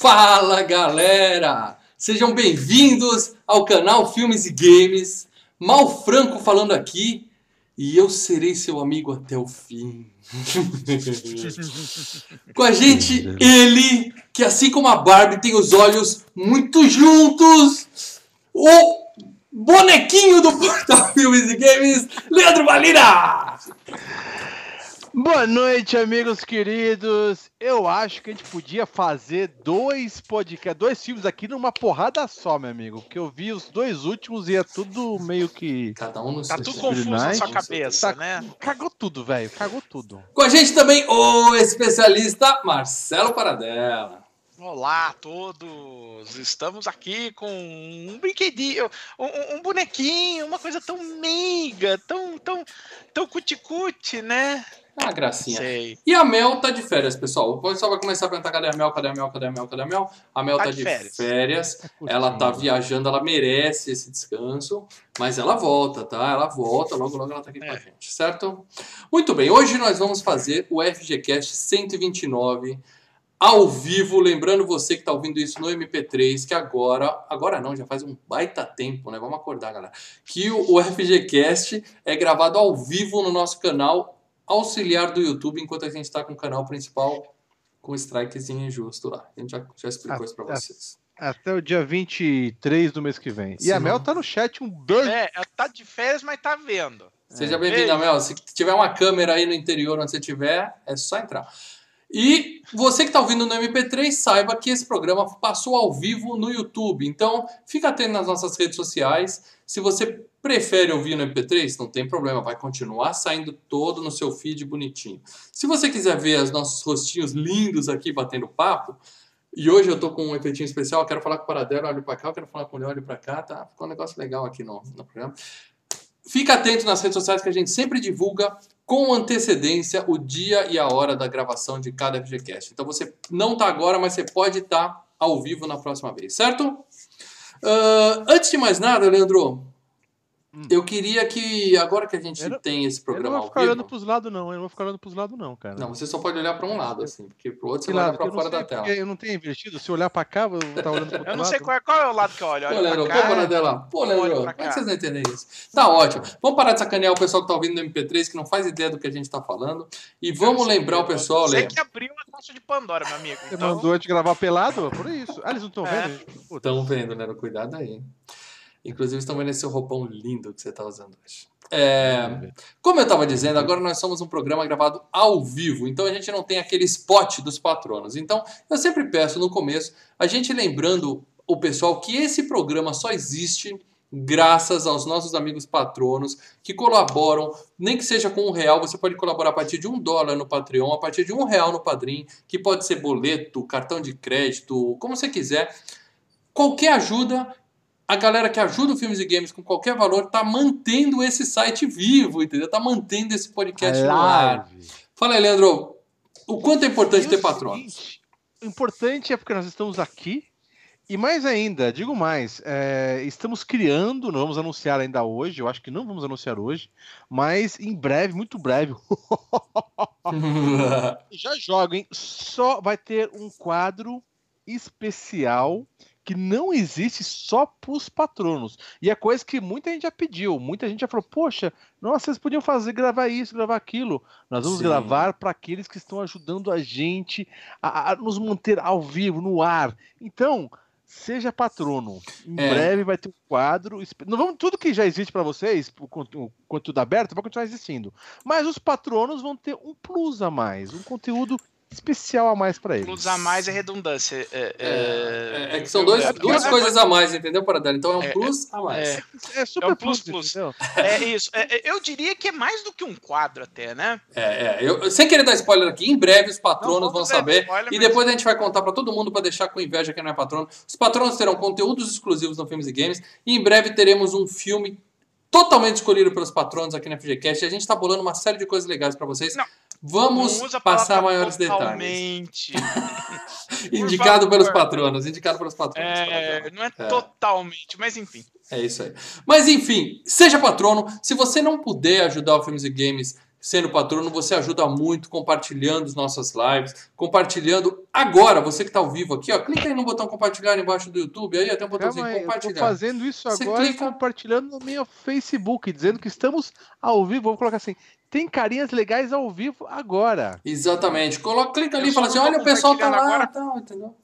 Fala galera! Sejam bem-vindos ao canal Filmes e Games. Mal Franco falando aqui e eu serei seu amigo até o fim. Com a gente, ele, que assim como a Barbie tem os olhos muito juntos, o bonequinho do Portal Filmes e Games, Leandro Valina! Boa noite, amigos queridos. Eu acho que a gente podia fazer dois podcasts, dois filmes aqui numa porrada só, meu amigo. Porque eu vi os dois últimos e é tudo meio que. Cada um no Tá seu tudo confuso na sua cabeça, Tá- né? Cagou tudo, velho. Cagou tudo. Com a gente também o especialista Marcelo Paradela. Olá a todos! Estamos aqui com um brinquedinho, um, um- um bonequinho, uma coisa tão meiga, tão, tão, tão cuticute, né? Ah, gracinha. Sei. E a Mel tá de férias, pessoal. O pessoal vai começar a perguntar cadê a Mel, cadê a Mel, cadê a Mel, cadê a Mel? A Mel tá, Tá de férias. férias. Ela tá viajando, ela merece esse descanso, mas ela volta, tá? Ela volta, logo logo ela tá aqui com a É. gente, certo? Muito bem, hoje nós vamos fazer o FGCast 129 ao vivo, lembrando você que tá ouvindo isso no MP3, que agora, agora não, já faz um baita tempo, né? Vamos acordar, galera. Que o FGCast é gravado ao vivo no nosso canal auxiliar do YouTube, enquanto a gente está com o canal principal com o strikezinho injusto lá. A gente já, já explicou Ah, isso para é. vocês. Até o dia 23 do mês que vem. E Sim. a Mel tá no chat. Um beijo. É, ela tá de férias, mas tá vendo. Seja É. bem-vindo, Beijo. Mel. Se tiver uma câmera aí no interior onde você tiver, é só entrar. E você que está ouvindo no MP3, saiba que esse programa passou ao vivo no YouTube. Então, fica atento nas nossas redes sociais. Se você prefere ouvir no MP3, não tem problema, vai continuar saindo todo no seu feed bonitinho. Se você quiser ver os nossos rostinhos lindos aqui batendo papo, e hoje eu tô com um efeitinho especial, quero falar com o Paradelo, olho pra cá, quero falar com ele, olho pra cá, tá? Ficou um negócio legal aqui no, no programa. Fica atento nas redes sociais que a gente sempre divulga com antecedência o dia e a hora da gravação de cada FGCast. Então você não tá agora, mas você pode estar ao vivo na próxima vez, certo? Ah, antes de mais nada, Leandro, Hum. eu queria que, agora que a gente não- tem esse Eu não programa vou ao ficar vivo... olhando pros lados, não. Eu não vou ficar olhando pros lados, não, cara. Não, você só pode olhar para um lado, assim, porque pro outro você vai olhar para não fora sei, da tela. Eu não tenho invertido. Se eu olhar pra cá, eu vou estar olhando pro outro Eu não lado. sei qual é, qual é o lado que eu olho. Pô, Leandro, pra pô, cá. Paradela. Pô, Leandro, Olho como pra é que vocês não entendem isso? Tá ótimo. Vamos parar de sacanear o pessoal que tá ouvindo no MP3, que não faz ideia do que a gente tá falando. E vamos lembrar o pessoal, Você Lê. que abriu a caixa de Pandora, meu amigo. Você Então, mandou a gente gravar pelado? Por isso. Ah, eles não estão É. vendo? Estão vendo, Leandro? Cuidado aí. hein? Inclusive, estão vendo esse roupão lindo que você tá usando hoje. É, Como eu estava dizendo, agora nós somos um programa gravado ao vivo, então a gente não tem aquele spot dos patronos. Então, eu sempre peço no começo, a gente lembrando o pessoal que esse programa só existe graças aos nossos amigos patronos que colaboram, nem que seja com um real, você pode colaborar a partir de um dólar no Patreon, a partir de um real no Padrim, que pode ser boleto, cartão de crédito, como você quiser. Qualquer ajuda a galera que ajuda o Filmes e Games com qualquer valor tá mantendo esse site vivo, entendeu? Tá mantendo esse podcast no ar. Live. Fala aí, Leandro, o quanto é importante ter patronos? O importante é porque nós estamos aqui. E mais ainda, digo mais, é, estamos criando, não vamos anunciar ainda hoje, eu acho que não vamos anunciar hoje, mas em breve, muito breve, já jogo, hein? Só vai ter um quadro especial que não existe só para os patronos. E é coisa que muita gente já pediu, muita gente já falou: Poxa, nossa, vocês podiam fazer, gravar isso, gravar aquilo. Nós vamos Sim. gravar para aqueles que estão ajudando a gente a, a nos manter ao vivo, no ar. Então. Seja patrono. Em É. breve vai ter um quadro. Não vamos tudo que já existe para vocês, o conteúdo aberto, vai continuar existindo. Mas os patronos vão ter um plus a mais, um conteúdo especial a mais para eles. plus a mais é redundância. É, É, é que são dois, é- duas é- coisas a mais, entendeu, Paradela? Então é um É, plus a mais. é, É super É um plus, plus, plus. é isso. É, é, eu diria que é mais do que um quadro até, né? É, é. Eu, sem querer dar spoiler aqui, em breve os patronos Não, vão saber. spoiler, e mas- depois a gente vai contar pra todo mundo pra deixar com inveja quem não é patrono. Os patronos terão conteúdos exclusivos no Filmes e Games. E em breve teremos um filme totalmente escolhido pelos patronos aqui na FGCast. E a gente tá bolando uma série de coisas legais pra vocês. Não, Vamos passar maiores detalhes. totalmente. Indicado favor. pelos patronos, indicado pelos patronos. É, não é, É. totalmente, mas enfim. É isso aí. Mas enfim, seja patrono. Se você não puder ajudar o Filmes e Games sendo patrono, você ajuda muito compartilhando as nossas lives, compartilhando agora, você que está ao vivo aqui, ó, clica aí no botão compartilhar embaixo do YouTube, aí tem um botãozinho Calma tô compartilhar. fazendo isso Você agora e clica- compartilhando no meu Facebook, dizendo que estamos ao vivo. Vou colocar assim: tem carinhas legais ao vivo agora. Exatamente. Coloca, clica ali e fala assim: olha, o pessoal tá lá, compartilhando tal, entendeu?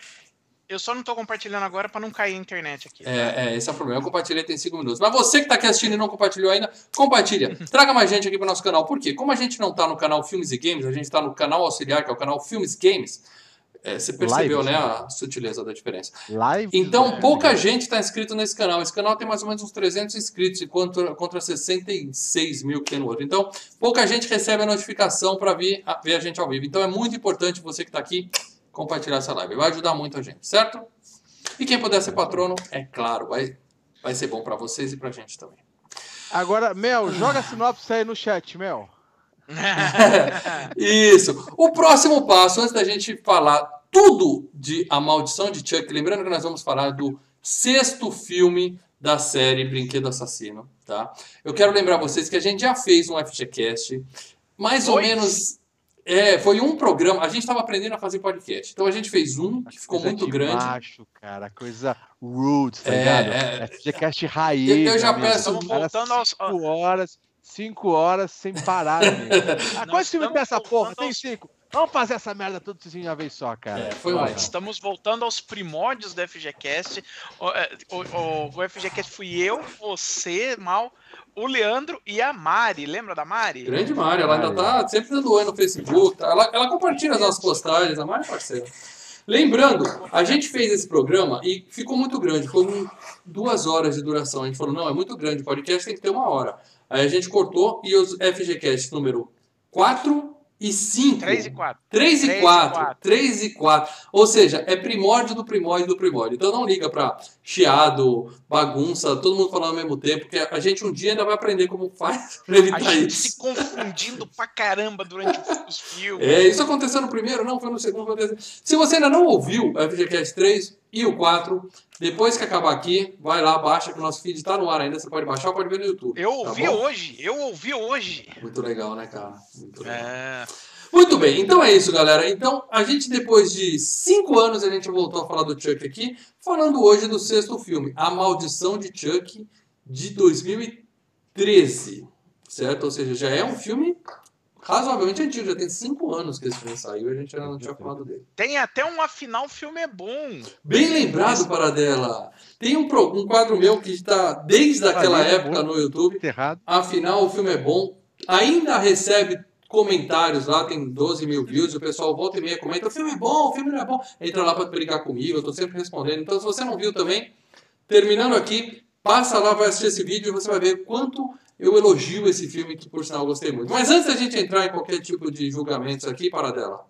Eu só não tô compartilhando agora pra não cair a internet aqui. É, é, esse é o problema. Eu compartilhei tem 5 minutos. Mas você que está aqui assistindo e não compartilhou ainda, compartilha. Traga mais gente aqui para o nosso canal. Por quê? Como a gente não está no canal Filmes e Games, a gente está no canal auxiliar, que é o canal Filmes Games. É, você percebeu, Lives, né, né? a sutileza da diferença. Live. Então, é, pouca gente está inscrito nesse canal. Esse canal tem mais ou menos uns 300 inscritos, enquanto contra 66 mil que tem no outro. Então, pouca gente recebe a notificação para ver, a- ver a gente ao vivo. Então, é muito importante você que está aqui compartilhar essa live. Vai ajudar muito a gente, certo? E quem puder ser patrono, é claro, vai, vai ser bom para vocês e para a gente também. Agora, Mel, joga a sinopse aí no chat, Mel. Isso. O próximo passo, antes da gente falar tudo de A Maldição de Chuck, lembrando que nós vamos falar do sexto filme da série Brinquedo Assassino, tá? Eu quero lembrar vocês que a gente já fez um FGCast, mais ou Dois? menos. É, foi um programa. A gente estava aprendendo a fazer podcast. Então a gente fez um que ficou muito de grande. Baixo, cara, coisa roots, tá É, ligado? é. FGCast raiz. Eu- eu já peço- Estamos voltando aos. Horas, cinco horas sem parar, amigo. Ah, Nós quantos filmes tem essa porra? Tem aos- cinco. Vamos fazer essa merda tudo de uma vez só, cara. É, foi Vai, ótimo. Estamos voltando aos primórdios do FGCast. O, é, o, o- o FGCast fui eu, você, Mal, o Leandro e a Mari. Lembra da Mari? Grande Mari, ela ainda tá sempre dando oi no Facebook. tá? Ela, ela compartilha as nossas postagens, a Mari é parceira. Lembrando, a gente fez esse programa e ficou muito grande, foi duas horas de duração. A gente falou, não, é muito grande, o podcast tem que ter uma hora. Aí a gente cortou e os FGCast número 4 e 5. 3 e 4. 3 e Três e 4. quatro. 3 e 4. Ou seja, é primórdio do primórdio do primórdio. Então não liga pra chiado, bagunça, todo mundo falando ao mesmo tempo, porque a gente um dia ainda vai aprender como faz pra A evitar gente isso. se confundindo pra caramba durante os filmes. É, isso aconteceu no primeiro, não, foi no segundo. foi no terceiro. Se você ainda não ouviu o FGCast 3 e o 4, depois que acabar aqui, vai lá, baixa, que o nosso feed tá no ar ainda, você pode baixar ou pode ver no YouTube. Eu tá ouvi bom? hoje, eu ouvi hoje. Muito legal, né, cara? Muito legal. É, Muito bem, então é isso, galera. Então, a gente, depois de cinco anos, a gente voltou a falar do Chuck aqui, falando hoje do sexto filme, A Maldição de Chuck, de 2013. Certo? Ou seja, já é um filme razoavelmente antigo, já tem cinco anos que esse filme saiu e a gente ainda não tinha falado dele. tem até um afinal o filme é bom. Bem lembrado, Paradela. Tem um, um quadro meu que está desde aquela Valeu, época no YouTube. Afinal, o filme é bom. Ainda recebe comentários lá, tem 12 mil views. O pessoal volta e meia comenta: o filme é bom, o filme não é bom. Entra lá para brigar comigo, eu tô sempre respondendo. Então, se você não viu também, terminando aqui, passa lá, vai assistir esse vídeo e você vai ver quanto eu elogio esse filme, que por sinal eu gostei muito. Mas antes da gente entrar em qualquer tipo de julgamentos aqui, Paradela,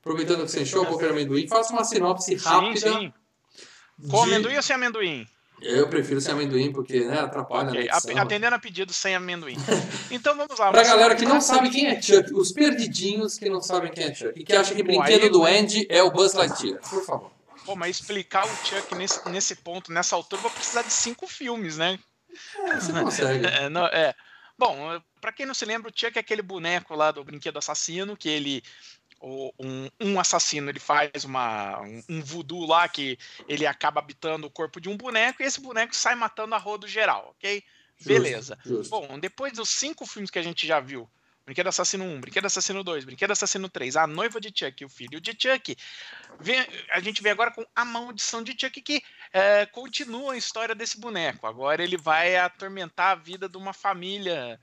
aproveitando que você encheu a boca de amendoim, faça uma sinopse rápida. Sim, sim. Com de- amendoim ou sem amendoim? Eu prefiro sem amendoim, porque né, atrapalha Ok, na ap- edição. Atendendo a pedido sem amendoim. Então vamos lá. Pra galera que não sabe quem é Chuck, os perdidinhos que não sabem quem é Chuck, e que acham que brinquedo aí- do Andy é o Buzz Lightyear. Por favor. Pô, mas explicar o Chuck nesse, nesse ponto, nessa altura, eu vou precisar de cinco filmes, né? É, você consegue. É, não- é. Bom, pra quem não se lembra, o Chuck é aquele boneco lá do brinquedo assassino, que ele. Um, um assassino ele faz uma, um, um voodoo lá que ele acaba habitando o corpo de um boneco e esse boneco sai matando a rodo geral, ok? Beleza. Justo. Bom, depois dos cinco filmes que a gente já viu, Brinquedo Assassino 1, Brinquedo Assassino 2, Brinquedo Assassino 3, A Noiva de Chuck e o Filho de Chuck, vem- a gente vem agora com A Maldição de Chuck, que é, continua a história desse boneco. Agora ele vai atormentar a vida de uma família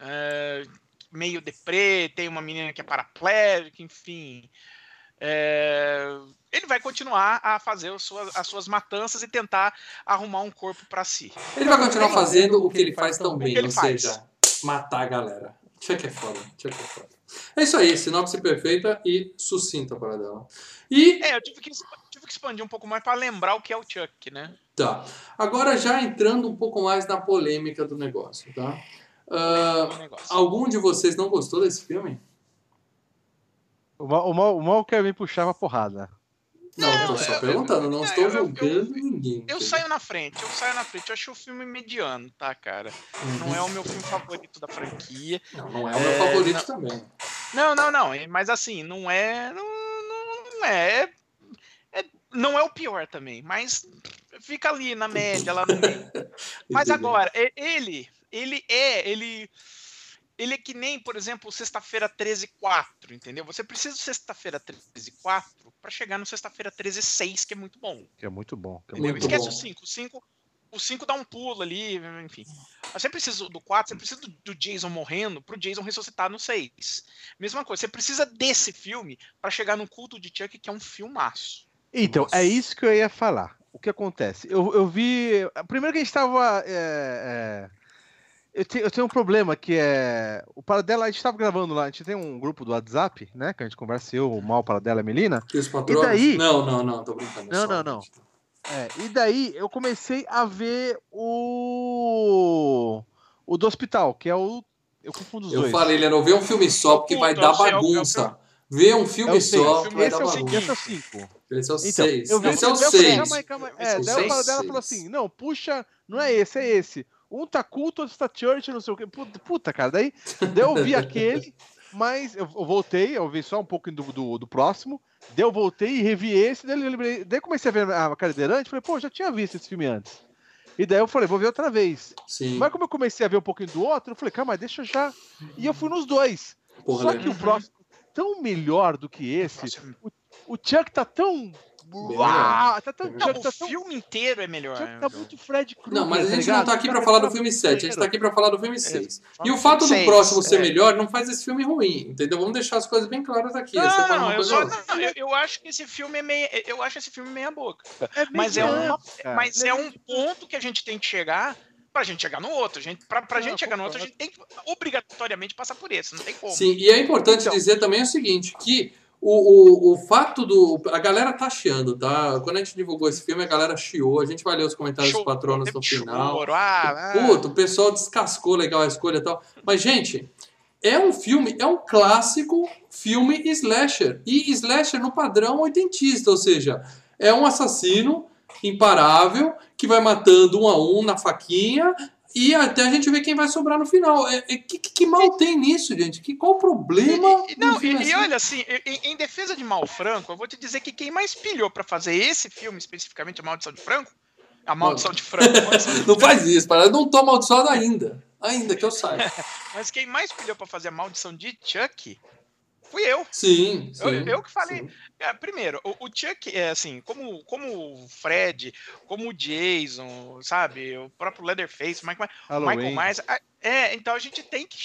é, meio deprê, tem uma menina que é paraplégica, enfim. É, ele vai continuar a fazer as suas, as suas matanças e tentar arrumar um corpo para si. Ele vai continuar fazendo o que ele faz tão bem, ou faz. seja, matar a galera. Chuck é foda, Chuck é foda. É isso aí, sinopse perfeita e sucinta para dela. E, É, eu tive que, tive que expandir um pouco mais para lembrar o que é o Chuck, né? tá. Agora já entrando um pouco mais na polêmica do negócio, tá? O negócio. algum de vocês não gostou desse filme? O mal, o mal, o mal quer vir puxar uma porrada. Não, Não, tô Não, só eu- perguntando, não eu- estou eu- julgando ninguém. Eu saio na frente, eu saio na frente. Eu achei o filme mediano, tá, cara? Não é o meu filme favorito da franquia. Não, não é o meu É, favorito não. também. Não, não, não. é- Mas assim, não é. Não, não- não é, é- é- Não é o pior também, mas fica ali na média, lá no meio. Mas agora, ele, ele é, ele, ele é que nem, por exemplo, sexta-feira 13 4, entendeu? Você precisa do sexta-feira 13 4 para chegar no sexta-feira 13 6, que é muito bom. Que é muito bom. que é Entendeu? Muito Esquece bom. o 5, o 5 o 5 dá um pulo ali, enfim. Você precisa do 4, você precisa do, do Jason morrendo pro Jason ressuscitar no 6. Mesma coisa, você precisa desse filme para chegar no culto de Chuck, que é um filmaço. Então, Nossa. é isso que eu ia falar. O que acontece? Eu, eu vi. Primeiro que a gente tava. é, é, eu, te- eu tenho um problema que é. O Paradela, a gente tava gravando lá, a gente tem um grupo do WhatsApp, né? Que a gente conversa, eu, o Mal, Paradela e a Melina. E os patronos? daí? Não, não, não, tô brincando. Não, só, não, não. gente. É, e daí eu comecei a ver o. O do hospital, que é o. Eu confundo os Eu dois. falei, Leandro, vê um filme só, porque Puta, vai eu dar é é bagunça. Vê um filme É só, filme- vai Esse dar é o bagunça. 5, bagunça. esse é o 5. Esse é o Então, 6. eu vi Esse é o eu falei, 6. Calma aí, calma aí. É, daí é o seis. falou assim: não, puxa, não é esse, é esse. Um tá culto, outro tá church, não sei o quê. Puta, puta, cara. Daí, daí eu vi aquele, mas eu, voltei, eu vi só um pouco do, do, do próximo. Daí eu voltei e revi esse, daí eu lembrei. Daí comecei a ver a cadeirante, falei, pô, já tinha visto esse filme antes. E daí eu falei, vou ver outra vez. Sim. Mas como eu comecei a ver um pouquinho do outro, eu falei, calma, deixa já. E eu fui nos dois. Porra, Só que o próximo tão melhor do que esse. O Chuck tá tão. Uau, tá o tá tão. filme inteiro é melhor. Chuck tá muito Fred Krueger. Não, mas a tá gente não tá aqui Tá pra falar do filme que 7, a gente tá aqui pra falar do filme 6. E o fato do próximo ser é. melhor não faz esse filme ruim, entendeu? Vamos deixar as coisas bem claras aqui. Não, não, eu, só, não, eu, eu acho que esse filme é meio. Eu acho esse filme meia boca. É Mas é, uma, mas é um ponto que a gente tem que chegar pra gente chegar no outro. A gente, pra, pra Não, gente chegar no outro, a gente tem que obrigatoriamente passar por esse. Não tem como. Sim, e é importante Então. dizer também o seguinte, que o, o, o fato do... A galera tá chiando, tá? Quando a gente divulgou esse filme, a galera chiou. A gente vai ler os comentários dos patronos no final. choro, ah, ah. Puta, o pessoal descascou legal a escolha e tal. Mas, gente, é um filme, é um clássico filme slasher. E slasher no padrão oitentista, ou seja, é um assassino imparável que vai matando um a um na faquinha e até a gente ver quem vai sobrar no final. É, é- que, que- mal tem nisso, gente? Que, qual o problema? E- e- não, e, filme e assim? olha assim, em, em defesa de Mal Franco, eu vou te dizer que quem mais pilhou pra fazer esse filme, especificamente A Maldição de Franco, A Maldição de Franco, Maldição de Não faz isso, para não tô amaldiçoado ainda. Ainda que eu saiba. mas quem mais pilhou pra fazer A Maldição de Chuck fui eu. Sim, sim. Eu- eu que falei. sim. É, primeiro, o, o Chuck, é assim, como, como o Fred, como o Jason, sabe, o próprio Leatherface, o Michael, Michael. Myers, a- é, então a gente tem que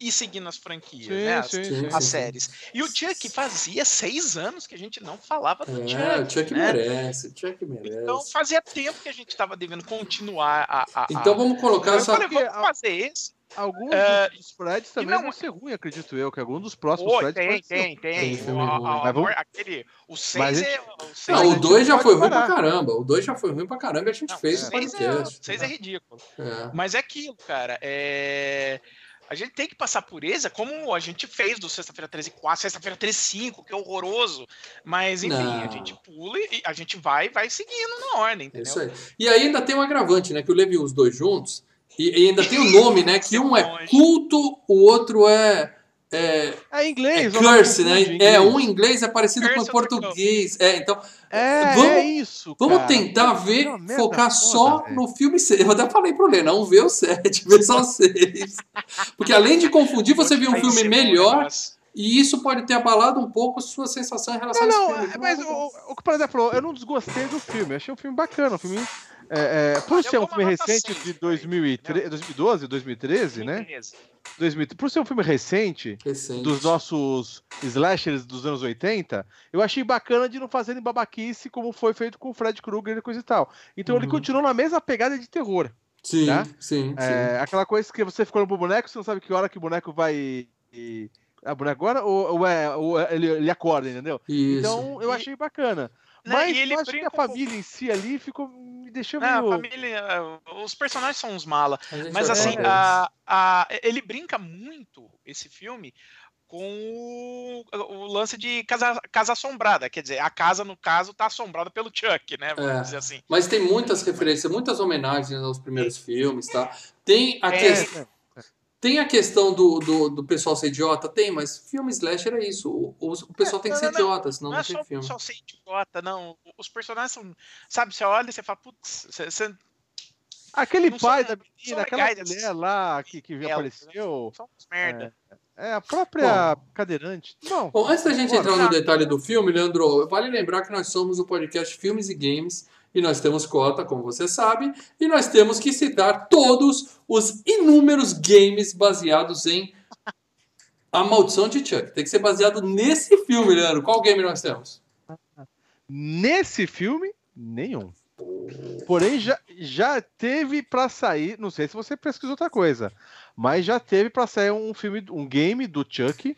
ir seguindo as franquias, né, as, Sim, sim, sim, sim. as sim. séries. E o Chuck fazia seis anos que a gente não falava do É, Chuck. o Chuck né? merece, o Chuck merece. Então fazia tempo que a gente estava devendo continuar a. a- a- Então vamos colocar eu essa. falei, vamos a- fazer esse. Alguns É, dos Freds também não- vão ser ruins, acredito eu, que alguns dos próximos Pô, Freds tem, tem, tem. Tem O- a- Mas vamos- aquele, o Mas 6 a gente- é. O Não, é- o gente 2 já foi ruim parar. pra caramba. O 2 já foi ruim pra caramba e a gente Não, fez o seis é, podcast. o seis é ridículo. É. Mas é aquilo, cara. É... A gente tem que passar por esse, como a gente fez do Sexta-feira 13 4, Sexta-feira 13 5, que é horroroso. Mas, enfim, Não. a gente pula e a gente vai vai seguindo na ordem, É entendeu? isso aí. E aí ainda tem um agravante, né? Que eu levei os dois juntos. E, e ainda tem o nome, né? Que um é culto, o outro é. É, É em é inglês. eu curse, não né? confundo em É, inglês. um em inglês é parecido Curse com o of the português. É, então. É, Vamos- é isso. Vamos cara. tentar ver, é focar só no filme 6. Eu até falei pro Lê, não vê o 7, vê só o 6. Porque além de confundir, você viu um filme melhor e isso pode ter abalado um pouco a sua sensação em relação Não, a esse não, filme. é, mas o, o que o Paradela falou, eu não desgostei do filme. Eu achei um filme bacana. Um filme. É, é, por ser um filme recente seis de pra ele, 2013, 2012, 2013, né? Beleza. 2000, por ser um filme recente, Recente. dos nossos slashers dos anos 80, eu achei bacana de não fazerem babaquice como foi feito com o Fred Krueger e coisa e tal. Então ele Uhum. continuou na mesma pegada de terror. Sim, tá? sim, sim. É, aquela coisa que você ficou no boneco, você não sabe que hora que o boneco vai. E... A boneco agora ou, ou é, ou é- ele, ele acorda, entendeu? Isso. Então eu achei bacana. Né, Mas e ele eu acho que a família em si ali ficou. me deixou Não, a meio. família, os personagens são uns mala. Mas vai assim, a- a- ele brinca muito, esse filme, com o, o lance de casa, casa assombrada. Quer dizer, a casa, no caso, tá assombrada pelo Chuck, né? Vamos É. dizer assim. Mas tem muitas referências, muitas homenagens aos primeiros filmes, tá? Tem a, É, que- tem a questão do, do, do pessoal ser idiota? Tem, mas filme slasher é isso. O, o, o pessoal tem que ser não, não, idiota, senão Não não, é tem só, filme. só ser idiota, não. Os personagens são. Sabe, você olha e você fala, putz, você, você Aquele Não são- pai da são menina, aquela legais, mulher lá que, que elas, apareceu. são uns merda. É, a própria cadeirante. Bom, Bom, antes da gente entrar no detalhe do filme, Leandro, vale lembrar que nós somos o podcast Filmes e Games e nós temos cota, como você sabe, e nós temos que citar todos os inúmeros games baseados em A Maldição de Chuck. Tem que ser baseado nesse filme, Leandro. Qual game nós temos? nesse filme, nenhum. Porém, já, já teve pra sair, não sei se você pesquisou outra coisa, mas já teve pra sair um filme, um game do Chuck,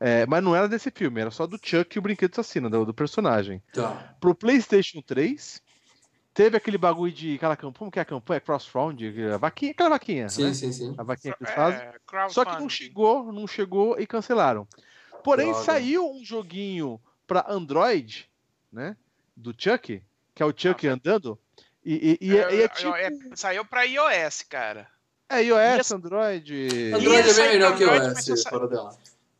é, mas não era desse filme, era só do Chuck e o brinquedo assassino, do, do personagem. Tá. Pro PlayStation 3, teve aquele bagulho de aquela campanha, como que é a campanha? Crossround, a vaquinha, aquela vaquinha, Sim, né? sim, sim. A vaquinha que eles fazem. É, Só que não chegou, não chegou e cancelaram. Porém, Droga. saiu um joguinho pra Android, né? Do Chuck, que é o Chuck Ah, andando. E, e- e é, e é tipo. é, saiu pra iOS, cara. É iOS, Android. Android é bem melhor que iOS, fora dela.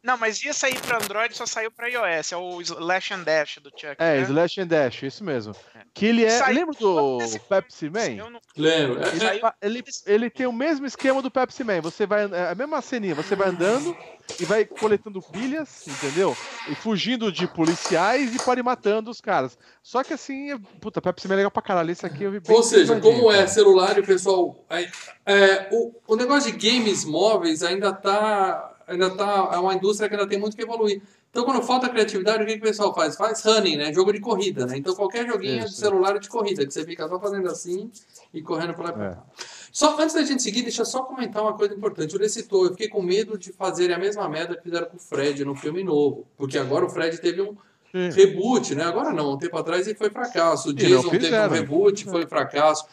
Não, mas ia sair pra Android, só saiu pra iOS. É o Slash and Dash do Chuck. É, né? Slash and Dash, isso mesmo. Que ele é. Saiu lembra do Pepsi Man? não- Lembro. É- Ele, Saiu- ele, ele tem o mesmo esquema do Pepsi Man. Você vai. É a mesma ceninha, você vai andando e vai coletando pilhas, entendeu? E fugindo de policiais e pode ir matando os caras. Só que assim, é- puta, Pepsi Man é legal pra caralho. Esse aqui eu vi bem Ou seja, como é celular e o pessoal. é, é, o, o negócio de games móveis ainda tá. Ainda tá. É uma indústria que ainda tem muito que evoluir. Então, quando falta criatividade, o que, que o pessoal faz? Faz running, né? Jogo de corrida, né? Então, qualquer joguinho de Isso. celular é de corrida, que você fica só fazendo assim e correndo pra lá e É. cá. Só, antes da gente seguir, deixa eu só comentar uma coisa importante. O Lê citou, eu fiquei com medo de fazerem a mesma merda que fizeram com o Fred no filme novo. Porque agora o Fred teve um Sim. reboot, né? Agora não, um tempo atrás ele foi fracasso. O não Jason teve um reboot, foi fracasso.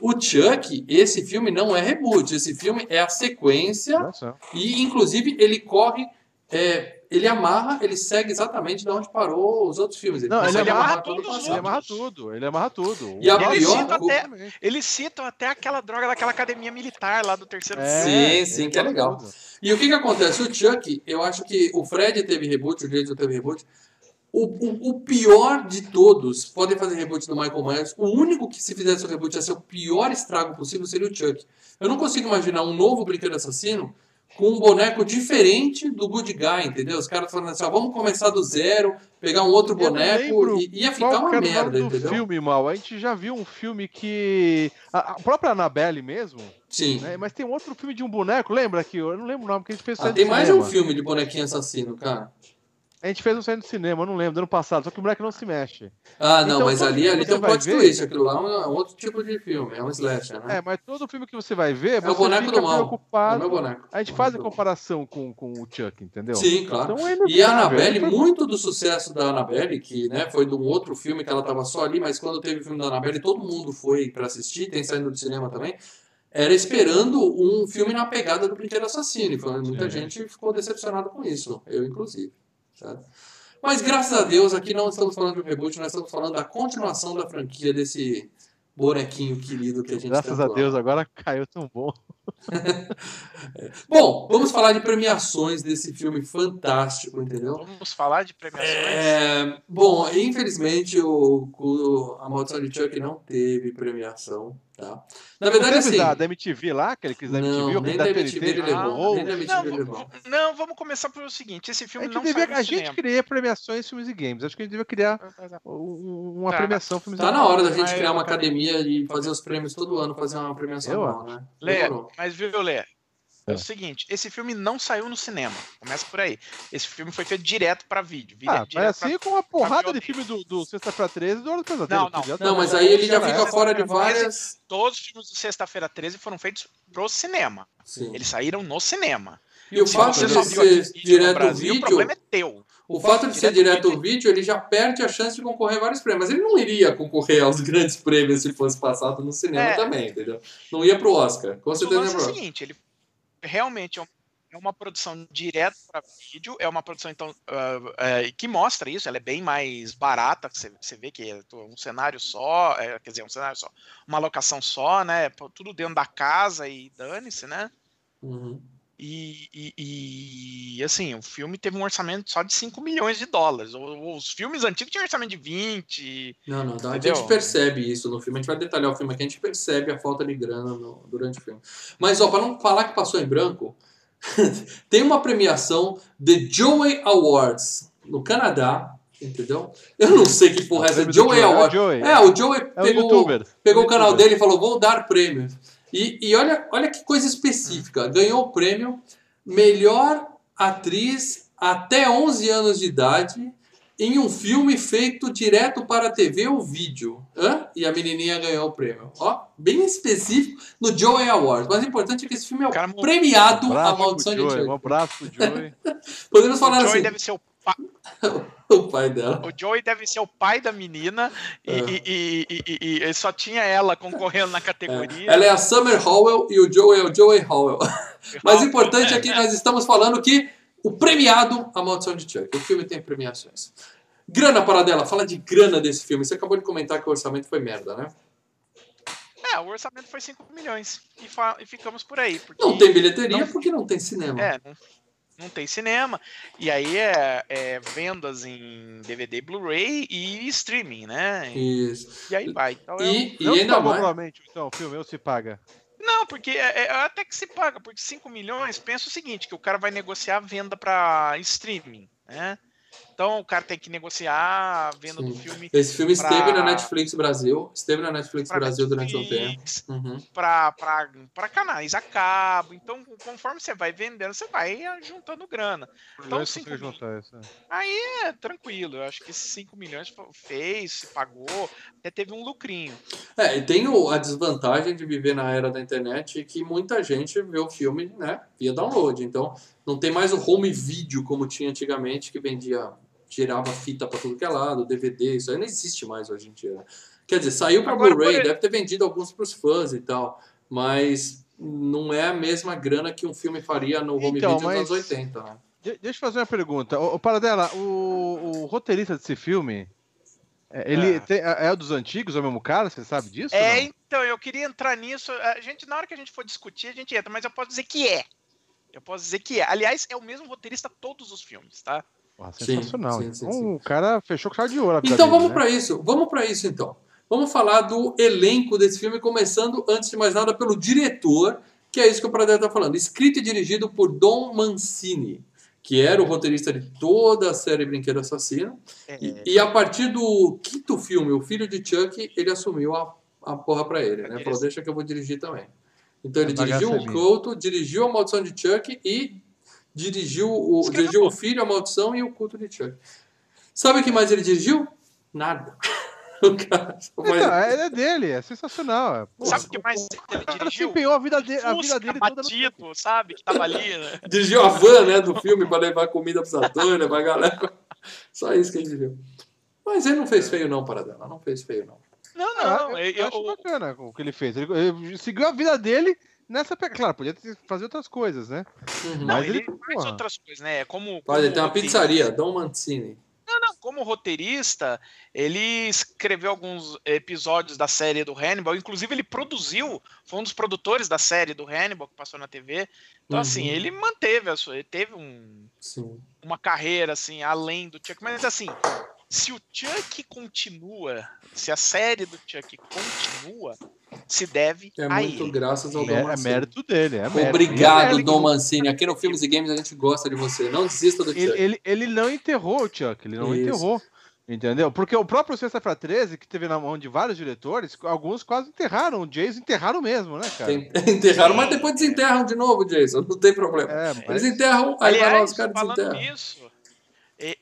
O Chuck, esse filme não é reboot, esse filme é a sequência Nossa. e, inclusive, ele corre, é, ele amarra, ele segue exatamente de onde parou os outros filmes. Não, ele amarra tudo, Ele amarra tudo, ele amarra tudo. E a O pior- Avião, o- exatamente. Eles citam até aquela droga daquela academia militar lá do terceiro É, filme. Sim, sim, ele que é legal. tudo. E o que que acontece? O Chuck, eu acho que o Fred teve reboot, o Jason teve reboot. O, o, o pior de todos, podem fazer reboot do Michael Myers, o único que se fizesse o reboot ia ser o pior estrago possível seria o Chuck. Eu não consigo imaginar um novo brinquedo assassino com um boneco diferente do Good Guy, entendeu? Os caras falando assim, ó, vamos começar do zero, pegar um outro Eu boneco e ia ficar uma merda, do entendeu? filme, mal? A gente já viu um filme que. A, a própria Annabelle mesmo, Sim. né? Mas tem um outro filme de um boneco, lembra que eu não lembro o nome que a gente fez Ah, tem mais de um filme de bonequinho assassino, cara. A gente fez um saindo do cinema, eu não lembro, do ano passado, só que o moleque não se mexe. Ah, não, Então, mas ali, ali tem um plot ver- twist. Aquilo lá é um, é um outro tipo de filme, é um slasher, né? É, mas todo filme que você vai ver, É o boneco do mal. É o preocupado. meu boneco. A gente faz a comparação com, com o Chuck, entendeu? Sim, claro. Então, é E a Annabelle, é inevitável. muito do sucesso da Annabelle, que né, foi de um outro filme que ela estava só ali, mas quando teve o filme da Annabelle, todo mundo foi para assistir, tem saindo do cinema também, era esperando um filme na pegada do Brinquedo Assassino. E muita Sim. gente ficou decepcionada com isso, eu inclusive. Certo? Mas graças a Deus, aqui não estamos falando de um reboot, nós estamos falando da continuação da franquia desse bonequinho querido que a gente Graças a. Deus, agora caiu tão bom. Bom, vamos falar de premiações desse filme fantástico, entendeu? Vamos falar de premiações. É, bom, infelizmente o, o- a Maldição de Chuck não teve premiação, tá? Na verdade, assim, da, da MTV lá, aquele que da Não, MTV, ou nem da da TNT, MTV ele que levou, levou. nem da MTV Não, ele levou. não, vamos começar pelo seguinte: esse A filme gente, não devia, a gente cinema. cria premiações filmes e games. Acho que a gente devia criar um- uma Tá. premiação filmes Tá e na hora da gente criar uma academia e fazer os prêmios todo ano, fazer uma premiação Eu anual, né? Lê, mas viu, Lê? É É. o seguinte, esse filme não saiu no cinema. Começa por aí. Esse filme foi feito direto pra vídeo. Ah, mas assim como uma porrada de filme do, do Sexta-feira 13 e do Hora do Pesadelo. Não, não. Não, mas aí ele já fica fora de várias... Todos os filmes do Sexta-feira 13 foram feitos pro cinema. Sim. Eles saíram no cinema. E o Se fato de ser vídeo direto Brasil, o vídeo... problema é teu. O fato de ser Direto ao vídeo, ele já perde a chance de concorrer a vários prêmios. Mas ele não iria concorrer aos grandes prêmios se fosse passado no cinema É. também, entendeu? Não ia pro Oscar. Com o certeza lance é o seguinte, ele realmente é é uma produção direto para vídeo, é uma produção então uh, que mostra isso, ela é bem mais barata, você, você vê que é um cenário só, é, quer dizer, um cenário só, uma locação só, né? Tudo dentro da casa e dane-se, né? Uhum. E, e, e, assim, o filme teve um orçamento só de 5 milhões de dólares. Os filmes antigos tinham orçamento de 20. Não, não, não a gente percebe isso no filme. A gente vai detalhar o filme aqui, a gente percebe a falta de grana no, durante o filme. Mas, ó, para não falar que passou em branco, tem uma premiação The Joey Awards no Canadá, entendeu? Eu não sei que porra é essa. Joey Awards. É, é, o Joey é pegou, o, pegou o canal dele e falou: vou dar prêmio. E, e olha, olha que coisa específica. Ganhou o prêmio melhor atriz até 11 anos de idade em um filme feito direto para a TV ou vídeo. Hã? E a menininha ganhou o prêmio. Ó, bem específico no Joey Awards. Mas o importante é que esse filme é o Cara, premiado um A Maldição de Joey. Um abraço Joey. Podemos falar o Joey assim. deve ser o o pai dela. O Joey deve ser o pai da menina e, é. e, e, e só tinha ela concorrendo na categoria. É. Ela é a Summer Howell e o Joey é o Joey Howell. Mas o importante é que nós estamos falando que o premiado A Maldição de Chuck. O filme tem premiações. Grana para dela, fala de grana desse filme. Você acabou de comentar que o orçamento foi merda, né? É, o orçamento foi 5 milhões e, e, ficamos por aí. Não tem bilheteria não... porque não tem cinema. É, não, não tem cinema. E aí é, é vendas em DVD, Blu-ray e streaming, né? Isso. E aí vai. Então, e, é um... e ainda mais. Então, o filme se paga. Não, porque é, é, até que se paga, porque 5 milhões, pensa o seguinte, que o cara vai negociar a venda para streaming, né? Então o cara tem que negociar a venda Sim. do filme. Esse filme pra... esteve na Netflix Brasil, esteve na Netflix pra Brasil Netflix, durante um tempo. Uhum. Para canais a cabo. Então, conforme você vai vendendo, você vai juntando grana. Então, cinco juntar isso. Aí é tranquilo. Eu acho que esses 5 milhões fez, se pagou, até teve um lucrinho. É, e tem a desvantagem de viver na era da internet que muita gente vê o filme né, via download. Então, não tem mais o home video como tinha antigamente, que vendia girava fita para tudo que é lado, DVD, isso aí não existe mais hoje em dia. Quer dizer, saiu para Blu-ray, deve ter vendido alguns para os fãs e tal, mas não é a mesma grana que um filme faria no home então, video mas... dos anos 80, né? Deixa eu fazer uma pergunta. O, Paradela, o, o roteirista desse filme, é, ele é. Tem, é, é dos antigos, é o mesmo cara? Você sabe disso? É, então, eu queria entrar nisso. A gente, na hora que a gente for discutir, a gente entra, mas eu posso dizer que é. Eu posso dizer que é. Aliás, é o mesmo roteirista todos os filmes, tá? Porra, sensacional. Sim, sim, sim, o cara fechou com chave de ouro. Então vamos né? para isso. Vamos para isso então. Vamos falar do elenco desse filme, começando, antes de mais nada, pelo diretor, que é isso que o Pradel está falando. Escrito e dirigido por Don Mancini, que era o roteirista de toda a série Brinquedo Assassino. É. E, e, a partir do quinto filme, O Filho de Chuck, ele assumiu a, a porra para ele. Né? Falou, deixa que eu vou dirigir também. Então ele dirigiu o Couto, dirigiu A Maldição de Chuck e dirigiu o, dirigiu o Filho, A Maldição e o Culto de Chuck. Sabe o que mais ele dirigiu? Nada. o cara então, é dele, é sensacional. Pô, sabe o que mais ele dirigiu? empenhou a vida, de, a vida dele toda no... sabe? Que tava ali, né? Dirigiu a van, né, do filme para levar comida pros atores, levar a galera. Só isso que ele dirigiu. Mas ele não fez feio não, para dela, não fez feio não. Não, não, ah, eu, eu, eu acho bacana o que ele fez. Ele, ele seguiu a vida dele nessa Claro, podia fazer outras coisas, né? Uhum. Mas ele, ele faz outras coisas, né? É como. como Olha, tem uma pizzaria, Dom Mancini. Não, não, como roteirista, ele escreveu alguns episódios da série do Hannibal, inclusive ele produziu, foi um dos produtores da série do Hannibal que passou na TV. Então, assim, uhum. assim, ele manteve a sua, ele teve um, uma carreira, assim, além do Chuck, mas assim, se o Chuck continua, se a série do Chuck continua, se deve é a muito ele. graças ao é, Dom Mancini. É mérito dele. É mérito. Obrigado, Dom Mancini. Aqui no Filmes e Games a gente gosta de você. Não desista do Chuck. Ele, ele, ele não enterrou o Chuck, ele não Isso. enterrou. Entendeu? Porque o próprio Sexta-feira 13, que teve na mão de vários diretores, alguns quase enterraram. O Jason enterraram mesmo, né, cara? enterraram, mas depois desenterram de novo, Jason. Não tem problema. É, mas... Eles enterram, aí Aliás, vai lá, os caras desenterram. Isso,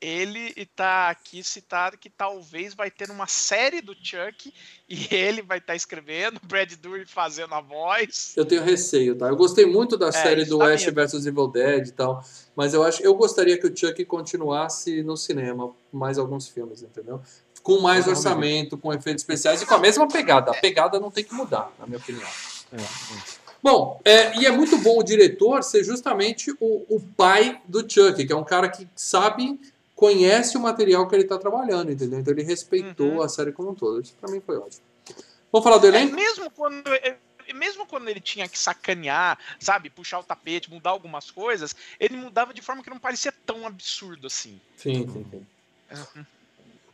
ele está aqui citado que talvez vai ter uma série do Chuck e ele vai estar tá escrevendo, Brad Dourif fazendo a voz. Eu tenho receio, tá? Eu gostei muito da é, série do Ash vs Evil Dead e tal, mas eu acho, eu gostaria que o Chuck continuasse no cinema, mais alguns filmes, entendeu? Com mais orçamento, com efeitos especiais e com a mesma pegada. A pegada não tem que mudar, na minha opinião. É, Bom, é, e é muito bom o diretor ser justamente o, o pai do Chuck, que é um cara que sabe, conhece o material que ele está trabalhando, entendeu? Então ele respeitou Uhum. a série como um todo. Isso pra mim foi ótimo. Vamos falar do É, elenco? mesmo quando. é, Mesmo quando ele tinha que sacanear, sabe, puxar o tapete, mudar algumas coisas, ele mudava de forma que não parecia tão absurdo assim. Sim, sim, sim. Uhum.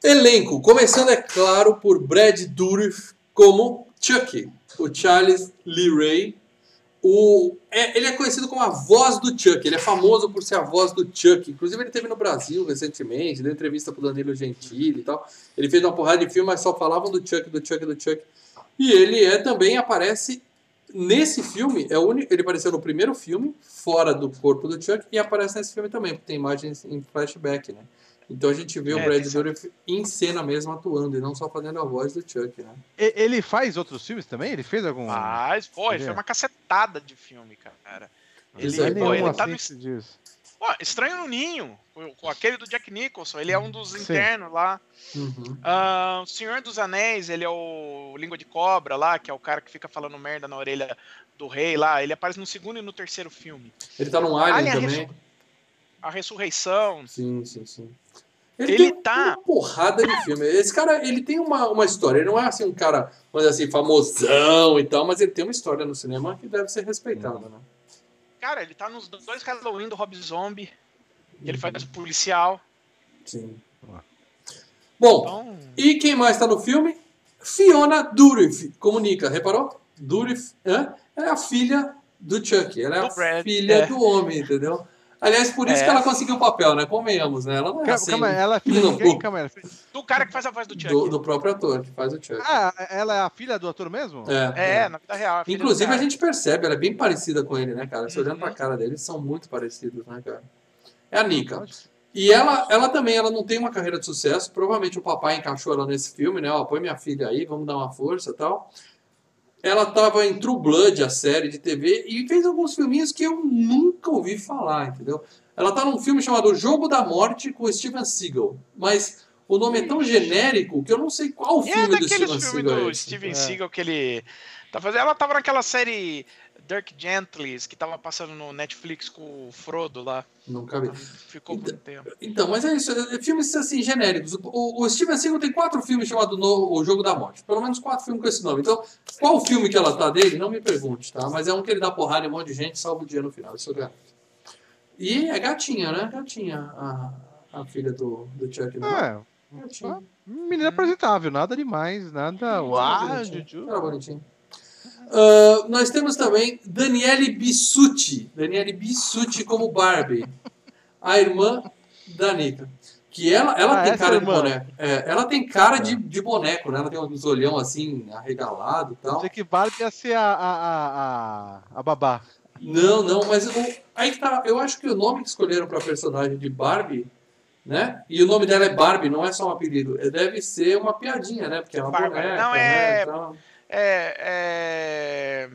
Elenco, começando, é claro, por Brad Dourif como Chuck, o Charles Lee Ray. O, é- ele é conhecido como a voz do Chuck, ele é famoso por ser a voz do Chuck. Inclusive, ele esteve no Brasil recentemente, deu entrevista pro Danilo Gentili e tal. Ele fez uma porrada de filme, mas só falavam do Chuck, do Chuck, do Chuck. E ele é também aparece nesse filme, é o ele apareceu no primeiro filme, fora do corpo do Chuck, e aparece nesse filme também, porque tem imagens em flashback, né? Então a gente vê o É, Brad tem Dourif em cena mesmo atuando, e não só fazendo a voz do Chuck, né? Ele faz outros filmes também? Ele fez algum. Mas, pô, ele foi é. uma cacetada de filme, cara. Ele, é, pô, nenhum ele tá no. diz. Pô, Estranho no Ninho, com- aquele do Jack Nicholson, ele é um dos Sim. internos lá. Uhum. O Senhor dos Anéis, ele é o Língua de Cobra lá, que é o cara que fica falando merda na orelha do rei lá. Ele aparece no segundo e no terceiro filme. Ele tá num Alien Alien, a também. ressu- A Ressurreição. Sim, sim, sim. Ele, Ele tem tá- uma porrada de filme. Esse cara, ele tem uma, uma história. Ele não é assim um cara, dizer assim, famosão e tal, mas ele tem uma história no cinema que deve ser respeitada, né? Cara, ele tá nos dois Halloween do Rob Zombie. que Ele faz o policial. Sim. Bom, Então, e quem mais tá no filme? Fiona Dourif, comunica, reparou? Dourif hã? é a filha do Chuck, ela é Do a Brad, filha é. do homem, entendeu? Aliás, por isso É. que ela conseguiu o papel, né? Convenhamos, né? Ela não é assim, calma, ela é filha de quem? Calma, ela- do cara que faz a voz do Chuck. do, do próprio ator que faz o Chuck. Ah, ela é a filha do ator mesmo? É, É, na vida real. a filha do Inclusive, a gente percebe, ela é bem parecida com ele, né, cara? Você olhando Uhum. pra cara dele, eles são muito parecidos, né, cara? É a Nika. E ela, ela também, ela não tem uma carreira de sucesso. Provavelmente o papai encaixou ela nesse filme, né? Ó, põe minha filha aí, vamos dar uma força e tal. Ela tava em True Blood, a série de TV, e fez alguns filminhos que eu nunca ouvi falar, entendeu? Ela tá num filme chamado Jogo da Morte com Steven Seagal. Mas o nome é tão genérico que eu não sei qual E é filme do daqueles Steven filmes Seagal é do esse. Steven É. Seagal que ele tá fazendo. Ela tava naquela série Dirk Gently que tava passando no Netflix com o Frodo lá. Nunca vi. Ficou por um tempo. Então, mas é isso, é- é filmes assim genéricos. O, o Steven Seagal tem quatro filmes chamados no, O Jogo da Morte. Pelo menos quatro filmes com esse nome. Então, qual filme que ela tá dele, não me pergunte, tá? Mas é um que ele dá porrada em um monte de gente e salva o dia no final. Isso eu garanto. E é gatinha, né? Gatinha, a, a filha do, do Chuck. É, gatinha. menina apresentável, nada demais, nada. Uau. Juju. Era bonitinho. Ah, nós temos também Daniele Bissucci. Daniele Bissucci como Barbie. A irmã da Nika. Que ela, ela Ah, tem cara de irmã. boneco. É, ela tem cara de, de boneco, né? Ela tem uns olhão assim, arregalado e tal. Achei que Barbie ia ser a, a, a, a, a babá. Não, não, mas o- aí que tá. Eu acho que o nome que escolheram pra personagem de Barbie, né? E o nome dela é Barbie, não é só um apelido. É, Deve ser uma piadinha, né? Porque é uma Bárbara. boneca. Não, né, é- e tal. É, é-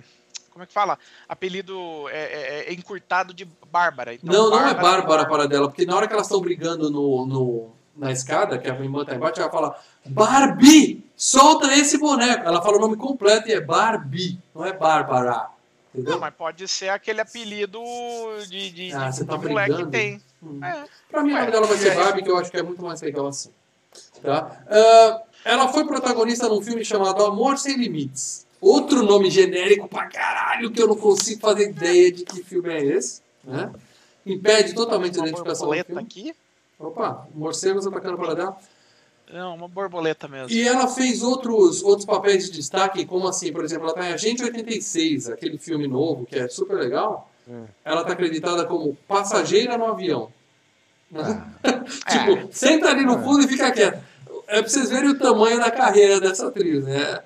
Como é que fala? Apelido é, é- é encurtado de Bárbara. Então, Não, não é Bárbara- Bárbara para dela, porque na hora que elas estão brigando no, no- na escada, que a irmã tá embaixo, ela fala: Barbie, solta esse boneco. Ela fala o nome completo e é Barbie, não é Bárbara. Entendeu? Não, mas pode ser aquele apelido de, de, Ah, de- tá moleque que brigando? tem. Hum. É. Pra mim, o nome dela vai ser é. Barbie, que eu acho que é muito mais legal assim. Tá? Ah, ela foi protagonista num filme chamado Amor Sem Limites. Outro nome genérico pra caralho, que eu não consigo fazer ideia de que filme é esse. Né? Impede totalmente a identificação do borboleta filme. aqui? Opa, morcegos atacando para dela. Não, uma borboleta mesmo. E ela fez outros, outros papéis de destaque, como assim, por exemplo, ela tá em Agente 86, aquele filme novo que é super legal. É. Ela tá acreditada como passageira no avião. É. tipo, senta ali no fundo e fica quieta. É pra vocês verem o tamanho da carreira dessa atriz, né?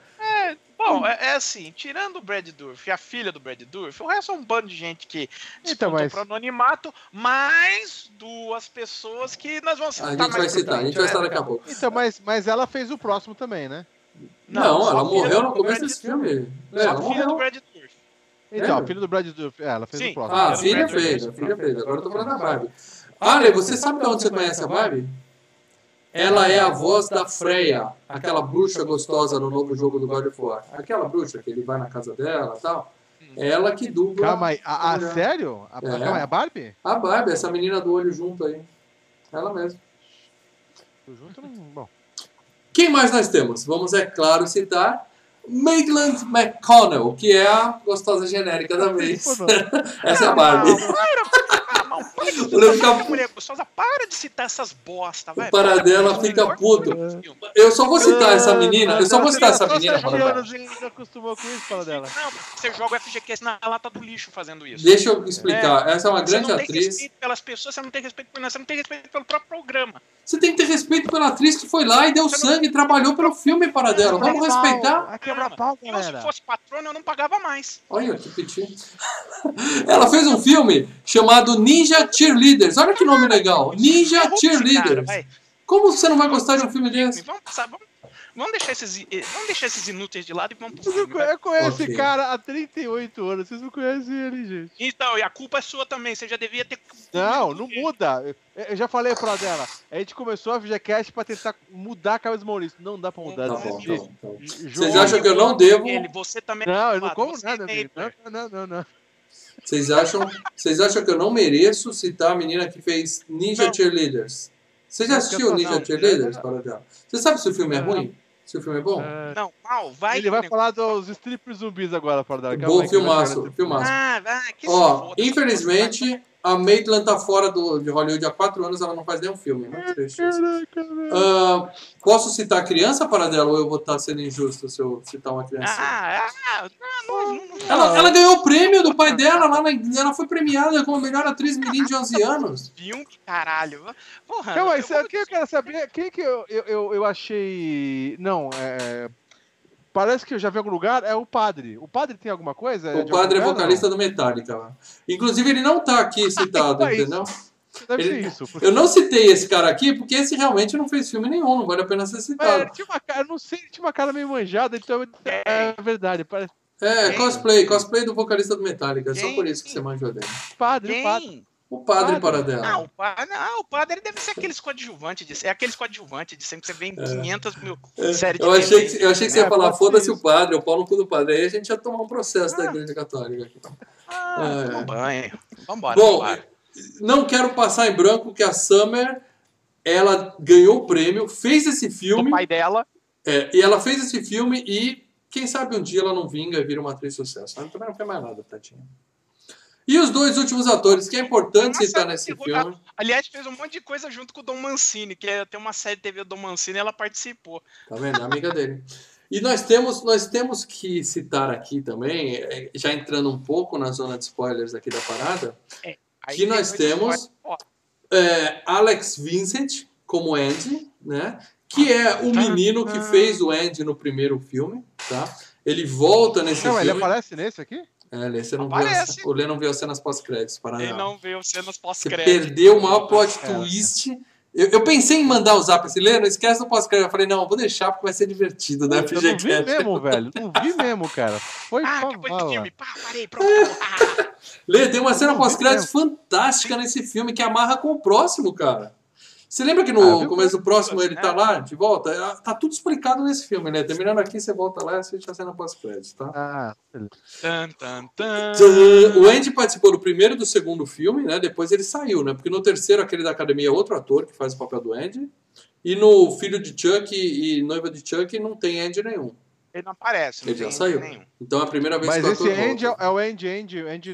Bom, é, é assim, tirando o Brad Dourif e a filha do Brad Dourif, o resto é um bando de gente que Então, mas- pro anonimato, mais duas pessoas que nós vamos A citar gente vai citar, a gente vai né? citar daqui a pouco. Então, mas, mas ela fez o próximo também, né? Não, só ela a morreu do no começo desse filme. É, Só ela a filha do morreu. Brad Dourif. Então, É. a filha do Brad Dourif, é, ela fez Sim. o próximo. Ah, a filha do fez, a filha fez. Agora eu tô falando da Barbie. Ale, você sabe de onde você conhece a Barbie? Ela é a voz da Freya, aquela bruxa gostosa no novo jogo do God of War. Aquela bruxa que ele vai na casa dela e tal. Ela que dubla Calma aí, a, a- sério? A, É. calma a Barbie? a Barbie, essa menina do olho junto aí. Ela mesma. Junto não. Bom. Quem mais nós temos? Vamos, é claro, citar Maitland McConnell, que é a gostosa genérica da vez. Essa é a Barbie. Não, para, ah, de Eu citar lembro que essa a- mulher gostosa, para de citar essas bosta, vai. O Paradela Para, fica puto. Eu só vou citar essa menina, eu só vou citar essa menina. Paradela. acostumou com isso, fala dela. Não, você joga o FGCast na lata do lixo fazendo isso. Deixa eu explicar. Essa é uma Você grande não tem atriz. respeito pelas pessoas, você não tem respeito por nós, você não tem respeito pelo próprio programa. Você tem que ter respeito pela atriz que foi lá e deu sangue e trabalhou pelo filme Paradela. Vamos respeitar. Pau, se fosse patrono, eu não pagava mais. Olha que piti. Ela fez um filme chamado Ninja Cheerleaders. Olha que nome legal. Ninja Cheerleaders. Como você não vai gostar de um filme desse? Vamos, passar, vamos, vamos deixar esses, eh, vamos deixar esses inúteis de lado e vamos pro Vocês não filme. vai. conhe- conhecem Ok. esse cara há 38 anos, vocês não conhecem ele, gente. Então, e a culpa é sua também, você já devia ter. Não, não muda. Eu- Eu já falei pra dela. A gente começou a FGCast pra tentar mudar a cabeça do Maurício. Não dá pra mudar. Não. João- Vocês acham que eu não devo? Ele, você também. Não, eu não como você nada, é. Não, não, não, não, não. Vocês acham, vocês acham que eu não mereço citar a menina que fez Ninja Não. Cheerleaders? Você já assistiu Ninja não. Cheerleaders, Paradela? Você sabe se o filme é ruim? Se o filme é bom? É, Não, mal, vai. ele vai que falar dos strippers zumbis agora, para dela. Bom filmaço, filmaço. Ah, vai, que Ó, infelizmente, a Maitland tá fora do, de Hollywood há quatro anos, ela não faz nenhum filme. Muito triste isso. Caraca, velho. Ah, posso citar criança, Paradela, ou eu vou estar sendo injusto se eu citar uma criança? Ah, ah, não, não, não. Ela, ela ganhou o prêmio do pai dela lá na, ela foi premiada como melhor atriz menina de 11 anos. Filme, caralho. Porra, Calma aí, eu quem eu quero saber? Quem que eu, eu, eu, eu achei. Não, é. Parece que eu já vi em algum lugar, é o padre. O padre tem alguma coisa? O padre é vocalista do Metallica. Inclusive, ele não tá aqui citado, É entendeu? não? Deve ele- ser isso. Eu não citei esse cara aqui porque esse realmente não fez filme nenhum, não vale a pena ser Mas citado. ele tinha uma cara, eu não sei, ele tinha uma cara meio manjada, então é verdade. Parece É, cosplay, cosplay do vocalista do Metallica. É só por isso que você manjou dele. padre, o padre. O padre Padre. Paradela. Ah, o padre, não, o padre deve ser aqueles coadjuvantes de, é aqueles coadjuvantes de sempre que você vê em 500 mil séries de É. Eu achei, que, eu achei que você ia É, falar, foda-se o padre, o pau no cu do padre. Aí a gente ia tomar um processo da Ah. Igreja Católica. Ah, É. toma banho. Vambora, Bom, vambora. não quero passar em branco que a Summer, ela ganhou o prêmio, fez esse Do filme, pai dela. é, e ela fez esse filme e quem sabe um dia ela não vinga e vira uma atriz de sucesso. Ela também não fez mais nada, tadinha. E os dois últimos atores, que é importante citar nesse filme. Aliás, fez um monte de coisa junto com o Dom Mancini, que é, tem uma série de TV do Dom Mancini e ela participou. Tá vendo? É amiga dele. E nós temos, nós temos que citar aqui também, é, já entrando um pouco na zona de spoilers aqui da parada, Aí Que nós temos- é, Alex Vincent como Andy, né? Que é o menino que fez o Andy no primeiro filme, tá? Ele volta nesse Não, ele filme. aparece nesse aqui? É, Lê, você não viu Aparece. as- o Lê não viu as cenas pós-créditos, para Ele não veio cenas Você pós-crédito. perdeu o maior plot É. twist. Eu, eu pensei em mandar o zap esse Lê, não esquece do pós-crédito. Eu falei, não, vou deixar porque vai ser divertido, né? Eu não vi mesmo, velho. Não vi mesmo, cara. Foi Ah, pra do vala. filme. Pá, parei, pronto. Ah, Lê, tem uma cena pós-créditos fantástica nesse filme que amarra com o próximo, cara. Você lembra que Ah, no vi começo do próximo ele né? tá lá, de volta? Ah, Tá tudo explicado nesse filme, né? Terminando aqui, você volta lá e assiste a cena pós-créditos, tá? Ah, beleza. tan, tan, tan. Tchan! O Andy participou do primeiro e do segundo filme, né? Depois ele saiu, né? Porque no terceiro, aquele da academia é outro ator que faz o papel do Andy. E no Filho de Chuck e Noiva de Chuck não tem Andy nenhum. Ele não aparece. não Ele já saiu. nenhum. Então é a primeira vez Mas que o esse ator Andy é, volta. é o Andy, Andy, Andy,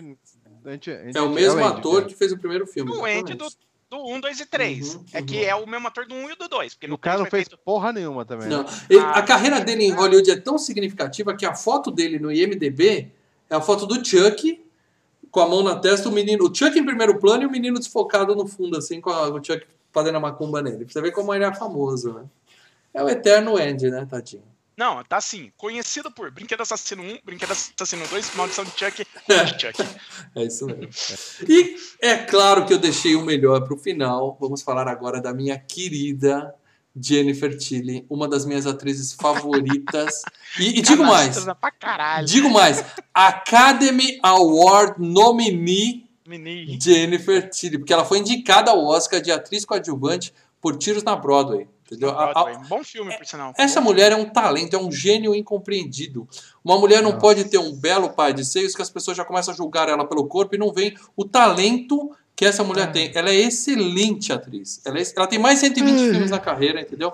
Andy, Andy É o mesmo Andy, ator cara. que fez o primeiro filme. O Andy do. Do 1, 2 e 3. Uhum, é uhum. que é o mesmo ator do 1 e do 2. Porque no o cara não 3 foi fez feito- porra nenhuma também. né? Não. Ele- Ah. a carreira dele em Hollywood é tão significativa que a foto dele no IMDB é a foto do Chuck com a mão na testa, o menino, o Chuck em primeiro plano e o menino desfocado no fundo, assim, com a- o Chuck fazendo a macumba nele. Pra você ver como ele é famoso, né? É o eterno Andy, né, tadinho? Não, tá assim. Conhecido por Brinquedo Assassino 1, Brinquedo Assassino 2, Maldição de Chuck É. de Chuck. É isso mesmo. E é claro que eu deixei o melhor pro final. Vamos falar agora da minha querida Jennifer Tilly, uma das minhas atrizes favoritas. E, e digo mais, Pra caralho. digo mais, Academy Award nominee Menino. Jennifer Tilly, porque ela foi indicada ao Oscar de atriz coadjuvante por Tiros na Broadway. Entendeu? A- a-. Bom filme, por sinal. essa mulher é um talento, é um gênio incompreendido. Uma mulher não Nossa. pode ter um belo pai de seios que as pessoas já começam a julgar ela pelo corpo e não veem o talento que essa mulher É. tem. Ela é excelente atriz. Ela, é- ela tem mais 120 Ai. filmes na carreira, entendeu?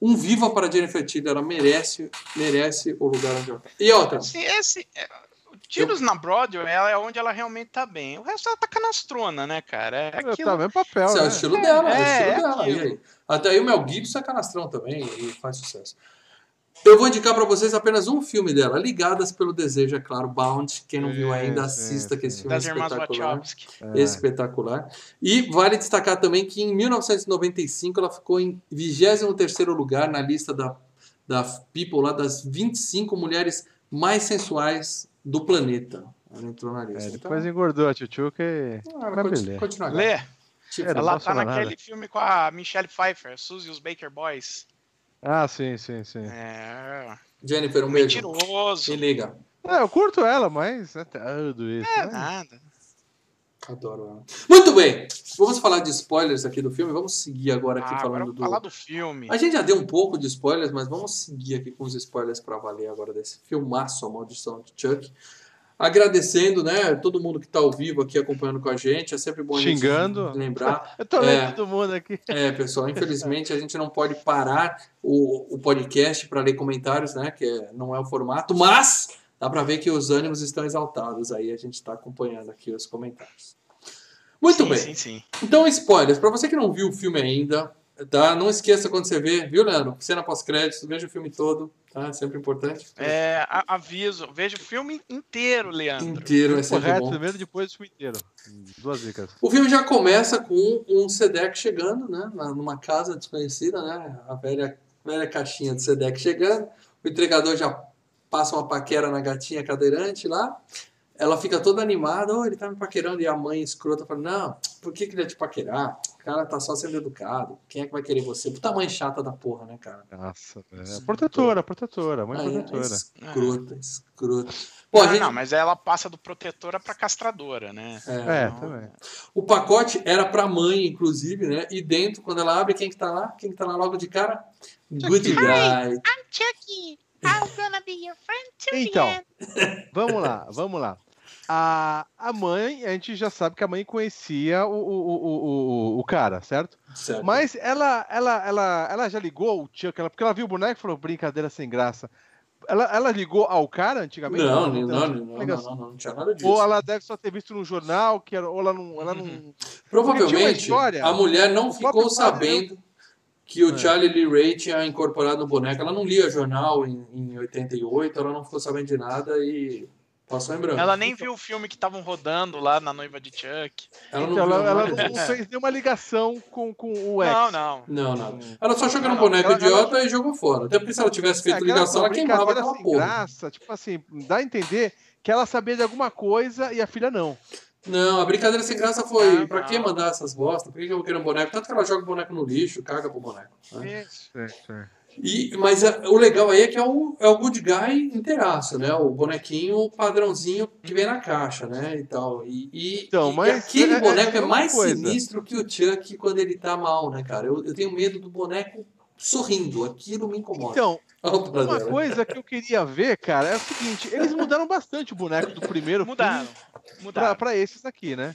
Um viva para Jennifer Tilly, ela merece, merece o lugar onde ela tá. E outra, Assim, esse, é, o Tiros na Broadway ela é onde ela realmente tá bem. O resto ela tá canastrona, né, cara? É Tá aquilo. no mesmo papel, esse é o né? estilo dela, é, o é, estilo é dela. E aí? Até aí o Mel Gibson é canastrão também e faz sucesso. Eu vou indicar pra vocês apenas um filme dela, Ligadas pelo Desejo, é claro, Bound. Quem não viu ainda, assista, que esse filme é Das irmãs espetacular. É. Espetacular. E vale destacar também que em 1995 ela ficou em 23º lugar na lista da, da People, lá das 25 mulheres mais sensuais do planeta. Ela entrou na lista. É, Então, depois engordou a Tchutchuca e. ah, ela vai conti- beleza. continua. Lê, Tipo, ela tá naquele nada. filme com a Michelle Pfeiffer, Suzy e os Baker Boys. Ah, sim, sim, sim. É. Jennifer, um beijo. Mentiroso. Se liga. É, eu curto ela, mas é tudo isso. É né? nada. Adoro ela. Muito bem. Vamos falar de spoilers aqui do filme. Vamos seguir agora aqui Ah, falando vamos do. falar do filme. A gente já deu um pouco de spoilers, mas vamos seguir aqui com os spoilers para valer agora desse filmaço, A Maldição de Chuck. Agradecendo, né, todo mundo que está ao vivo aqui acompanhando com a gente. É sempre bom a gente Xingando. lembrar. Eu tô lendo É. todo mundo aqui. É, pessoal, infelizmente a gente não pode parar o, o podcast para ler comentários, né, que é- não é o formato, mas dá para ver que os ânimos estão exaltados aí. A gente está acompanhando aqui os comentários. Muito sim, bem. Sim, sim. Então, spoilers. Pra você que não viu o filme ainda, tá? Não esqueça quando você vê, viu, Leandro? Cena pós-créditos, veja o filme todo, tá? É sempre importante. É, aviso, veja o filme inteiro, Leandro. Inteiro é sempre Correto, bom. primeiro depois o filme inteiro. Duas dicas. O filme já começa com um SEDEC chegando, né? Numa casa desconhecida, né? A velha, velha caixinha de SEDEC chegando. O entregador já passa uma paquera na gatinha cadeirante lá. Ela fica toda animada, oh, ele tá me paquerando. E a mãe escrota fala: Não, por que, que ele ia te paquerar? O cara tá só sendo educado. Quem é que vai querer você? Puta mãe chata da porra, né, cara? Nossa, é. protetora, protetora, mãe é, protetora. escrota, escrota. Pô, a não, gente, não, mas ela passa do protetora pra castradora, né? é, É, também. O pacote era pra mãe, inclusive, né? E dentro, quando ela abre, quem que tá lá? Quem que tá lá logo de cara? Good guy. Chucky, I'm gonna be your friend to Então, vamos lá, vamos lá. A, a mãe, a gente já sabe que a mãe conhecia o, o, o, o, o cara, certo? Certo. Mas ela, ela, ela, ela já ligou o Chuck, ela, porque ela viu o boneco e falou, brincadeira sem graça. Ela, ela ligou ao cara antigamente? Não, não, não, ela não, tinha não, não, não, não tinha nada disso. Ou ela deve só ter visto no jornal, que era, ou ela não. Ela não... Uhum. Porque tinha uma Provavelmente, história, a mulher não ficou padre sabendo que o É. Charlie Lee Ray tinha incorporado no boneco. Ela não lia jornal em, em 88, ela não ficou sabendo de nada e passou em branco. Ela nem viu o filme que estavam rodando lá na noiva de Chuck. Ela não Então, ela, viu ela não fez nenhuma ligação com, com o ex. Não, não. Não, não. Ela só um Não, não, boneco ela- idiota e jogou fora. Até porque se ela tivesse É, feito aquela ligação, ela queimava aquela sem porra. graça, tipo assim, dá a entender que ela sabia de alguma coisa e a filha não. Não, a brincadeira sem graça foi Não, pra que mandar essas bostas? Por que que eu vou querer um boneco? Tanto que ela joga o boneco no lixo, caga pro boneco. né? Isso. E, mas a- o legal aí é que é o, é o good guy inteiraço, né? O bonequinho padrãozinho que vem na caixa, né? E tal. E, e- Então, e mas aquele é- é boneco é, uma mais coisa. sinistro que o Chuck quando ele tá mal, né, cara? Eu, eu tenho medo do boneco sorrindo. Aquilo me incomoda. Então, uma coisa que eu queria ver, cara, é o seguinte: eles mudaram bastante o boneco do primeiro Mudaram. filme pra, pra esses aqui, né?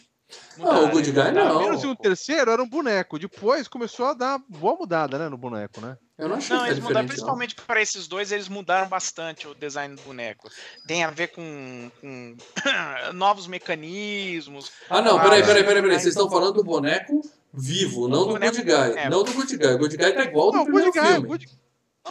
Não, o Good Guy não. E o terceiro era um boneco, depois começou a dar boa mudada, né, no boneco, né? Eu não achei Não, que eles era mudaram, principalmente para esses dois, eles mudaram bastante o design do boneco. Tem a ver com, com novos mecanismos. Ah, não, Ah, peraí, sim. peraí, peraí, peraí. Vocês estão falando do boneco vivo, não do Good Guy. é. Não do Good Guy. O Good Guy tá igual ao do primeiro Good Guy, filme.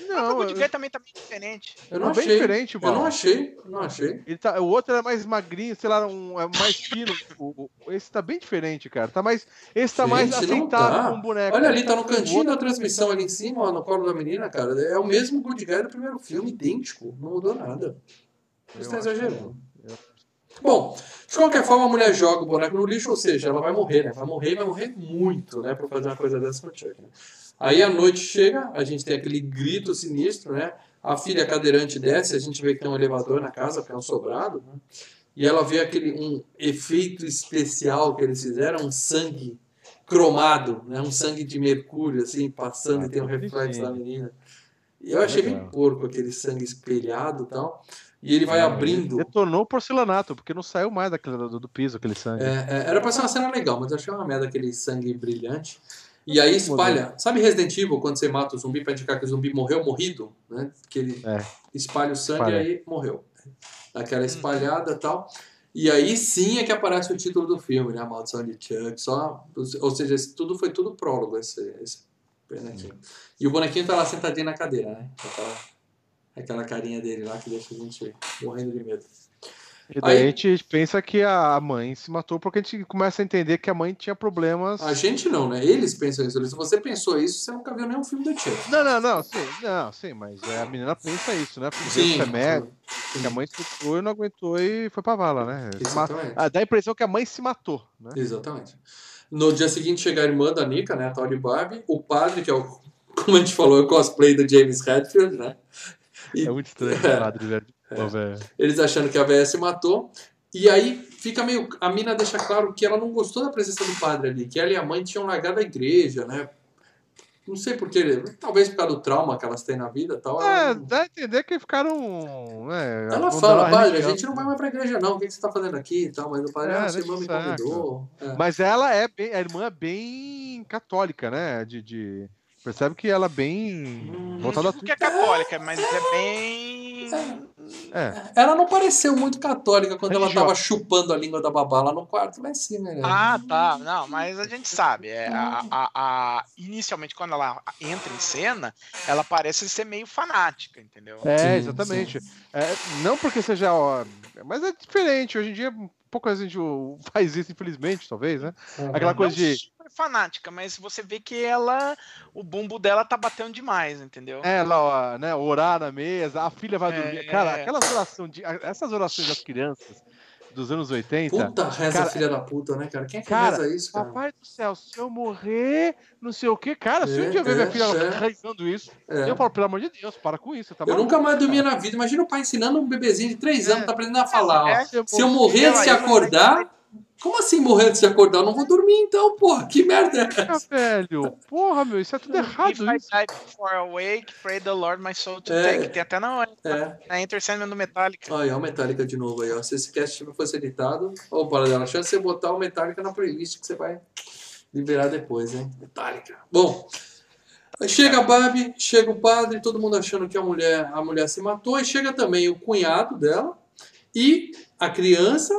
Não, o Good eu- Guy também tá bem diferente. Eu não é bem achei. diferente, Eu mano. não achei, eu não achei. Ele tá, o outro era mais magrinho, sei lá, um, é mais fino. o, o- esse tá bem diferente, cara. Tá mais, esse tá mais Gente, não aceitável tá. com o boneco. Olha ali, tá no cantinho da transmissão ali em cima, ó, no colo da menina, cara. É o mesmo Good Guy do primeiro filme, idêntico. Não mudou nada. Você Eu está acho exagerando. Bom, de qualquer forma, a mulher joga o boneco no lixo, ou seja, ela vai morrer, né? Vai morrer e vai morrer muito, né? Pra fazer uma coisa dessa com o Chuck. Né? Aí a noite chega, a gente tem aquele grito sinistro, né? A filha cadeirante desce, a gente vê que tem um elevador na casa, porque é um sobrado, né? E ela vê aquele um efeito especial que eles fizeram, um sangue cromado, né? Um sangue de mercúrio, assim, passando e tem um reflexo da menina. E eu achei bem porco aquele sangue espelhado e tal. E ele vai abrindo. Detonou o porcelanato, porque não saiu mais daquele, do, do piso, aquele sangue. É, é, era pra ser uma cena legal, mas eu achei uma merda aquele sangue brilhante. E aí espalha. Sabe Resident Evil, quando você mata o zumbi pra indicar que o zumbi morreu morrido? Né? Que ele É. espalha o sangue Espalha. e aí morreu. Aquela espalhada e tal. E aí sim é que aparece o título do filme, né? A Maldição de Chuck. Só, ou seja, esse tudo foi tudo prólogo, esse, esse bonequinho. E o bonequinho tá lá sentadinho na cadeira, né? Aquela, aquela carinha dele lá que deixa a gente morrendo de medo. E daí Aí- a gente pensa que a mãe se matou porque a gente começa a entender que a mãe tinha problemas. A gente não, né? Eles pensam isso. Se você pensou isso, você nunca viu nenhum filme do Chuck. Não, não, não, sim, não, sim, mas é, a menina pensa isso, né? Porque Sim, remédio, sim. que a mãe estuprou e não aguentou e foi pra vala, né? Exatamente. Ah, dá a impressão que a mãe se matou, né? Exatamente. No dia seguinte chega a irmã da Nika, né? A de Barbie. O padre, que é o, como a gente falou, é o cosplay do James Redfield, né? E É muito estranho É. padre, velho. Pô, velho. eles achando que a se matou. E aí fica meio. A mina deixa claro que ela não gostou da presença do padre ali, que ela e a mãe tinham largado a igreja, né? Não sei porquê, talvez por causa do trauma que elas têm na vida e tal. É, ela, dá a entender que ficaram. Né, ela fala, padre, a gente não vai mais pra igreja, não. O que que você tá fazendo aqui e tal? Mas o padre, É, ah, sua irmã me convidou. É. Mas ela é bem. A irmã é bem católica, né? De, de- percebe que ela é bem. Voltada a Porque é católica, mas é bem. É. Ela não pareceu muito católica quando ela Religiosa. tava chupando a língua da babá lá no quarto, lá em cima, né? Ah, tá. Não, mas a gente sabe. É, a, a- a- inicialmente, quando ela entra em cena, ela parece ser meio fanática, entendeu? É, Sim, exatamente. É, não porque seja. ó, mas é diferente. Hoje em dia, pouca gente faz isso, infelizmente, talvez, né? Aquela Não coisa de. super fanática, mas você vê que ela. O bumbo dela tá batendo demais, entendeu? É, lá, ó, né, orar na mesa, a filha vai É. dormir. Cara, aquelas orações de, essas orações das crianças dos anos 80. Puta reza Cara, filha da puta, né, cara? Quem é que cara, reza isso, cara? Papai do céu, se eu morrer, não sei o quê. Cara, se É, um dia eu ver minha é, filha é. rezando isso, É. eu falo, pelo amor de Deus, para com isso. Tá Eu maluco, nunca mais dormia na vida. Imagina o pai ensinando um bebezinho de 3 anos, É. tá aprendendo a falar, ó. É, Se eu morrer ela- acordar. Como assim morrer antes de acordar? Eu não vou dormir então, porra. Que merda é essa? velho, porra, meu, isso é tudo If errado. I Isso. die before awake, pray the Lord my soul to É. take. Tem até na, É. na Enter Sandman do Metallica. Olha, o Metallica de novo aí, ó. Se esse cast fosse editado, ô, para dela, a chance de você botar o Metallica na playlist que você vai liberar depois, hein? Metallica. Bom, aí chega a Barbie, chega o padre, todo mundo achando que a mulher, a mulher se matou, e chega também o cunhado dela e a criança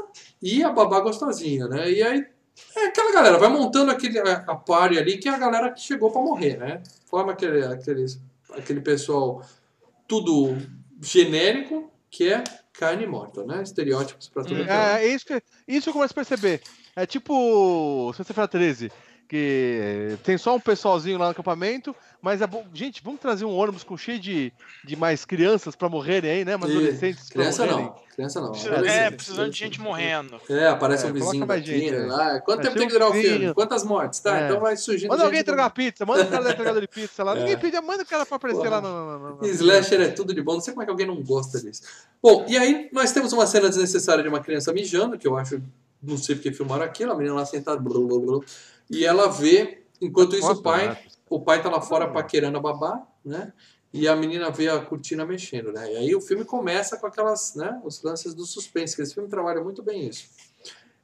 e a babá gostosinha, né? E aí é aquela galera, vai montando aquele, a, party ali, que é a galera que chegou pra morrer, né? Forma aquele, aquele, aquele pessoal tudo genérico, que é carne morta, né? Estereótipos pra tudo. Hum. é. É, é isso que, isso eu começo a perceber. É tipo, se você for 13, que tem só um pessoalzinho lá no acampamento, mas é bom. Gente, vamos trazer um ônibus com cheio de, de mais crianças pra morrerem aí, né? Mais E adolescentes Criança morrerem. não, criança não. Precisa- é, precisando de gente morrendo. É, aparece É, um vizinho gente, né? lá. Quanto tempo tem que durar o filme? Quantas mortes? Tá, É. então vai surgindo Manda alguém entregar pizza, manda o cara da entregador de pizza lá. É. Ninguém pede, manda o cara pra aparecer Porra. lá no. no- no- Slasher é tudo de bom, não sei como é que alguém não gosta disso. Bom, e aí nós temos uma cena desnecessária de uma criança mijando, que eu acho, não sei porque filmaram aquilo, a menina lá sentada, blá, blá, blá, e ela vê, enquanto isso o pai, né? o pai tá lá fora paquerando a babá, né? E a menina vê a cortina mexendo, né? E aí o filme começa com aquelas, né, os lances do suspense, que esse filme trabalha muito bem isso.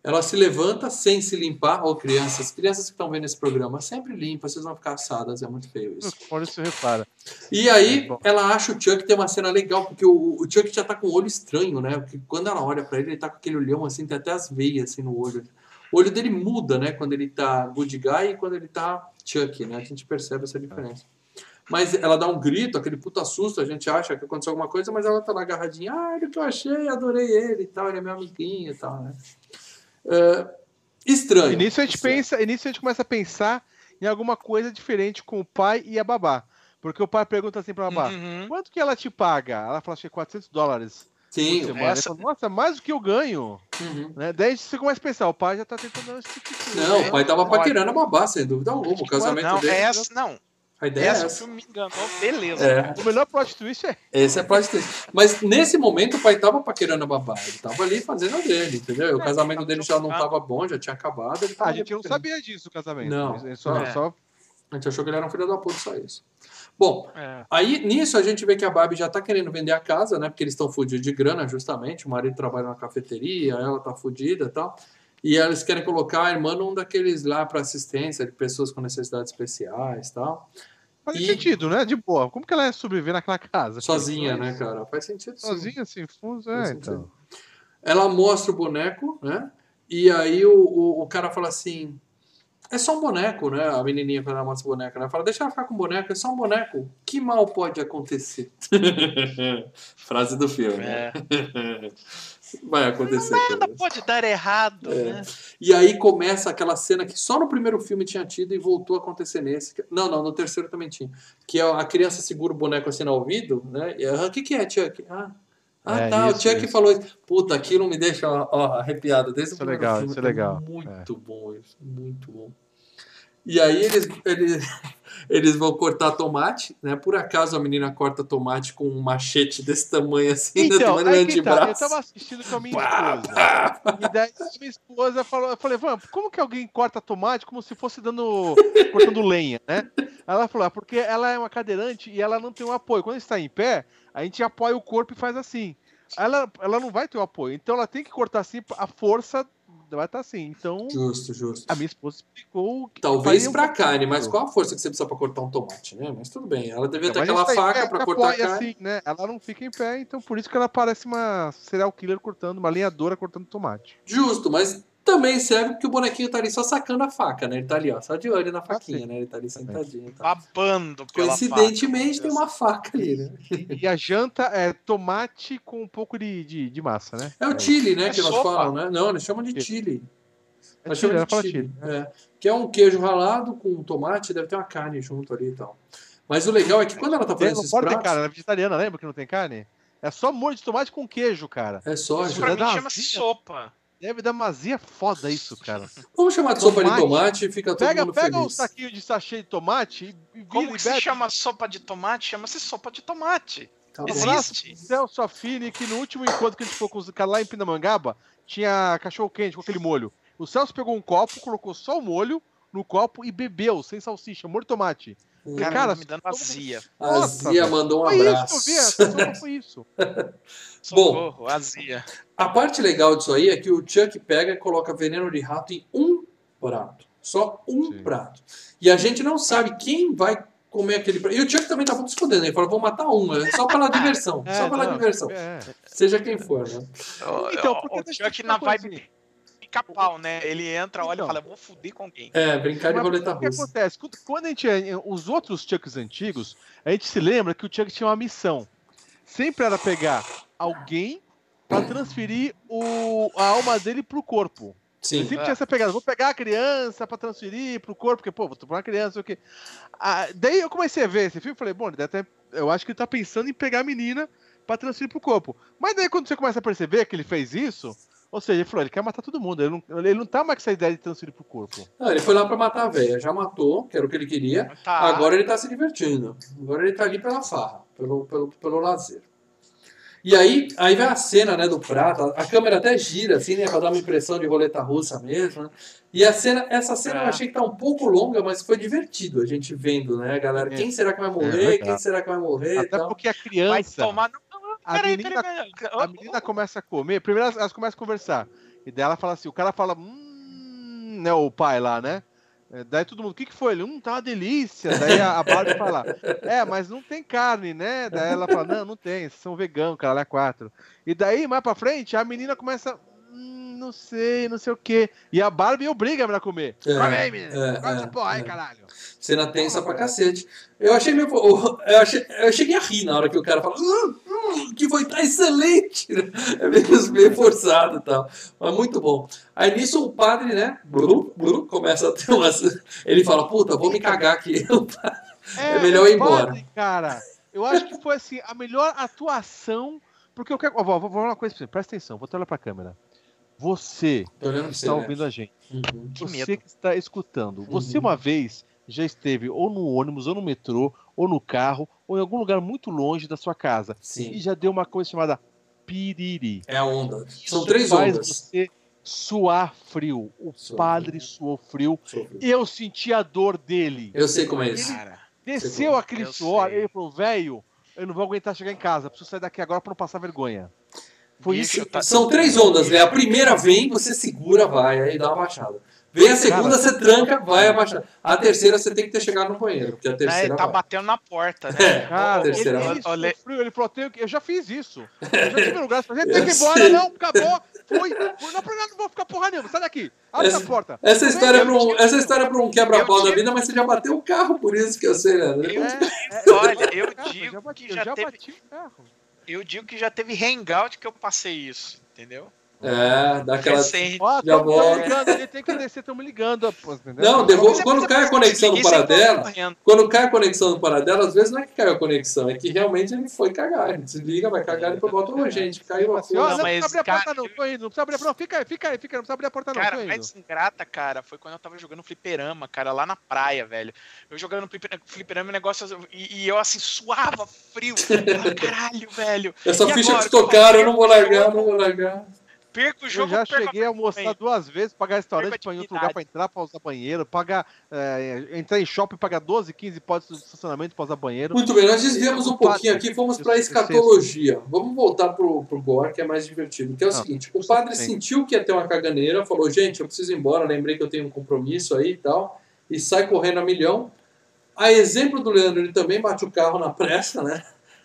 Ela se levanta sem se limpar, ou crianças, crianças que estão vendo esse programa, sempre limpa, vocês vão ficar assadas, é muito feio isso. Olha se repara. E aí, Bom. ela acha o Chuck tem uma cena legal, porque o, o Chuck já tá com o olho estranho, né? Porque quando ela olha pra ele, ele tá com aquele olhão assim, tem até as veias assim no olho. O olho dele muda, né? Quando ele tá good guy e quando ele tá Chuck, né? A gente percebe essa diferença. Mas ela dá um grito, aquele puta susto, a gente acha que aconteceu alguma coisa, mas ela tá lá agarradinha, ah, olha o que eu achei, adorei ele e tal, ele é meu amiguinho e tal, né? É, estranho. E nisso a gente Estranho. pensa, e nisso a gente começa a pensar em alguma coisa diferente com o pai e a babá. Porque o pai pergunta assim pra babá: Uhum. quanto que ela te paga? Ela fala, acho que é 400 dólares Sim. essa- fala, Nossa, mais do que eu ganho. Uhum. Né? Daí você começa a pensar, o pai já tá tentando dar esse tipo de- Não, o pai tava paquerando a babá, sem dúvida alguma. O casamento Não, dele. essa, não. A ideia é Essa o filme me enganou, beleza. É, O melhor plot twist é. esse é plot twist. Mas nesse momento o pai tava paquerando a babá. Ele tava ali fazendo a dele, entendeu? O É, casamento dele já não tava bom, já tinha acabado. Ele Ah, tava a gente não sabia disso, o casamento. Não. É Só, É. só A gente achou que ele era um filho da puta, só isso. Bom, É. aí nisso a gente vê que a Barbie já tá querendo vender a casa, né? Porque eles estão fudidos de grana, justamente. O marido trabalha na cafeteria, ela tá fudida e tal. E eles querem colocar a irmã num daqueles lá para assistência de pessoas com necessidades especiais e tal. Faz E- sentido, né? De boa. Como que ela ia sobreviver naquela casa? Sozinha, né, cara? Faz sentido sim. Sozinha, assim, fundo, Faz é, sentido. então. Ela mostra o boneco, né? E aí o, o, o cara fala assim: é só um boneco, né? A menininha, quando ela mostra o boneco, ela fala: deixa ela ficar com o boneco, é só um boneco. Que mal pode acontecer? Frase do filme. né? É. Vai acontecer. Nada pode dar errado, É. né? E aí começa aquela cena que só no primeiro filme tinha tido e voltou a acontecer nesse. Não, não, no terceiro também tinha. Que é a criança segura o boneco assim no ouvido, né? E, "Ah, o que, que é, Chuck? Ah, ah É, tá, isso, o Chuck isso. falou isso. Puta, aquilo me deixa ó, arrepiado desde Isso o é primeiro legal, filme. isso é legal. Muito bom isso, muito bom. E aí eles, eles, eles vão cortar tomate, né? Por acaso a menina corta tomate com um machete desse tamanho assim, né? Então, tamanho do aí que tá, eu antebraço. tava assistindo com a minha Pá, esposa. pá. E daí a minha esposa falou, eu falei, Van, como que alguém corta tomate como se fosse dando. cortando lenha, né? Ela falou, ah, porque ela é uma cadeirante e ela não tem um apoio. Quando está em pé, a gente apoia o corpo e faz assim. Ela, ela não vai ter o apoio. Então ela tem que cortar assim, a força vai estar assim. Então, Justo, justo. a minha esposa explicou que Talvez um pra pouquinho. carne, mas qual a força que você precisa pra cortar um tomate, né? Mas tudo bem, ela devia Então, ter aquela aí, faca é, pra cortar a carne. assim, né? Ela não fica em pé, então por isso que ela parece uma serial killer cortando, uma lenhadora cortando tomate. Justo, mas também serve porque o bonequinho tá ali só sacando a faca, né? Ele tá ali, ó, só de olho na faquinha, sim. né? Ele tá ali sentadinho tal. Babando pela Coincidentemente faca, tem uma faca ali, né? E a janta é tomate com um pouco de, de, de massa, né? É o chili, né? É que sopa. falam, né? Não, eles chamam de chili. É chile, de chili. chile. É. Que é um queijo ralado com tomate, deve ter uma carne junto ali e tal. Mas o legal é que quando ela tá fazendo não esses pode ter pratos, carne, ela é vegetariana, lembra que não tem carne? É só molho de tomate com queijo, cara. é Isso soja. pra mim Dá uma chama azia. sopa. Deve dar mazia foda isso, cara. Vamos chamar de sopa de Tomate. e fica todo Pega, mundo pega um feliz. saquinho de sachê de tomate e e Como vira que se chama sopa de tomate? Chama-se sopa de tomate. Tá bom. Existe. Celso Affini, que no último encontro que a gente ficou com os caras lá em Pinamangaba, tinha cachorro quente com aquele molho. O Celso pegou um copo, colocou só o molho no copo e bebeu, sem salsicha, molho de tomate. Cara, Cara, me dando azia. A Nossa, Zia velho. mandou um Foi abraço. isso, eu vi, foi isso. Socorro, azia. A parte legal disso aí é que o Chuck pega e coloca veneno de rato em um prato. Só um Sim. prato. E a gente não sabe quem vai comer aquele prato. E o Chuck também tá muito se fodendo. Ele fala, vou matar um, é só pela diversão. É, só pela não, diversão. é. Seja quem for, né? Então, o, porque o Chuck na vibe pica-pau, né? Ele entra, olha Então. e fala, vou fuder com alguém. É, brincar de Mas roleta o que russa. acontece? Quando- Quando a gente. Os outros Chucks antigos, a gente se lembra que o Chuck tinha uma missão. Sempre era pegar alguém para transferir o, a alma dele pro corpo. Sim. Ele sempre É. tinha essa pegada. Vou pegar a criança pra transferir pro corpo, porque, pô, vou tomar uma criança, o quê? Ah, daí eu comecei a ver esse filme e falei, bom, ele ter- eu acho que ele tá pensando em pegar a menina pra transferir pro corpo. Mas daí quando você começa a perceber que ele fez isso, ou seja, ele falou, ele quer matar todo mundo. Ele não, ele não tá mais com essa ideia de transferir pro corpo. Ah, ele foi lá pra matar a velha. Já matou, que era o que ele queria. Tá. Agora ele tá se divertindo. Agora ele tá ali pela farra, pelo, pelo, pelo lazer. E aí, aí vem a cena, né, do prato. A câmera até gira, assim, né, pra dar uma impressão de roleta russa mesmo, né? E a cena, essa cena eu É. achei que tá um pouco longa, mas foi divertido a gente vendo, né, galera? É. Quem será que vai morrer? verdade. Quem será que vai morrer? Até tal. porque a Vai criança. tomar. Não, não, a peraí, menina- peraí, peraí. A menina começa a comer, primeiro elas, elas começam a conversar. E daí ela fala assim, o cara fala, hum, né, o pai lá, né? É, Daí todo mundo, o que, que foi? Ele, hum, tá uma delícia. Daí a, a Barbie fala, é, mas não tem carne, né? Daí ela fala, não, não tem, vocês são veganos, cara, lá é quatro. E daí, mais pra frente, a menina começa, hum, não sei, não sei o quê. E a Barbie obriga a menina a comer. É, Come aí, menina, é, come essa é, porra aí, é. caralho. Cena tensa pra cacete. Eu achei meio. Eu, achei, eu cheguei a rir na hora que o cara fala. "Hum, hum, que foi tá excelente! É meio, meio forçado e tal. Mas muito bom. Aí nisso o padre, né? Blu, blu, começa a ter umas. Ele fala: Puta, vou me cagar aqui. É melhor ir embora. padre, Cara, eu acho que foi assim, a melhor atuação. Porque eu quero. Ó, vou, vou falar uma coisa pra você, presta atenção, vou olhar pra câmera. Você que você. está né? ouvindo a gente, Uhum. Você que está escutando, você Uhum. uma vez já esteve ou no ônibus, ou no metrô, ou no carro, ou em algum lugar muito longe da sua casa. E Sim. já deu uma coisa chamada piriri. É a onda. São Isso três faz ondas. você suar frio. O Suar padre frio. suou frio. Sofre. Eu senti a dor dele. Eu sei como é isso. Cara, Desceu aquele Eu suor, sei. ele falou, velho, eu não vou aguentar chegar em casa, preciso sair daqui agora pra não passar vergonha. Foi Bicho, isso. tá- São três ondas, né? A primeira vem, você segura, vai, aí dá uma baixada. Vem a segunda, você tranca, vai abaixar. A terceira, você tem que ter chegado no banheiro, porque a né, terceira ele tá vai. batendo na porta, né? É, Cara, ele, terceira ele vai. Olha- sofreu, ele falou, "Tenho que- eu já fiz isso. Eu já tive um lugar, falei, tem que ir embora, não, acabou. Fui, não, não, não vou ficar porra nenhuma, sai daqui. Abre Essa- essa porta. Essa história, é pra um, essa história é pra um quebra-pau da vida, mas você já bateu o carro, por isso que eu sei, né? Eu- É, é, Olha, eu digo que eu já teve- bati o carro. Eu digo que já teve hangout que eu passei isso, entendeu? É, dá aquela. Ó, Já ligando, ele tem que descer, estamos ligando. pô? Não, devolve- Você quando precisa cai a conexão no paradela, volta correndo. Quando cai a conexão no paradelo, às vezes não é que caiu a conexão, é que realmente ele foi cagar. Ele desliga, vai cagar e depois volta. Ô, gente, caiu a Assim, ó, coisa. não, Não, precisa mas, abrir a porta não, tô indo. Não precisa abrir a porta, não, fica aí, fica aí, fica aí, não precisa abrir a porta não, Cara, mais ingrata, cara, foi quando eu tava jogando fliperama, cara, lá na praia, velho. Eu jogando fliper- fliperama e negócio. E, e eu assim, suava frio. Caralho, velho. Essa E ficha agora? que tocaram, eu não vou o largar, não vou largar. Perco o Eu jogo, já perco a cheguei a almoçar duas vezes, pagar restaurante Perco a pra ir em outro lugar pra entrar, pra usar banheiro, pagar, é, entrar em shopping, pagar 12, 15 postos de estacionamento pra usar banheiro. Muito bem, nós desviamos um pouquinho aqui, fomos para a escatologia. Vamos voltar pro, pro gore, que é mais divertido. Que é o Não, seguinte: o padre sim. sentiu que ia ter uma caganeira, falou, gente, eu preciso ir embora, lembrei que eu tenho um compromisso aí e tal, e sai correndo a milhão. A exemplo do Leandro, ele também bate o carro na pressa, né?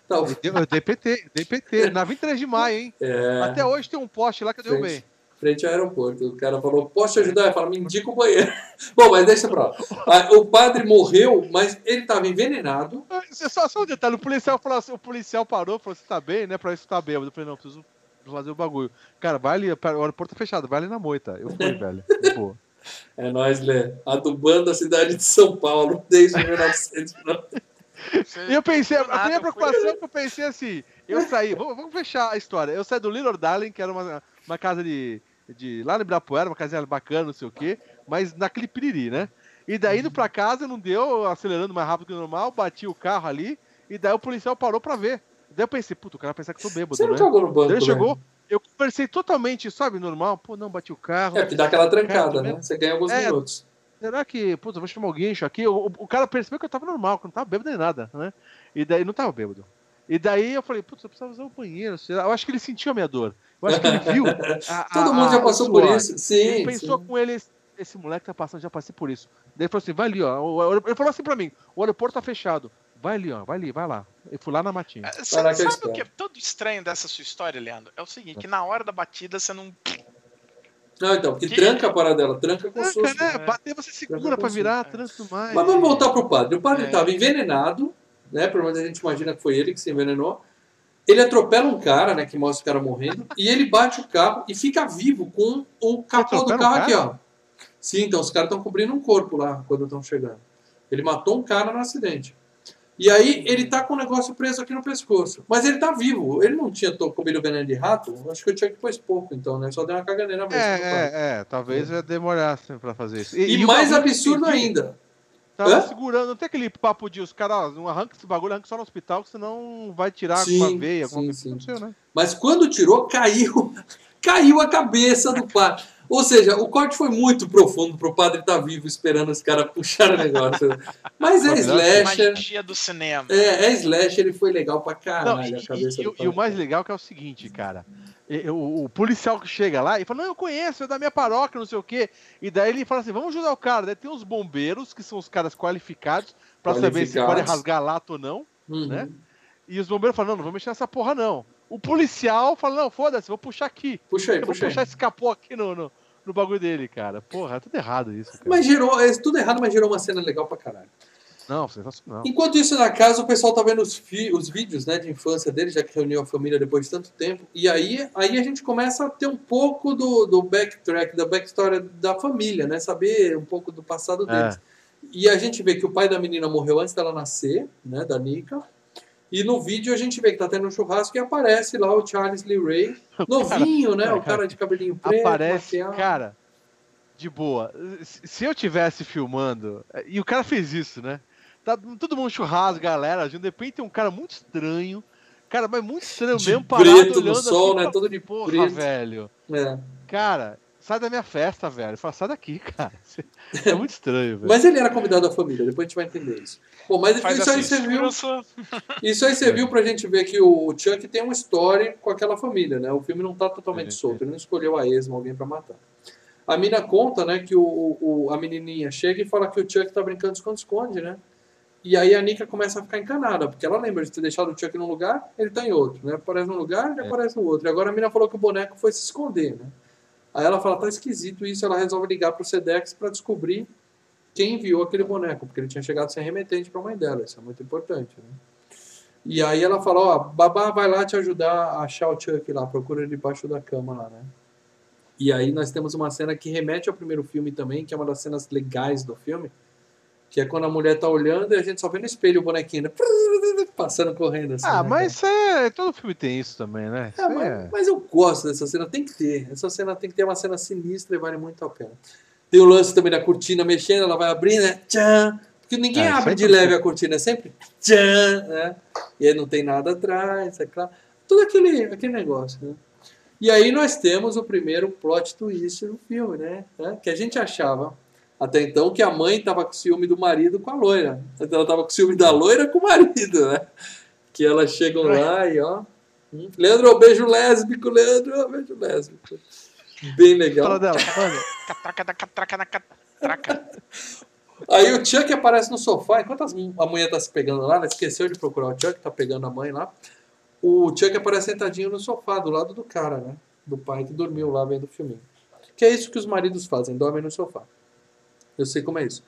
Tal- Eu, eu dei PT, dei PT, na 23 de maio, hein? É, Até hoje tem um poste lá que eu derrubei. frente ao aeroporto. O cara falou, posso te ajudar? Ele falou, me indica o banheiro. Bom, mas deixa pra lá. Ah, O padre morreu, mas ele estava envenenado. Ah, Só, só um detalhe, o policial falou assim, o policial parou, falou, você tá bem, né? Pra isso tá bêbado. Eu falei, não, preciso fazer o bagulho. Cara, vai ali, o aeroporto tá fechado, vai ali na moita. Eu fui, velho. de boa. É nós, Lê. Adubando a cidade de São Paulo desde 1990. Você- E eu pensei, a primeira preocupação que eu pensei assim, eu saí, vamos, vamos fechar a história. Eu saí do Little Darling, que era uma, uma casa de, de. lá no Ibirapuera, uma casinha bacana, não sei o quê, mas naquele piriri, né? E daí indo pra casa, não deu, acelerando mais rápido que o normal, bati o carro ali, e daí o policial parou pra ver. Daí eu pensei, puta, o cara vai pensar que eu tô bêbado, Você não né? cagou no banco, Daí ele né? chegou, eu conversei totalmente, sabe, normal, pô, não, bati o carro. É, porque dá aquela trancada, Cara, né? Você ganha alguns É. minutos. Será que, puta, eu vou chamar o guincho aqui? O, o- o cara percebeu que eu tava normal, que eu não tava bêbado nem nada, né? E daí, não tava bêbado. E daí eu falei, putz, eu precisava usar o banheiro. Eu acho que ele sentiu a minha dor. Eu acho que ele viu. a- a- Todo mundo a- já o passou por isso. Sim, Ele pensou sim. com ele, esse, esse moleque tá passando, já passei por isso. Daí ele falou assim, vai ali, ó. Ele falou assim pra mim, o aeroporto tá fechado. Vai ali, ó, vai ali, vai lá. Eu fui lá na matinha. Você Caraca, sabe o que é todo estranho dessa sua história, Leandro? É o seguinte, que na hora da batida você não. Não, então, porque Que- tranca a paradela, tranca com Tranca, susto. né? né? Bater, você segura pra virar, tranca e tudo mais. Mas vamos voltar pro padre. O padre É. estava envenenado, né? Pelo menos a gente imagina que foi ele que se envenenou. Ele atropela um cara, né? Que mostra o cara morrendo. e ele bate o carro e fica vivo com o capô do carro um aqui, ó. Sim, então os caras estão cobrindo um corpo lá quando estão chegando. Ele matou um cara no acidente. E aí ele tá com o negócio preso aqui no pescoço. Mas ele tá vivo. Ele não tinha comido veneno de rato. Acho que eu tinha que pôs pouco, então, né? Só deu uma caganeira mesmo. É, é, é, talvez já demorasse pra fazer isso. E, o mais bagulho que absurdo ainda. Tava Hã? segurando, não tem aquele papo de os caras, não arranca esse bagulho, arranca só no hospital, que senão vai tirar Sim, veia, alguma sim, coisa sim. que aconteceu, né? Mas quando tirou, caiu, caiu a cabeça do padre. Ou seja, o corte foi muito profundo pro padre estar vivo esperando os caras puxar o negócio. Mas é slasher. Magia do cinema. É, é slasher, ele foi legal pra Não, caralho e, a cabeça e- do e padre. o mais legal que é o seguinte, cara. e- O, o policial que chega lá e fala, não, eu conheço, é da minha paróquia, não sei o quê. E daí ele fala assim, vamos ajudar o cara. Daí tem os bombeiros, que são os caras qualificados, pra saber se pode rasgar lato ou não. Uhum. né? E os bombeiros falam, não, não vou mexer nessa porra, não. O policial fala, não, foda-se, vou puxar aqui. Puxa aí, Eu vou puxa aí. puxar esse capô aqui no, no, no bagulho dele, cara. Porra, é tudo errado isso, cara. Mas gerou, é tudo errado, mas gerou uma cena legal pra caralho. Não, sensacional. Enquanto isso, na casa, o pessoal tá vendo os, fi- os vídeos né, de infância dele, já que reuniu a família depois de tanto tempo. E aí, aí a gente começa a ter um pouco do, do backtrack, da backstory da família, né? Saber um pouco do passado É. deles. E a gente vê que o pai da menina morreu antes dela nascer, né? Da Nika. E no vídeo a gente vê que tá tendo um churrasco e aparece lá o Charles Lee Ray, novinho, né? O cara de cabelinho preto, Aparece, maquiado. cara. de boa. Se eu tivesse filmando, e o cara fez isso, né? Tá todo mundo churrasco, galera, de repente tem um cara muito estranho. Cara, mas muito estranho De mesmo, parado preto no sol, assim, né? Todo de Porra, preto. velho. É. Cara, sai da minha festa, velho. Fala, sai daqui, cara. É muito estranho, velho. Mas ele era convidado da família, depois a gente vai entender isso. Bom, mas Faz isso aí assim, você viu. segurança. Isso aí você viu pra gente ver que o Chuck tem uma história com aquela família, né? O filme não tá totalmente Sim, solto, ele não escolheu a esmo alguém pra matar. A mina conta, né, que o, o- a menininha chega e fala que o Chuck tá brincando de esconde-esconde, né? E aí a Nika começa a ficar encanada, porque ela lembra de ter deixado o Chuck num lugar, ele tá em outro, né? Aparece num lugar, ele É. aparece no outro. E agora a mina falou que o boneco foi se esconder, né? Aí ela fala, tá esquisito isso, ela resolve ligar pro Sedex pra descobrir quem enviou aquele boneco, porque ele tinha chegado sem remetente pra mãe dela, isso é muito importante, né? E aí ela fala, ó, babá vai lá te ajudar a achar o Chuck lá, procura ele debaixo da cama lá, né? E aí nós temos uma cena que remete ao primeiro filme também, que é uma das cenas legais do filme, que é quando a mulher tá olhando e a gente só vê no espelho o bonequinho né? passando correndo assim. Ah, né, mas é. Todo filme tem isso também, né? É, mas, é- mas eu gosto dessa cena, tem que ter. Essa cena tem que ter uma cena sinistra e vale muito a pena. Tem o lance também da cortina mexendo, ela vai abrir, né? Tchan! Porque ninguém É, abre de leve a cortina, é sempre tchan, né? E aí não tem nada atrás, é claro. Tudo aquele, aquele negócio, né? E aí nós temos o primeiro plot twist do filme, né? Que a gente achava até então que a mãe tava com ciúme do marido com a loira. Então ela tava com ciúme da loira com o marido, né? Que elas chegam lá e ó. hum, Leandro, beijo lésbico, Leandro, beijo lésbico. Bem legal. Fala dela, mano. Catraca da catraca da catraca. Aí o Chuck aparece no sofá, enquanto a mulher tá se pegando lá, ela esqueceu de procurar o Chuck, tá pegando a mãe lá. O Chuck aparece sentadinho no sofá, do lado do cara, né? Do pai que dormiu lá vendo o filminho. Que é isso que os maridos fazem, dormem no sofá. Eu sei como é isso.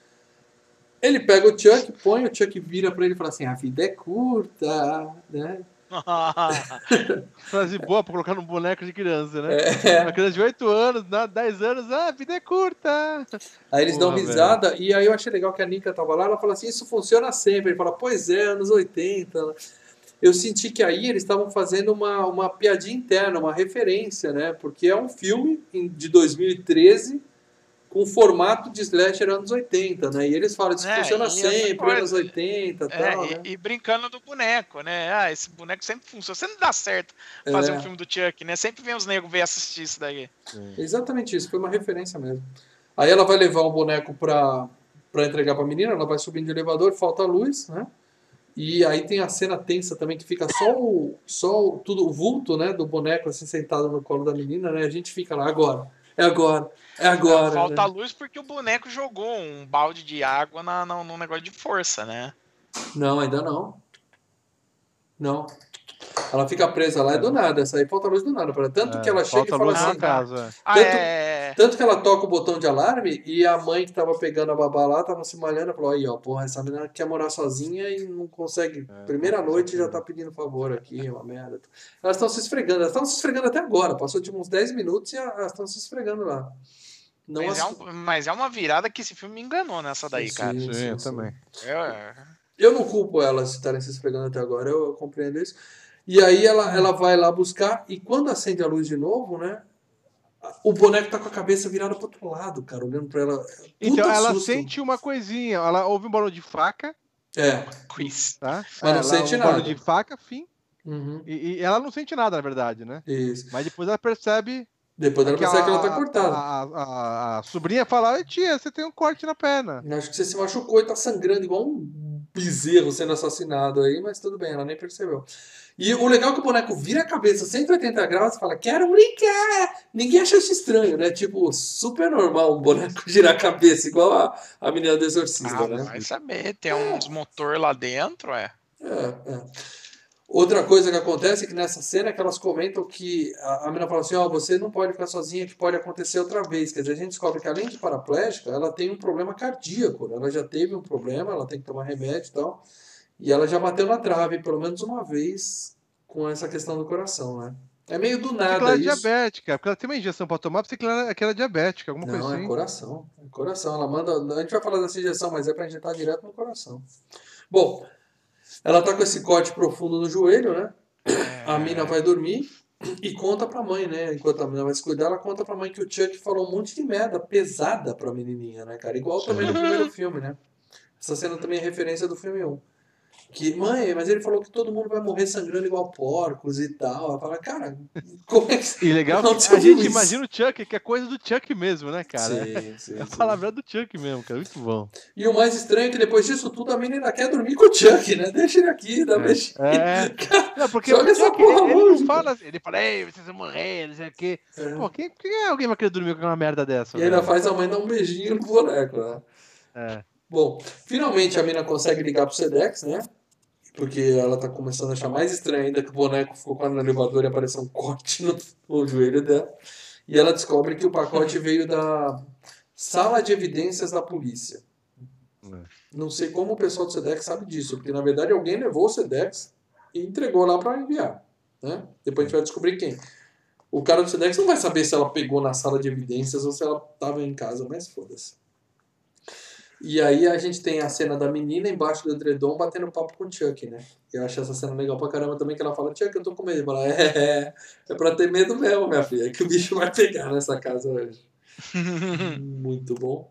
Ele pega o Chuck, põe, o Chuck vira pra ele e fala assim: a vida é curta, né? Frase boa pra colocar num boneco de criança, né? É. Uma criança de 8 anos, né, 10 anos, ah, a vida é curta. Aí eles dão Porra, risada, e aí eu achei legal que a Nika tava lá, ela fala assim, isso funciona sempre. Ele fala, pois é, anos 80. Eu senti que aí eles estavam fazendo uma, uma piadinha interna, uma referência, né? Porque é um filme de 2013 com formato de slasher anos 80, né? E eles falam, isso É, funciona outra sempre, anos 80 e É, tal, e, né? e brincando do boneco, né? Ah, esse boneco sempre funciona. Sempre dá certo fazer É. um filme do Chuck, né? Sempre vem os negros ver assistir isso daí. Exatamente isso, foi uma referência mesmo. Aí ela vai levar um boneco pra, pra entregar pra menina, ela vai subindo de elevador, falta a luz, né? E aí tem a cena tensa também, que fica só o, só o, tudo, o vulto, né, do boneco assim sentado no colo da menina, né? A gente fica lá, agora, é agora, é agora. Falta né? luz porque o boneco jogou um balde de água na, na, num negócio de força, né? Não, ainda não. Não. Ela fica presa lá, é do nada. Essa aí falta luz do nada. para Tanto que ela chega e É, falta fala luz assim. na casa. Ah, Tanto- é. Tanto que ela toca o botão de alarme e a mãe que tava pegando a babá lá tava se malhando falou: aí, ó, porra, essa menina quer morar sozinha e não consegue. É, Primeira não noite já tá pedindo favor aqui, é uma merda. Elas estão se esfregando, elas estão se esfregando até agora. Passou tipo uns 10 minutos e elas estão se esfregando lá. Não Mas é, um- mas é uma virada que esse filme me enganou nessa daí, Sim, cara. sim, Sim, eu sim. também. É, Eu não culpo elas estarem se esfregando até agora, eu, eu compreendo isso. E aí ela, ela vai lá buscar, e quando acende a luz de novo, né? O boneco tá com a cabeça virada pro outro lado, cara, olhando pra ela. Então, ela susto. sente uma coisinha. Ela ouve um barulho de faca, É. quiz. tá? Mas não ela sente um barulho nada. de faca, fim. Uhum. E, e ela não sente nada, na verdade, né? Isso. Mas depois ela percebe. Depois ela que percebe que ela tá cortada. A, a- a- a sobrinha fala: "Oi, tia, você tem um corte na perna. Acho que você se machucou e tá sangrando igual um bezerro sendo assassinado aí, mas tudo bem, ela nem percebeu. E o legal é que o boneco vira a cabeça 180 graus e fala, quero brincar! Ninguém acha isso estranho, né? Tipo, super normal um boneco girar a cabeça, igual a, a menina do exorcista, Ah, né? vai saber, tem uns motor lá dentro, é. É, é. Outra coisa que acontece é que nessa cena é que elas comentam que a, a menina fala assim, ó, você não pode ficar sozinha, que pode acontecer outra vez. Quer dizer, a gente descobre que além de paraplégica, ela tem um problema cardíaco. né? Ela já teve um problema, ela tem que tomar remédio e tal. E ela já bateu na trave pelo menos uma vez com essa questão do coração, né? É meio do Porque ela nada é isso. diabética, porque ela tem uma injeção pra tomar, porque ela, que ela é diabética, alguma Não, coisa é assim. coração. É coração. Ela manda. A gente vai falar dessa injeção, mas é pra injetar direto no coração. Bom, ela tá com esse corte profundo no joelho, né? A mina vai dormir E conta pra mãe, né? Enquanto a menina vai se cuidar, ela conta pra mãe que o Chuck falou um monte de merda pesada pra menininha, né, cara? Igual também no primeiro filme, né? Essa cena também é referência do filme 1. Que, mãe, mas ele falou que todo mundo vai morrer sangrando igual porcos e tal. Ela fala, cara, como é que. E legal a gente isso. imagina o Chuck, que é coisa do Chuck mesmo, né, cara? Sim, sim, É a palavra do Chuck mesmo, cara. Muito bom. E o mais estranho é que depois disso tudo a menina quer dormir com o Chuck, né? Deixa ele aqui, dá beijinho. É. Não, porque o essa Chuck, porra ele, ele não fala, ele fala, ei, vocês vão morrer, não sei o quê. É. Pô, quem, quem é alguém vai querer dormir com uma merda dessa? E ainda faz a mãe dar um beijinho no boneco, né? É. Bom, finalmente a mina consegue ligar pro Sedex, né? Porque ela tá começando a achar mais estranho ainda que o boneco ficou quase no elevador e apareceu um corte no, no joelho dela. E ela descobre que o pacote veio da sala de evidências da polícia. É. Não sei como o pessoal do Sedex sabe disso, porque na verdade alguém levou o Sedex e entregou lá para enviar. Né? Depois a gente vai descobrir quem. O cara do Sedex não vai saber se ela pegou na sala de evidências ou se ela estava em casa, mas foda-se. E aí a gente tem a cena da menina embaixo do edredom batendo papo com o Chuck, né? Eu acho essa cena legal pra caramba também, que ela fala, Chuck, eu tô com medo. Fala, é, é, é pra ter medo mesmo, minha filha, que o bicho vai pegar nessa casa hoje. Muito bom.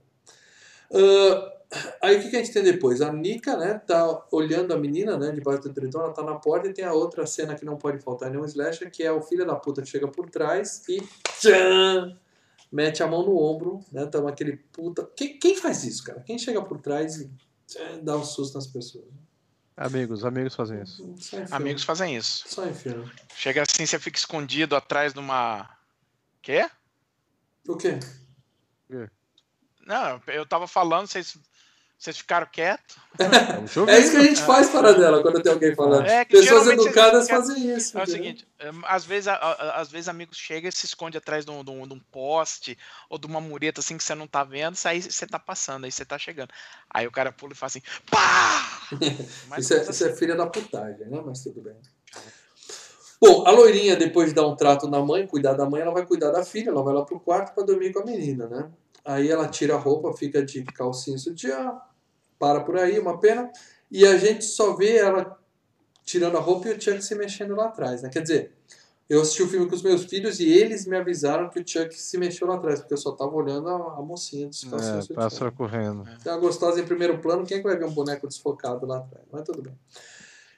Ah, aí o que, que a gente tem depois? A Nika, né, tá olhando a menina, né, debaixo do edredom, ela tá na porta e tem a outra cena que não pode faltar em nenhum slasher, que é o filho da puta que chega por trás e tchan, mete a mão no ombro, né, toma aquele puta... Quem, quem faz isso, cara? Quem chega por trás e tchan, dá um susto nas pessoas? Amigos, amigos fazem isso. Amigos fazem isso. Só em filme. Chega assim, você fica escondido atrás de uma. Quê? O quê? Não, eu tava falando, vocês, vocês ficaram quietos. É isso que a gente faz para dela quando tem alguém falando. É, que Pessoas educadas fazem isso. É o entendeu? seguinte, é, às vezes, às vezes amigos chegam e se esconde atrás de um, de um- de um poste ou de uma mureta assim que você não tá vendo, aí você tá passando, aí você tá chegando. Aí o cara pula e fala assim, pá! Isso é, menos isso é assim. filha da putagem, né? Mas tudo bem. Bom, a loirinha, depois de dar um trato na mãe, cuidar da mãe, ela vai cuidar da filha, ela vai lá pro quarto pra dormir com a menina, né? Aí ela tira a roupa, fica de calcinha e sutiã, para por aí, uma pena, e a gente só vê ela tirando a roupa e o Chuck se mexendo lá atrás, né? Quer dizer, eu assisti o filme com os meus filhos e eles me avisaram que o Chuck se mexeu lá atrás, porque eu só tava olhando a, a mocinha dos calcinhos É, sutiã. pássaro correndo. Tem uma gostosa em primeiro plano, quem é que vai ver um boneco desfocado lá atrás? Mas tudo bem.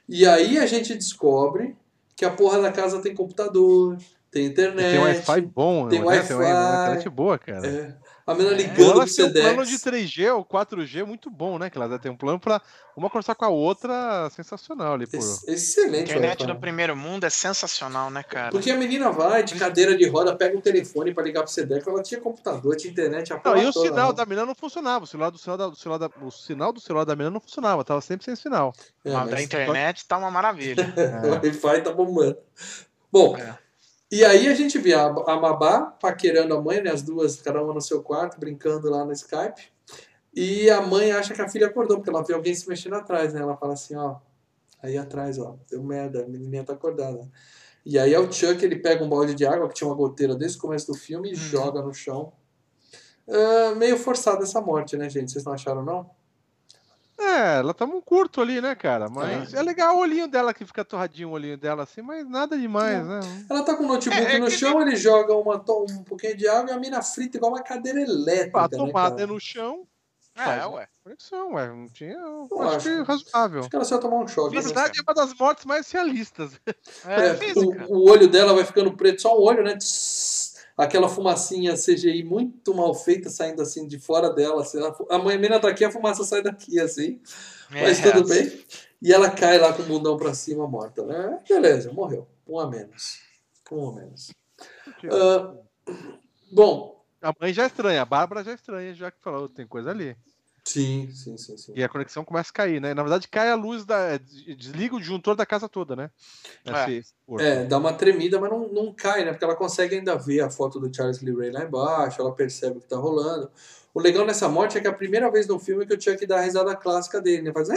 E aí a gente descobre que a porra da casa tem computador, tem internet. Tem Wi-Fi bom, tem né? Wi-Fi. Tem uma internet boa, cara. É, a menina É. ligando Ela pro tem um plano Sedex. de 3G ou 4G muito bom, né? Que ela tem um plano pra uma conversar com a outra sensacional ali, pô. Ex- A Excelente. internet do primeiro mundo é sensacional, né, cara? Porque a menina vai de cadeira de roda, pega um telefone pra ligar pro Sedex, ela tinha computador, tinha internet, a Não, e o toda, sinal né? da menina não funcionava. O sinal do sinal da, o sinal da, o sinal do celular da menina não funcionava, tava sempre sem sinal. É, Mas mas da internet tá uma maravilha. o Wi-Fi tá bombando. Bom, É. e aí a gente vê a, a Mabá paquerando a mãe, né? As duas, cada uma no seu quarto, brincando lá no Skype. E a mãe acha que a filha acordou, porque ela vê alguém se mexendo atrás, né? Ela fala assim, ó, aí atrás, ó, deu merda, a menininha tá acordada. E aí é o Chuck, ele pega um balde de água, que tinha uma goteira desde o começo do filme, e joga no chão. Ah, meio forçada essa morte, né, gente? Vocês não acharam, não? É, ela tava um curto ali, né, cara? Mas é, legal o olhinho dela que fica torradinho o olhinho dela assim, mas nada demais, né? Ela tá com o notebook É, é no que chão, ele joga uma, um pouquinho de água e a mina frita igual uma cadeira elétrica, A né, tomada cara? é no chão, É, Faz, ué. conexão, ué. Não tinha. Eu Eu acho, acho. que razoável. Acho que ela só ia tomar um choque. Na né? verdade, é uma das mortes mais realistas. É, É, o, o olho dela vai ficando preto, só o olho, né? Tss, Aquela fumacinha CGI muito mal feita saindo assim de fora dela. assim, a- a mãe mina tá aqui, a fumaça sai daqui, assim. Mas É, tudo bem. E ela cai lá com o bundão pra cima, morta, né? Beleza, morreu. Um a menos. Um a menos. Ah, bom, A mãe já é estranha, a Bárbara já é estranha, já que falou, tem coisa ali. Sim, sim, sim, sim. E a conexão começa a cair, né? Na verdade, cai a luz da. Desliga o disjuntor da casa toda, né? É. É, dá uma tremida, mas não, não cai, né? Porque ela consegue ainda ver a foto do Charles Lee Ray lá embaixo, ela percebe o que tá rolando. O legal nessa morte é que é a primeira vez no filme que o Chuck dá a risada clássica dele, né? Faz.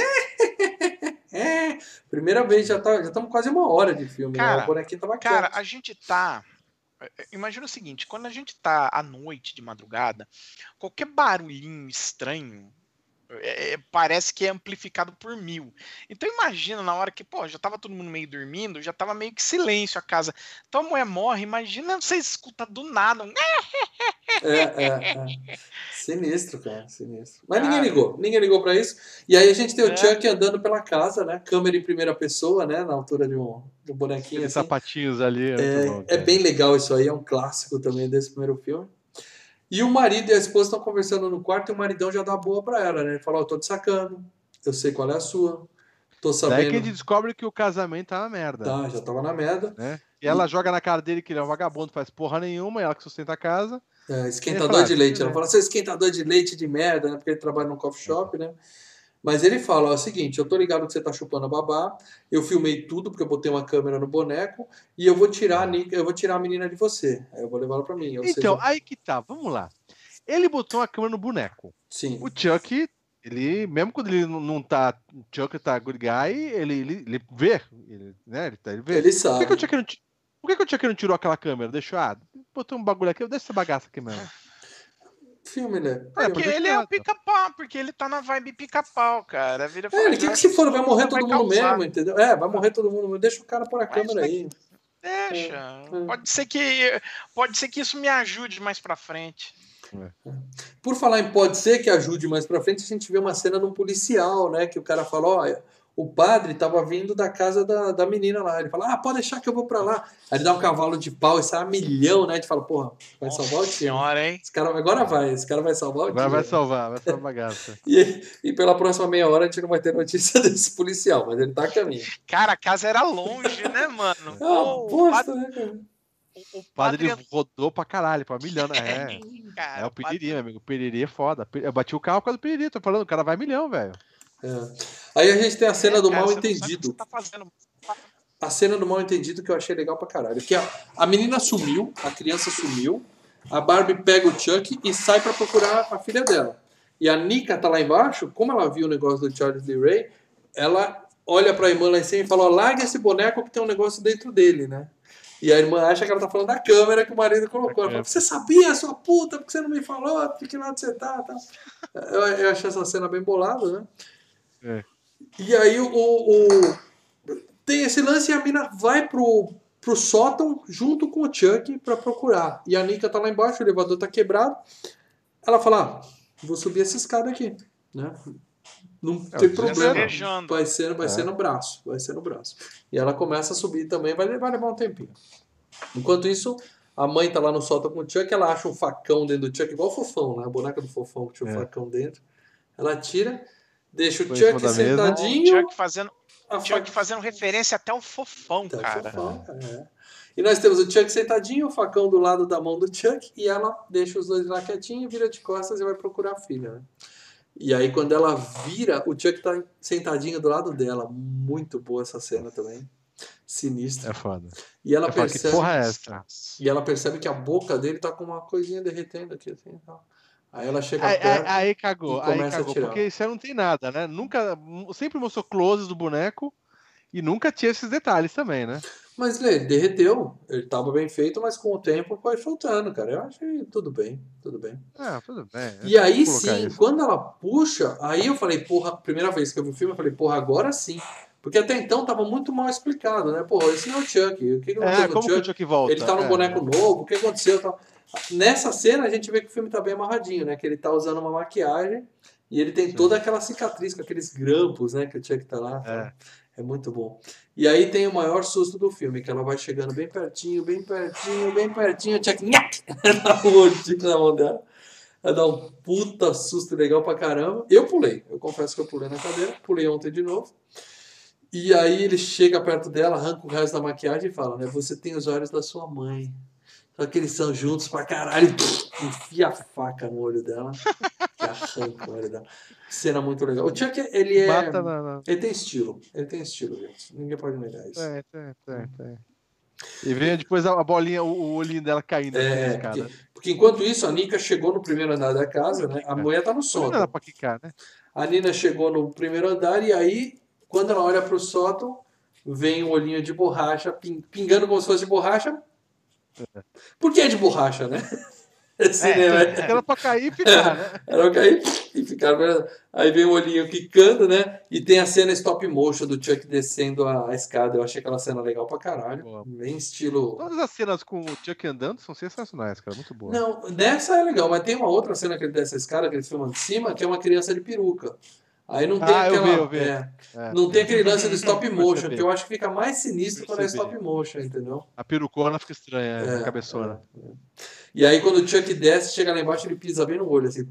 É, primeira vez, já tá, já estamos quase uma hora de filme, né? Cara, O bonequinho tava Cara, quieto. a gente tá. É, Imagina o seguinte, quando a gente tá à noite, de madrugada, qualquer barulhinho estranho é, parece que é amplificado por mil. Então imagina na hora que, pô, já tava todo mundo meio dormindo, já tava meio que silêncio a casa. Então a mulher morre, imagina você escuta do nada. um É, é, é. Sinistro, cara, sinistro. Mas ninguém Cara. ligou, ninguém ligou pra isso. E aí a gente tem o É. Chuck andando pela casa, né? Câmera em primeira pessoa, né? Na altura de um, de um bonequinho assim. sapatinhos ali. é muito bom, É bem legal isso aí, é um clássico também desse primeiro filme. E o marido e a esposa estão conversando no quarto e o maridão já dá boa pra ela, né? Ele fala, ó, tô te sacando, eu sei qual é a sua, tô Daí que a sabendo. gente descobre que o casamento tá uma merda. Tá, já tava na merda. Né? E ela joga na cara dele que ele é um vagabundo, faz porra nenhuma, ela que sustenta a casa. É, esquentador Ele fala, de leite. "Ah, Ela é." fala, seu esquentador de leite de merda, né? Porque ele trabalha num coffee shop, né? Mas ele fala, ó, é o seguinte, eu tô ligado que você tá chupando a babá, eu filmei tudo porque eu botei uma câmera no boneco e eu vou tirar a eu vou tirar a menina de você. Aí eu vou levar ela pra mim. Então, seja, aí que tá, vamos lá. Ele botou uma câmera no boneco. sim. O Chuck, ele, mesmo quando ele não- tá. O Chuck tá good guy, ele, ele, ele vê. Ele, né? Ele, tá, ele vê. Ele Por que, sabe. que o Chuck não, por que, que o Chuck não tirou aquela câmera? Deixou, ah, botou um bagulho aqui, deixa essa bagaça aqui mesmo. Filme, né? É, Porque ele é o nada. pica-pau, porque ele tá na vibe pica-pau, cara. Vira É, ele quer que "Ah, se for, vai morrer vai todo mundo causar." mesmo, entendeu? É, vai morrer todo mundo. Deixa o cara pôr a Mas câmera aí. Deixa. É. Pode ser que pode ser que isso me ajude mais pra frente. Por falar em pode ser que ajude mais pra frente, a gente vê uma cena de um policial, né? Que o cara fala, ó, o padre tava vindo da casa da, da menina lá. Ele fala, ah, pode deixar que eu vou pra lá. Aí ele dá um cavalo de pau e sai a milhão, né? A gente fala, porra, vai salvar o Nossa time. senhora, hein? Esse cara, agora vai, esse cara vai salvar o Agora time. vai salvar, vai salvar a bagaça. E, e pela próxima meia hora a gente não vai ter notícia desse policial, mas ele tá a caminho. Cara, a casa era longe, né, mano? É uma bosta, padre, né, cara? o, padre padre rodou pra caralho, pra milhão. né? É, cara, é o padre- Piriri, meu amigo. O Piriri é foda. Eu bati o carro por causa do Piriri, tô falando, o cara vai milhão, velho. É. Aí a gente tem a cena É, do cara, mal que entendido. tá fazendo. a cena do mal entendido que eu achei legal pra caralho. Que a, a menina sumiu, a criança sumiu, a Barbie pega o Chuck e sai pra procurar a filha dela. E a Nika tá lá embaixo, como ela viu o negócio do Charles Lee Ray, ela olha pra irmã lá em cima e fala: ó, larga esse boneco que tem um negócio dentro dele, né? E a irmã acha que ela tá falando da câmera que o marido colocou. Ela fala: Você sabia, sua puta, porque você não me falou? Fique lá onde você tá. tá. Eu, eu achei essa cena bem bolada, né? É. E aí o, o- tem esse lance e a mina vai pro, pro sótão junto com o Chuck pra procurar. E a Nika tá lá embaixo, o elevador tá quebrado. Ela fala: ah, vou subir essa escada aqui, né? Não É, tem problema. desejando. Vai ser, vai É. ser no braço, vai ser no braço. E ela começa a subir também, vai, vai levar um tempinho. Enquanto isso, a mãe tá lá no sótão com o Chuck, ela acha um facão dentro do Chuck, igual o fofão, né? A boneca do fofão que tinha um É. facão dentro. Ela tira, deixa o Chuck sentadinho. Chuck fazendo, a Chuck fazendo referência até o fofão, Tá, cara. fofão, é. E nós temos o Chuck sentadinho, o facão do lado da mão do Chuck, e ela deixa os dois lá quietinhos, vira de costas e vai procurar a filha. Né? E aí, quando ela vira, o Chuck tá sentadinho do lado dela. Muito boa essa cena também. Sinistra. É foda. E ela Eu falo, que percebe. porra é essa? E ela percebe que a boca dele tá com uma coisinha derretendo aqui, assim. e tal. Aí ela chega Aí, aí, perto. aí cagou, e aí começa a cagou, tirar. porque isso aí não tem nada, né? Nunca, sempre mostrou closes do boneco e nunca tinha esses detalhes também, né? Mas Lê, derreteu. Ele tava bem feito, mas com o tempo foi soltando, cara. Eu achei tudo bem, tudo bem. Ah, tudo bem. E aí sim, isso. quando ela puxa, aí eu falei, porra, primeira vez que eu vi o filme, eu falei, porra, agora sim. Porque até então tava muito mal explicado, né? Porra, esse não é o Chuck. O que, que É, aconteceu com o como que o Chuck? Chuck volta? Ele tá num É. boneco novo, o que aconteceu? Tal. Nessa cena a gente vê que o filme tá bem amarradinho, né? Que ele tá usando uma maquiagem e ele tem toda aquela cicatriz com aqueles grampos, né? Que o Chuck tá lá. É. É muito bom. E aí tem o maior susto do filme, que ela vai chegando bem pertinho, bem pertinho, bem pertinho, o Chuck dá um na mão dela. Ela dá um puta susto legal pra caramba. Eu pulei, eu confesso que eu pulei na cadeira, pulei ontem de novo. E aí ele chega perto dela, arranca o resto da maquiagem e fala, né? Você tem os olhos da sua mãe. Só que eles são juntos pra caralho. Enfia a faca no olho dela. Que arranca o olho dela. Cena muito legal. O Chuck, ele é. Mata na. na... Ele tem estilo. Ele tem estilo, gente. Ninguém pode negar isso. É, tem, tem, tem. E vem depois a bolinha, o, olhinho dela caindo na É, porque, porque enquanto isso, a Nika chegou no primeiro andar da casa, né? A mulher tá no Não dá sótão. pra quicar, né? A Nina chegou no primeiro andar e aí, quando ela olha pro sótão, vem um olhinho de borracha, pin- pingando como se fosse borracha. Por que é de borracha, né? Cinema, é. Era pra cair e ficar, né? Era pra cair e ficar. Aí vem o olhinho quicando, né? E tem a cena stop motion do Chuck descendo a, escada. Eu achei aquela cena legal pra caralho. Boa. Bem estilo. Todas as cenas com o Chuck andando são sensacionais, cara. Muito boa. Não, nessa é legal, mas tem uma outra cena que ele desce a escada, que eles filmam de cima, que é uma criança de peruca. Aí não tem Ah, eu aquela. vi, eu vi. é, É. não tem aquele lance do stop motion, que eu acho que fica mais sinistro quando é stop motion, entendeu? A perucona fica estranha, É, a cabeçona. é, é. E aí quando o Chuck desce, chega lá embaixo, ele pisa bem no olho, assim.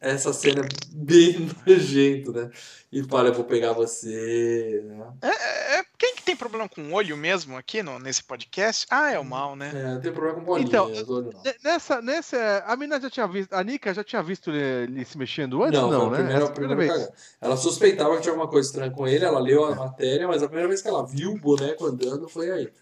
Essa cena é bem nojento, né? E fala, eu vou pegar você, né? É, é- quem que tem problema com olho mesmo aqui no, nesse podcast? Ah, é o mal, né? É, tem problema com bolinha, Então, olhos não. Ne- Nessa, nessa, a mina já tinha visto, a Nika já tinha visto ele, ele se mexendo antes, Não, não, né? primeira, a é a primeira vez. Ela suspeitava que tinha alguma coisa estranha com ele, ela leu a matéria, mas a primeira vez que ela viu o boneco andando foi aí.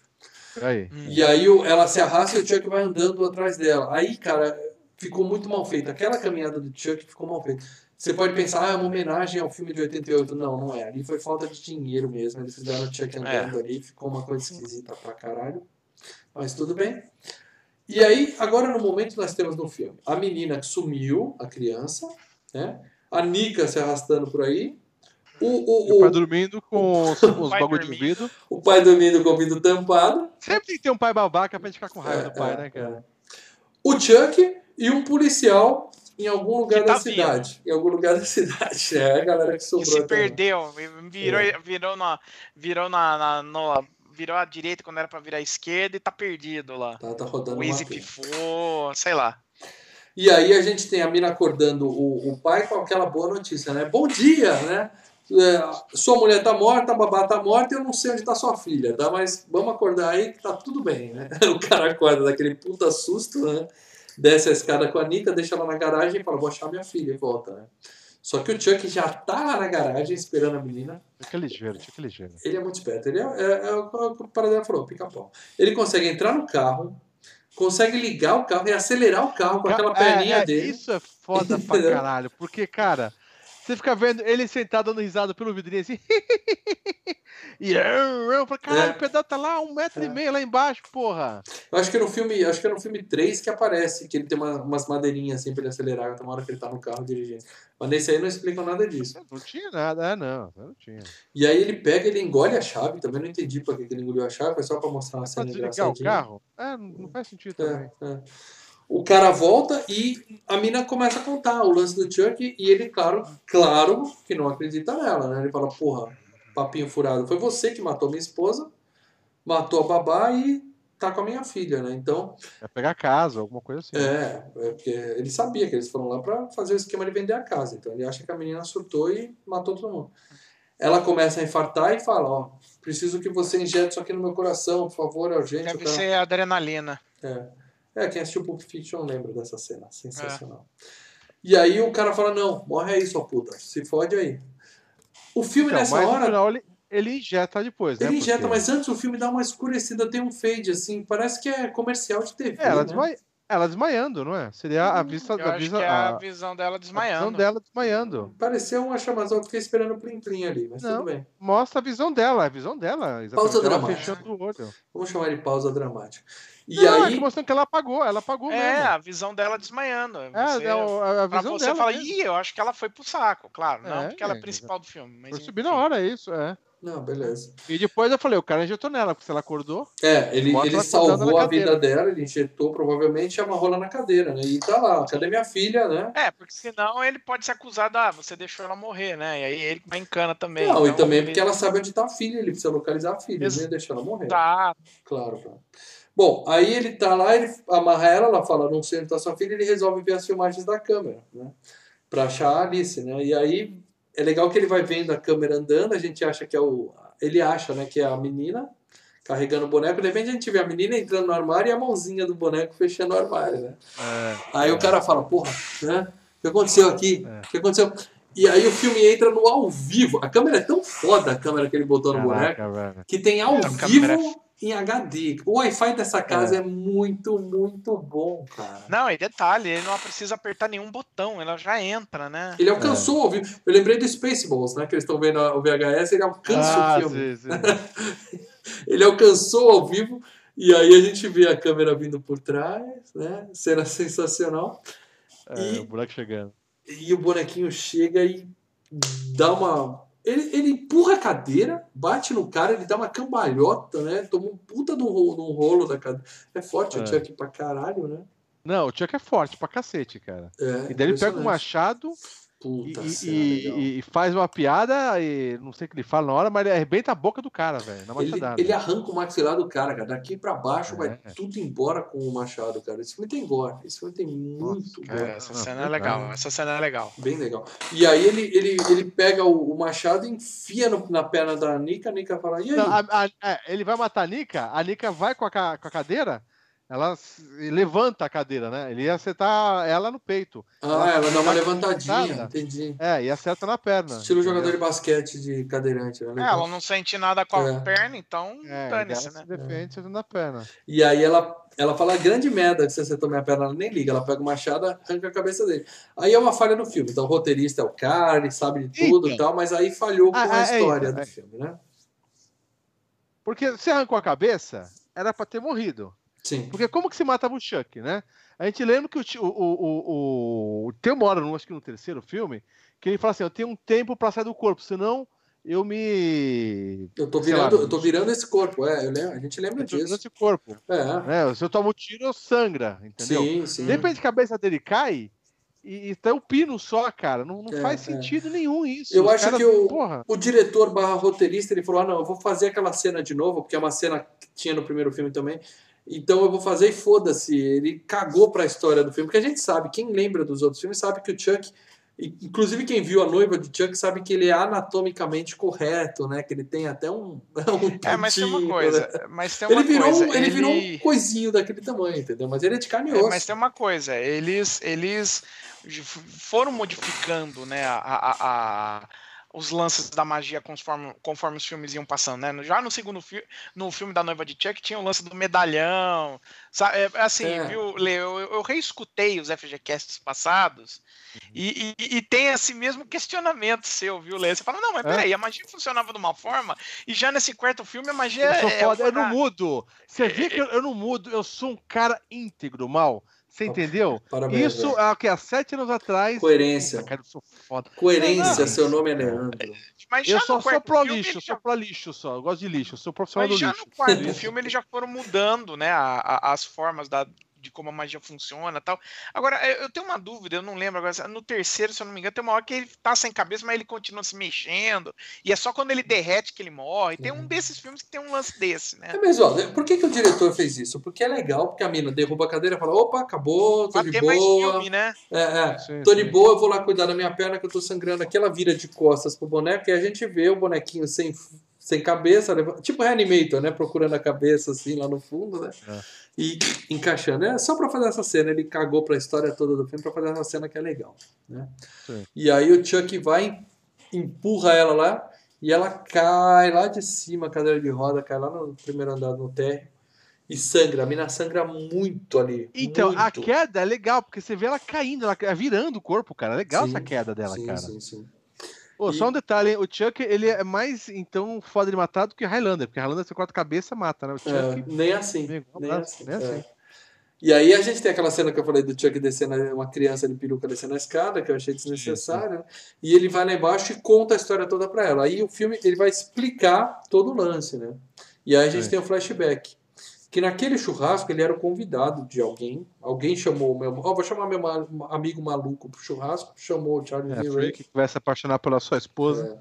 Aí. E aí o- ela se arrasta e o Chuck vai andando atrás dela. Aí, cara, ficou muito mal feito. Aquela caminhada do Chuck ficou mal feita. Você pode pensar, ah, é uma homenagem ao filme de 88. Não, não é. Ali foi falta de dinheiro mesmo. Eles fizeram o Chuck andando ali, ficou uma coisa esquisita pra caralho. Mas tudo bem. E aí, agora no momento nós temos no filme a menina que sumiu, a criança, né? A Nika se arrastando por aí. O, o, o pai dormindo com os, os bagulho de ouvido. o pai dormindo com o ouvido tampado. Sempre tem que ter um pai babaca pra gente ficar com raiva É, do pai, é, né, cara? é. O Chuck e um policial em algum lugar Que da tá cidade. Em algum lugar da cidade. É a galera que Que sobrou. se até lá. perdeu, virou, É. virou, na, virou na, na- virou à direita quando era pra virar à esquerda e tá perdido lá. Tá, tá rodando O pilha. pifou, sei lá. E aí a gente tem a mina acordando o, o pai com aquela boa notícia, né? Bom dia, né? É, sua mulher tá morta, a babá tá morta e eu não sei onde tá sua filha, tá? Mas vamos acordar aí que tá tudo bem, né? O cara acorda daquele puta susto, né? Desce a escada com a Nika, deixa ela na garagem e fala, vou achar minha filha e volta, né? Só que o Chuck já tá lá na garagem esperando a menina. Fica ligeiro, fica ligeiro. Ele é muito esperto. Ele é, é, é o que o Paradela falou, pica-pau. Ele consegue entrar no carro, consegue ligar o carro e acelerar o carro com aquela É, perninha é, dele. Isso é foda pra caralho. Porque, cara, você fica vendo ele sentado dando risada pelo vidrinho assim. e eu, eu falei, caralho, É. o pedal tá lá um metro e É. meio lá embaixo, porra. Eu acho que no filme, acho que é no filme 3 que aparece, que ele tem uma- umas madeirinhas assim pra ele acelerar, tem uma hora que ele tá no carro dirigindo. Mas nesse aí não explicam nada disso. Não tinha nada, é, não, não tinha. E aí ele pega, ele engole a chave, também não entendi pra que ele engoliu a chave, foi só pra mostrar uma cena desligar o engraçadinha. carro? É, não faz sentido também. É, é. O cara volta e a mina começa a contar o lance do Chuck e ele, claro, claro que não acredita nela, né? Ele fala, porra, papinho furado, foi você que matou minha esposa, matou a babá e tá com a minha filha, né? Então, Vai pegar casa, alguma coisa assim. é, é porque ele sabia que eles foram lá pra fazer o esquema de vender a casa, então ele acha que a menina surtou e matou todo mundo. Ela começa a infartar e fala, ó, preciso que você injete isso aqui no meu coração, por favor, é urgente. Deve ser adrenalina. é. É, quem assistiu Pulp Fiction lembra dessa cena. Sensacional. E aí o cara fala, não, morre aí, sua puta. Se fode aí. O filme Então, nessa mas no hora, final ele, ele injeta depois, né? ele injeta, porque- mas antes o filme dá uma escurecida, tem um fade, assim, parece que é comercial de TV, É, ela, né? desmai... ela desmaiando, não é? Seria a vista, Eu a acho vista, que é a, a visão dela a visão desmaiando. dela desmaiando. Pareceu uma chamazão, fiquei esperando o plim plim ali, mas Não. tudo bem. Mostra a visão dela, a visão dela. Exatamente, Pausa ela dramática. fechando o olho. Vamos chamar de pausa dramática. E não, é aí, que mostrando que ela apagou, ela apagou É, mesmo. a visão dela desmaiando. É, Você, é, a, a pra visão você dela. fala, mesmo. ih, eu acho que ela foi pro saco, claro. Não, É, porque ela é é, a principal do filme. Mas, Foi subir enfim. na hora, é isso, é. não, beleza. E depois eu falei, o cara injetou nela, porque se ela acordou, É, ele, ele salvou a vida dela, ele injetou provavelmente e amarrou ela na cadeira, né? E tá lá, cadê minha filha, né? É, porque senão ele pode ser acusado, ah, você deixou ela morrer, né? E aí ele vai encana também. Não, e Então, também ele- porque ela sabe onde tá a filha, ele precisa localizar a filha, ele não ia deixar ela morrer. Tá, Claro, claro. Bom, aí ele tá lá, ele amarra ela, ela fala, não sei onde tá sua filha, ele resolve ver as filmagens da câmera, né? Pra achar a Alice, né? E aí é legal que ele vai vendo a câmera andando, a gente acha que é o. Ele acha, né, que é a menina carregando o boneco, de repente a gente vê a menina entrando no armário e a mãozinha do boneco fechando o armário, né? é, Aí o cara fala, porra, né? O que aconteceu aqui? É. O que aconteceu? E aí o filme entra no ao vivo. A câmera é tão foda, a câmera que ele botou no boneco, caraca, velho. que tem ao A vivo câmera em HD. O Wi-Fi dessa casa é. muito, muito bom, cara. Não, e detalhe, ele não precisa apertar nenhum botão, ela já entra, né? Ele alcançou ao vivo. Eu lembrei do Spaceballs, né? Que eles estão vendo o VHS, ele alcança Ah, o filme. sim, sim. Ele alcançou ao vivo E aí a gente vê a câmera vindo por trás, né? Cena sensacional. É, E- o buraco chegando. E o bonequinho chega e dá uma. Ele, ele empurra a cadeira, bate no cara, ele dá uma cambalhota, né? Toma um puta de um rolo, de um rolo da cadeira. É forte o É. Chuck pra caralho, né? Não, o Chuck é forte pra cacete, cara. É, E daí ele pega o impressionante. machado Puta e- cena e- e faz uma piada e não sei o que ele fala na hora, mas ele arrebenta a boca do cara, velho, Ele, ele arranca o maxilar do cara, cara. Daqui pra baixo vai É. tudo embora com o machado, cara. Esse filme tem gore. Esse filme tem muito cara. gore. É, essa cena é legal. Essa cena é legal. Bem legal. E aí ele, ele, ele pega o, o machado e enfia no- na perna da Nika. A Nika fala, e aí? Não, a- a- é, ele vai matar a Nika, a Nika vai com a, com a cadeira, ela se- levanta a cadeira, né? Ele ia acertar ela no peito. Ah, ela dá uma levantadinha, sentada. entendi. É, e acerta na perna. Estilo entendeu? jogador de basquete de cadeirante, né? É, ela não sente nada com a É. perna, então É, dane-se, ela né? se defende acertando na perna. E aí ela, ela fala grande merda que você acertou minha perna, ela nem liga, ela pega o machado arranca a cabeça dele. Aí é uma falha no filme. Então o roteirista é o cara, ele sabe de tudo e Então. tal, mas aí falhou com Ah, a é, é história do é. filme, né? Porque se arrancou a cabeça, era pra ter morrido. Sim. Porque como que se matava o Chuck, né? A gente lembra que o, o, o, o, o- tem uma hora, acho que no terceiro filme, que ele fala assim, eu tenho um tempo pra sair do corpo, senão eu me... Eu tô Sei lá, virando, eu tô virando esse corpo, é, eu lembro- a gente lembra eu tô virando disso. esse corpo. É. Né? Se eu tomo um tiro, eu sangra, entendeu? Sim, sim. De repente a cabeça dele cai e, e tá um pino só, cara. Não, não É, faz é. sentido nenhum isso. Eu Os acho caras- que o- Porra. O diretor barra roteirista, ele falou: ah, não, eu vou fazer aquela cena de novo, porque é uma cena que tinha no primeiro filme também. Então eu vou fazer e foda-se. Ele cagou pra história do filme, porque a gente sabe, quem lembra dos outros filmes sabe que o Chuck, inclusive quem viu a noiva de Chuck, sabe que ele é anatomicamente correto, né? Que ele tem até um. um É, mas tem uma coisa. né? Mas tem Ele uma virou, coisa. um, ele virou um coisinho daquele tamanho, entendeu? Mas ele é de carne e É, osso. mas tem uma coisa, eles, eles foram modificando, né, a, a- a- os lances da magia conforme, conforme os filmes iam passando, né? Já no segundo filme, no filme da Noiva de Chuck, tinha o lance do medalhão, sabe? É, assim, É. viu, Lê, eu, eu reescutei os FGCasts passados e, e- e tem esse mesmo questionamento seu, viu, Lê? Você fala, não, mas É. peraí, a magia funcionava de uma forma e já nesse quarto filme a magia Eu é, foda, eu não mudo. Você vê que eu, eu não mudo, eu sou um cara íntegro, mal. Você entendeu? Parabéns. Isso velho. é o que há sete anos atrás. Coerência. Puta, cara, eu sou foda. Coerência, Não, seu nome é Leandro. Mas Eu já só sou pro lixo, já sou pro lixo só. Eu gosto de lixo, eu sou profissional Mas do já lixo. no quarto filme eles já foram mudando, né, a- a- as formas da, de como a magia funciona e tal. Agora, eu eu tenho uma dúvida, eu não lembro agora. No terceiro, se eu não me engano, tem uma hora que ele tá sem cabeça, mas ele continua se mexendo. E é só quando ele derrete que ele morre. Tem um desses filmes que tem um lance desse, né? É mesmo, ó, por que, que o diretor fez isso? Porque é legal, porque a mina derruba a cadeira e fala, opa, acabou, tô de ter mais boa. filme, né? É, é. Sim, Tô de boa, eu vou lá cuidar da minha perna que eu tô sangrando aqui. Ela vira de costas pro boneco e a gente vê o bonequinho sem, sem cabeça, tipo Reanimator, né? Procurando a cabeça assim lá no fundo, né? É. E encaixando. É só pra fazer essa cena. Ele cagou pra história toda do filme pra fazer essa cena que é legal, né? Sim. E aí o Chuck vai, empurra ela lá e ela cai lá de cima, a cadeira de roda, cai lá no primeiro andar no térreo e sangra. A mina sangra muito ali. Então, a muito. queda é legal, porque você vê ela caindo, ela virando o corpo, cara. É legal Sim, essa queda dela, sim, cara. Sim, sim. Ô, E- Só um detalhe, hein? o Chuck, ele é mais, então, foda de matar do que Highlander, porque Highlander você corta a cabeça, mata, né? O Chuck... É, nem assim. Amigo, um Nem abraço, assim. nem é. assim. E aí a gente tem aquela cena que eu falei do Chuck descendo, uma criança de peruca descendo a escada, que eu achei desnecessária, né? e ele vai lá embaixo e conta a história toda pra ela. Aí o filme ele vai explicar todo o lance, né? E aí a gente Sim. tem o flashback. Que naquele churrasco ele era o convidado de alguém. Alguém chamou o meu. Ó, vou chamar meu ma- amigo maluco pro churrasco. Chamou o Charles É, Ray. que vai se apaixonar pela sua esposa.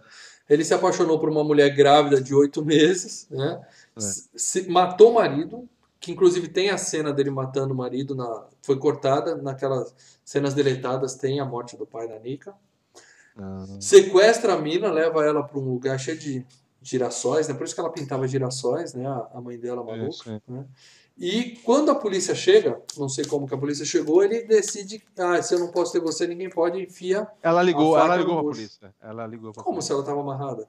É. Ele se apaixonou por uma mulher grávida de oito meses, né? É. Se- se- matou o marido, que inclusive tem a cena dele matando o marido, na, foi cortada, naquelas cenas deletadas tem a morte do pai da Nika. Ah, Sequestra a mina, leva ela para um lugar cheio de girassóis, né? Por isso que ela pintava girassóis, né? A mãe dela maluca. é. E quando a polícia chega, não sei como que a polícia chegou, ele decide, ah, se eu não posso ter você, ninguém pode, enfia. Ela ligou, ela ligou pra polícia. Ela ligou pra Como se polícia. ela estava amarrada?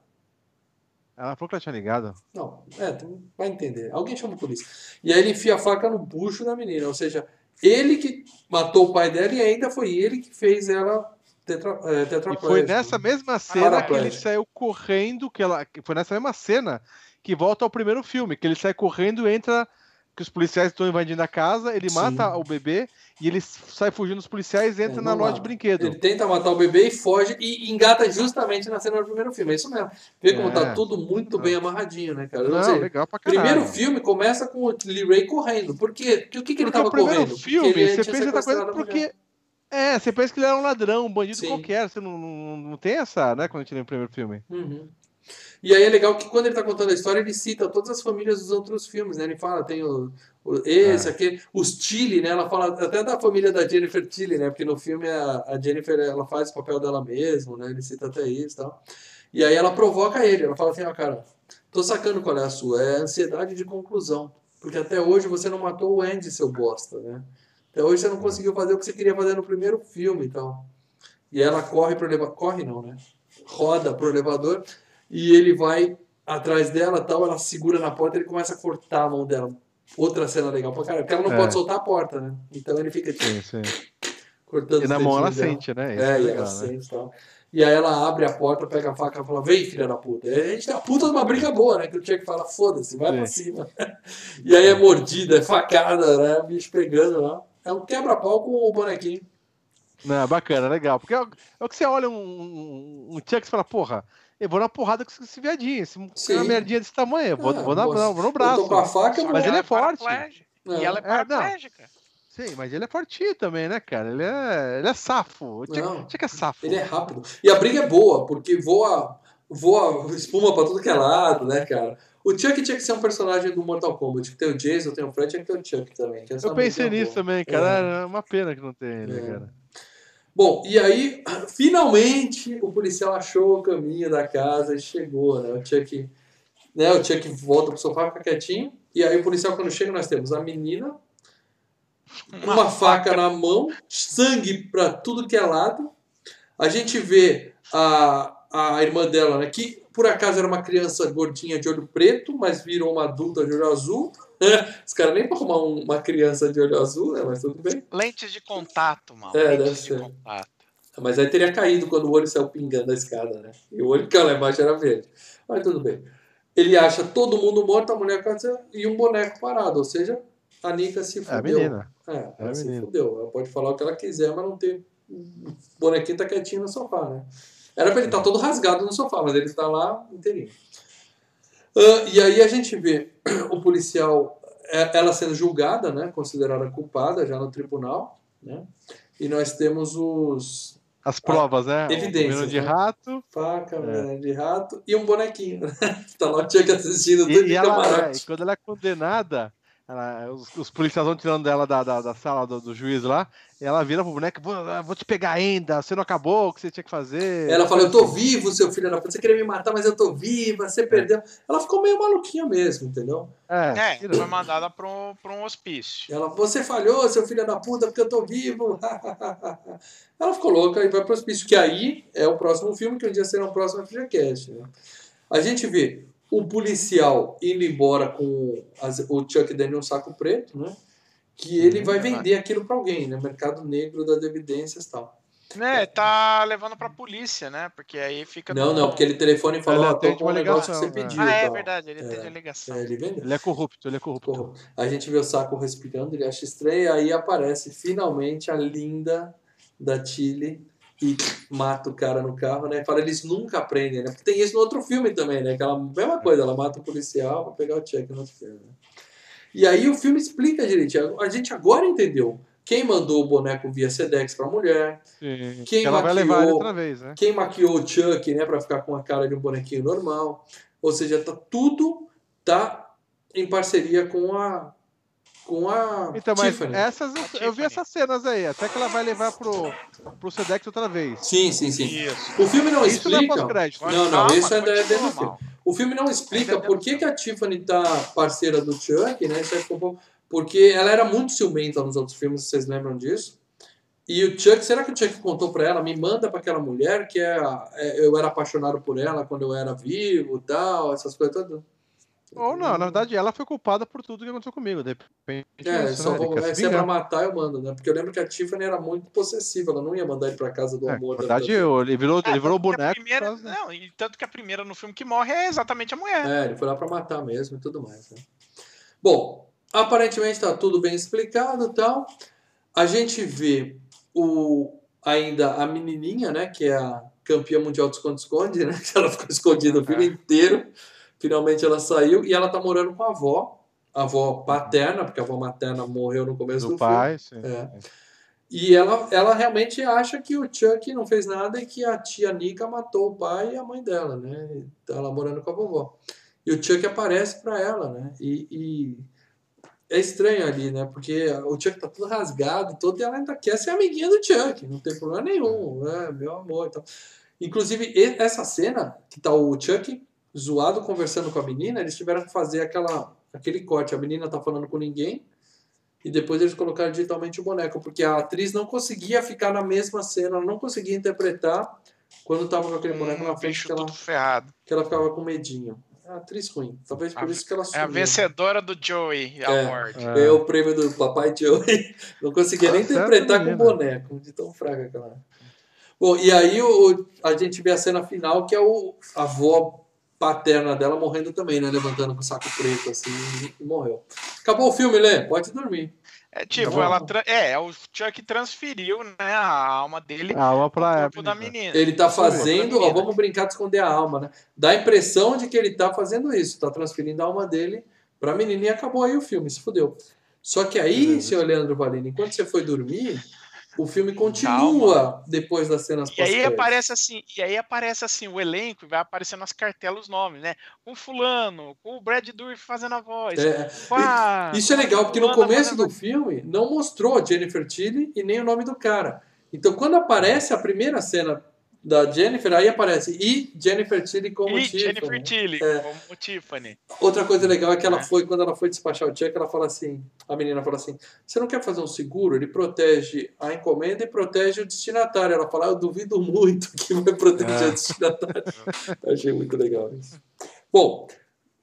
Ela falou que ela tinha ligado. Não, é, vai entender. Alguém chama a polícia. E aí ele enfia a faca no bucho da menina. Ou seja, ele que matou o pai dela e ainda foi ele que fez ela tetra, é, E foi nessa mesma cena que ele saiu correndo, que ela, que foi nessa mesma cena que volta ao primeiro filme, que ele sai correndo e entra que os policiais estão invadindo a casa, ele Sim. mata o bebê e ele sai fugindo dos policiais e entra É, na loja de brinquedo. Ele tenta matar o bebê e foge e engata justamente na cena do primeiro filme. É isso mesmo. Vê como É. tá tudo muito bem amarradinho, né, cara? Não, seja, legal pra o caralho. primeiro filme começa com o Lee Ray correndo. Por quê? Porque o que, que ele Porque tava correndo? filme, Porque ele você pensa outra coisa porque. É, você pensa que ele era um ladrão, um bandido Sim. qualquer. Você não, não, não tem essa, né, quando a gente lê o primeiro filme. Uhum. E aí é legal que quando ele tá contando a história, ele cita todas as famílias dos outros filmes, né? Ele fala, tem o, o- esse, É. aquele, os Tilly, né? Ela fala até da família da Jennifer Tilly, né? Porque no filme a, a Jennifer, ela faz o papel dela mesmo, né? Ele cita até isso e tal. E aí ela provoca ele, ela fala assim, ó, cara, tô sacando qual é a sua, é ansiedade de conclusão. Porque até hoje você não matou o Andy, seu bosta, né? Até hoje você não conseguiu fazer o que você queria fazer no primeiro filme e tal. E ela corre pro elevador, corre não, né? Roda pro elevador e ele vai atrás dela tal, ela segura na porta e ele começa a cortar a mão dela. Outra cena legal pra caralho, porque ela não É. pode soltar a porta, né? Então ele fica tipo, Sim, sim. cortando E na mão ela dela. sente, né? Isso É, e legal, ela né? sente e tal. E aí ela abre a porta, pega a faca e fala, vem, filha da puta. E a gente tem a puta de uma briga boa, né? Que o Chuck fala, foda-se, vai pra cima. E aí é mordida, é facada, né? Bicho pegando lá. É um quebra-pau com o bonequinho. Não, bacana, legal. Porque é o, é o que você olha um, um, um Chuck e fala, porra, eu vou na porrada com esse, viadinho, esse Sim. uma merdinha desse tamanho, eu vou, Ah, vou, na, vou- vou no Eu braço. tô com a faca, eu. Mas que ele é forte. É. E ela é É, não. paraplégica. Sim, mas ele é fortinho também, né, cara? Ele é, ele é safo. O Chuck, Não. Chuck é safo. Ele é rápido. E a briga é boa, porque voa, voa espuma pra tudo que é lado, né, cara? O Chuck tinha que ser um personagem do Mortal Kombat. Que tem o Jason, tem o Fred, tinha que ter o Chuck também. Eu pensei nisso boa. também, cara. É. É uma pena que não tem ele, É. cara. Bom, e aí, finalmente, o policial achou o caminho da casa e chegou, né? O Chuck, né? O Chuck volta pro sofá, fica quietinho. E aí o policial, quando chega, nós temos a menina, uma, faca na mão, sangue pra tudo que é lado. A gente vê a, a irmã dela, né? Que por acaso era uma criança gordinha de olho preto, mas virou uma adulta de olho azul. Os caras nem pra arrumar um- uma criança de olho azul, né? Mas tudo bem. Lentes de contato, mano. É, deve Lentes de ser. contato. Mas aí teria caído quando o olho saiu pingando a escada, né? E o olho que lá embaixo era verde. Mas tudo bem. Ele acha todo mundo morto, a mulher casa e um boneco parado. Ou seja, a Nika se É a fudeu. menina. É, ela É a se menina. fudeu. Ela pode falar o que ela quiser, mas não tem. O bonequinho tá quietinho no sofá, né? Era pra ele estar todo rasgado no sofá, mas ele tá lá inteirinho. Ah, e aí a gente vê o policial, é, ela sendo julgada, né? Considerada culpada já no tribunal, né? E nós temos os As provas, né? Ah, evidências, veneno de né? rato. faca, veneno de rato e um bonequinho. tá lá o Chuck assistindo E, e ela, é, quando ela é condenada, ela- os, os policiais vão tirando dela da, da, da sala do, do juiz lá, e ela vira pro boneco, vou, vou te pegar ainda, você não acabou o que você tinha que fazer. Ela fala, eu tô vivo, seu filho da puta. Você queria me matar, mas eu tô viva, você perdeu. Ela ficou meio maluquinha mesmo, entendeu? É, É, foi mandada pra um, pra um hospício. Ela, você falhou, seu filho da puta, porque eu tô vivo. Ela ficou louca e vai pro hospício, que aí é o próximo filme, que um dia será o próximo FGCast. Né? A gente vê o policial indo embora com as- o Chuck dando um saco preto, né? Que ele Uhum, vai é vender aquilo pra alguém, né? Mercado negro das evidências e tal. Né, tá levando pra polícia, né? Porque aí fica. Não, no- não, porque ele telefona e fala, ó, tô com um uma negócio que você é. pediu. Ah, é tal. verdade, ele É. tem delegação. É, ele vendeu. Ele é corrupto, ele é corrupto. Porra, a gente vê o saco respirando, ele acha estranho, e aí aparece finalmente a linda da Chile e mata o cara no carro, né? Fala, eles nunca aprendem, né? Porque tem isso no outro filme também, né? Aquela mesma coisa, ela mata o policial pra pegar o cheque no outro filme. Né? E aí o filme explica direitinho. A gente agora entendeu quem mandou o boneco via Sedex pra mulher, Sim. Quem ela vai maquiou- levar ele outra vez, né? quem maquiou o Chuck, né, pra ficar com a cara de um bonequinho normal. Ou seja, tá tudo tá em parceria com a com a Então, mas Tiffany. essas, A eu vi essas cenas aí, até que ela vai levar pro, pro Sedex outra vez. Sim, sim, sim. Isso. O filme não Isso não é explica. Não, não, Calma, isso é da- continua, dentro do filme. O filme não explica Ainda por que, que a Tiffany tá parceira do Chuck, né? É Porque ela era muito ciumenta nos outros filmes, vocês lembram disso? E o Chuck, será que o Chuck contou pra ela? Me manda pra aquela mulher que é, é- eu era apaixonado por ela quando eu era vivo tal, essas coisas todas. Ou não, na verdade, ela foi culpada por tudo que aconteceu comigo. De repente, É, só né? Vou, é, se é pra matar, eu mando, né? Porque eu lembro que a Tiffany era muito possessiva, ela não ia mandar ele pra casa do É, amor. na da- verdade, da- eu- ele virou, É, ele virou boneco. primeira- causa- Não, e tanto que a primeira no filme que morre é exatamente a mulher. É, ele foi lá pra matar mesmo e tudo mais. Né? Bom, aparentemente tá tudo bem explicado e tal. A gente vê o ainda a menininha, né, que é a campeã mundial de esconde-esconde, né, que ela ficou escondida o filme inteiro. Finalmente ela saiu e ela tá morando com a avó, a avó paterna, porque a avó materna morreu no começo do, Do pai, sim. filme. É. E ela, ela realmente acha que o Chuck não fez nada e que a tia Nika matou o pai e a mãe dela, né? Tá ela morando com a vovó. E o Chuck aparece pra ela, né? E, e é estranho ali, né? Porque o Chuck tá todo rasgado, todo, e ela ainda quer ser amiguinha do Chuck, não tem problema nenhum, né? Meu amor e tal. Inclusive, essa cena, que tá o Chuck zoado conversando com a menina, eles tiveram que fazer aquela, aquele corte. A menina tá falando com ninguém, e depois eles colocaram digitalmente o boneco, porque a atriz não conseguia ficar na mesma cena, ela não conseguia interpretar quando tava com aquele boneco na Um frente, que ela, que ela ficava com medinho. É uma atriz ruim. Talvez por A- isso que ela É a sumiu. vencedora do Joey É. Award. É. Ganhou o prêmio do Papai Joey. Não conseguia nem interpretar com menina. boneco, de tão fraca que ela era. Bom, e aí o, a gente vê a cena final, que é o, a avó paterna dela morrendo também, né? Levantando com o saco preto, assim, e morreu. Acabou o filme, Lê. Pode dormir. É tipo, Tá ela. tra- É, o Chuck transferiu, né, a alma dele A alma pra corpo da menina. menina. Ele tá fazendo, ó, vamos brincar de esconder a alma, né? Dá a impressão de que ele tá fazendo isso, tá transferindo a alma dele pra menina e acabou aí o filme, se fudeu. Só que aí, senhor Leandro Valini, enquanto você foi dormir, o filme continua depois das cenas E aí aparece assim, e aí aparece assim o elenco e vai aparecendo nas cartelas os nomes, né? Com fulano, com o Brad Dourif fazendo a voz. É, a- Isso é legal, porque no começo do filme não mostrou Jennifer Tilly e nem o nome do cara. Então, quando aparece a primeira cena da Jennifer, aí aparece e Jennifer Tilly como E Tiffany. Jennifer Tilly, É. como Tiffany. Outra coisa legal é que ela É. foi, quando ela foi despachar o Chuck, ela fala assim, a menina fala assim, você não quer fazer um seguro? Ele protege a encomenda e protege o destinatário. Ela fala, "Ah, eu duvido muito que vai proteger É. o destinatário. Achei muito legal isso. Bom,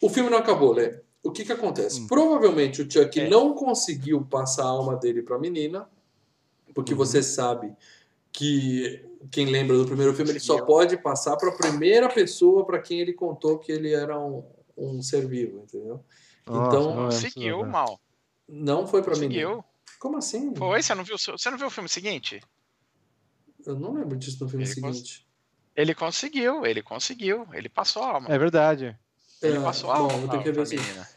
o filme não acabou, Lê. O que que acontece? Hum. Provavelmente o Chuck É. não conseguiu passar a alma dele pra menina, porque Uhum. você sabe que quem lembra do primeiro filme, ele só pode passar para a primeira pessoa para quem ele contou que ele era um, um ser vivo, entendeu? Nossa, Então, não Conseguiu, não. mal. Não foi para menina. Conseguiu. Como assim? Foi, você não viu, você não viu o filme seguinte? Eu não lembro disso no filme Ele cons- seguinte. Ele conseguiu, ele conseguiu, ele passou a alma. É verdade. Ele É, passou a bom, alma vou ter que ver isso. menina.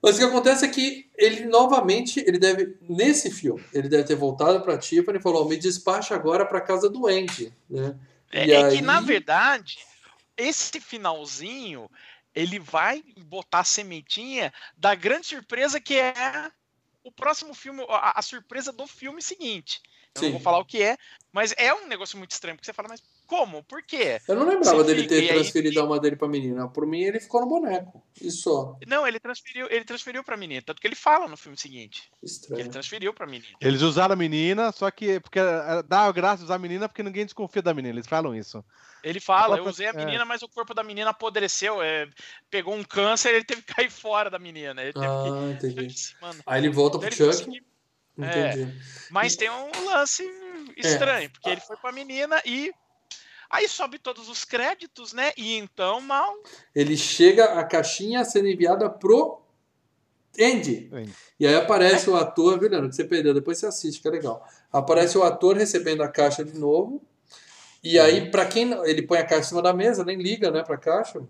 Mas o que acontece é que ele novamente, ele deve, nesse filme, ele deve ter voltado para Tiffany e falou: me despacha agora para casa do Andy, né? É, E é aí- que, na verdade, esse finalzinho, ele vai botar a sementinha da grande surpresa que é o próximo filme, a, a surpresa do filme seguinte. Eu Sim. não vou falar o que é, mas é um negócio muito estranho, porque você fala, mas como? Por quê? Eu não lembrava Você dele fica, ter e aí- transferido a alma dele pra menina. Por mim, ele ficou no boneco. Isso só. Não, ele transferiu, ele transferiu pra menina, tanto que ele fala no filme seguinte, que ele Estranho. transferiu pra menina. Eles usaram a menina, só que porque dá graça usar a menina porque ninguém desconfia da menina. Eles falam isso. Ele fala, A eu própria- usei a é. menina, mas o corpo da menina apodreceu, é, pegou um câncer, ele teve que cair fora da menina. Ele teve Ah, que. entendi. Mano, Aí ele volta então pro ele Chuck. conseguiu- Entendi. Mas tem um lance estranho, porque ele foi com a menina e. Aí sobe todos os créditos, né? E então, mal. Ele chega a caixinha sendo enviada pro Andy. Andy. E aí aparece o ator, viu, Leandro? Que você perdeu, depois você assiste, que é legal. Aparece o ator recebendo a caixa de novo. E aí, pra quem. Ele põe a caixa em cima da mesa, nem liga, né, pra caixa.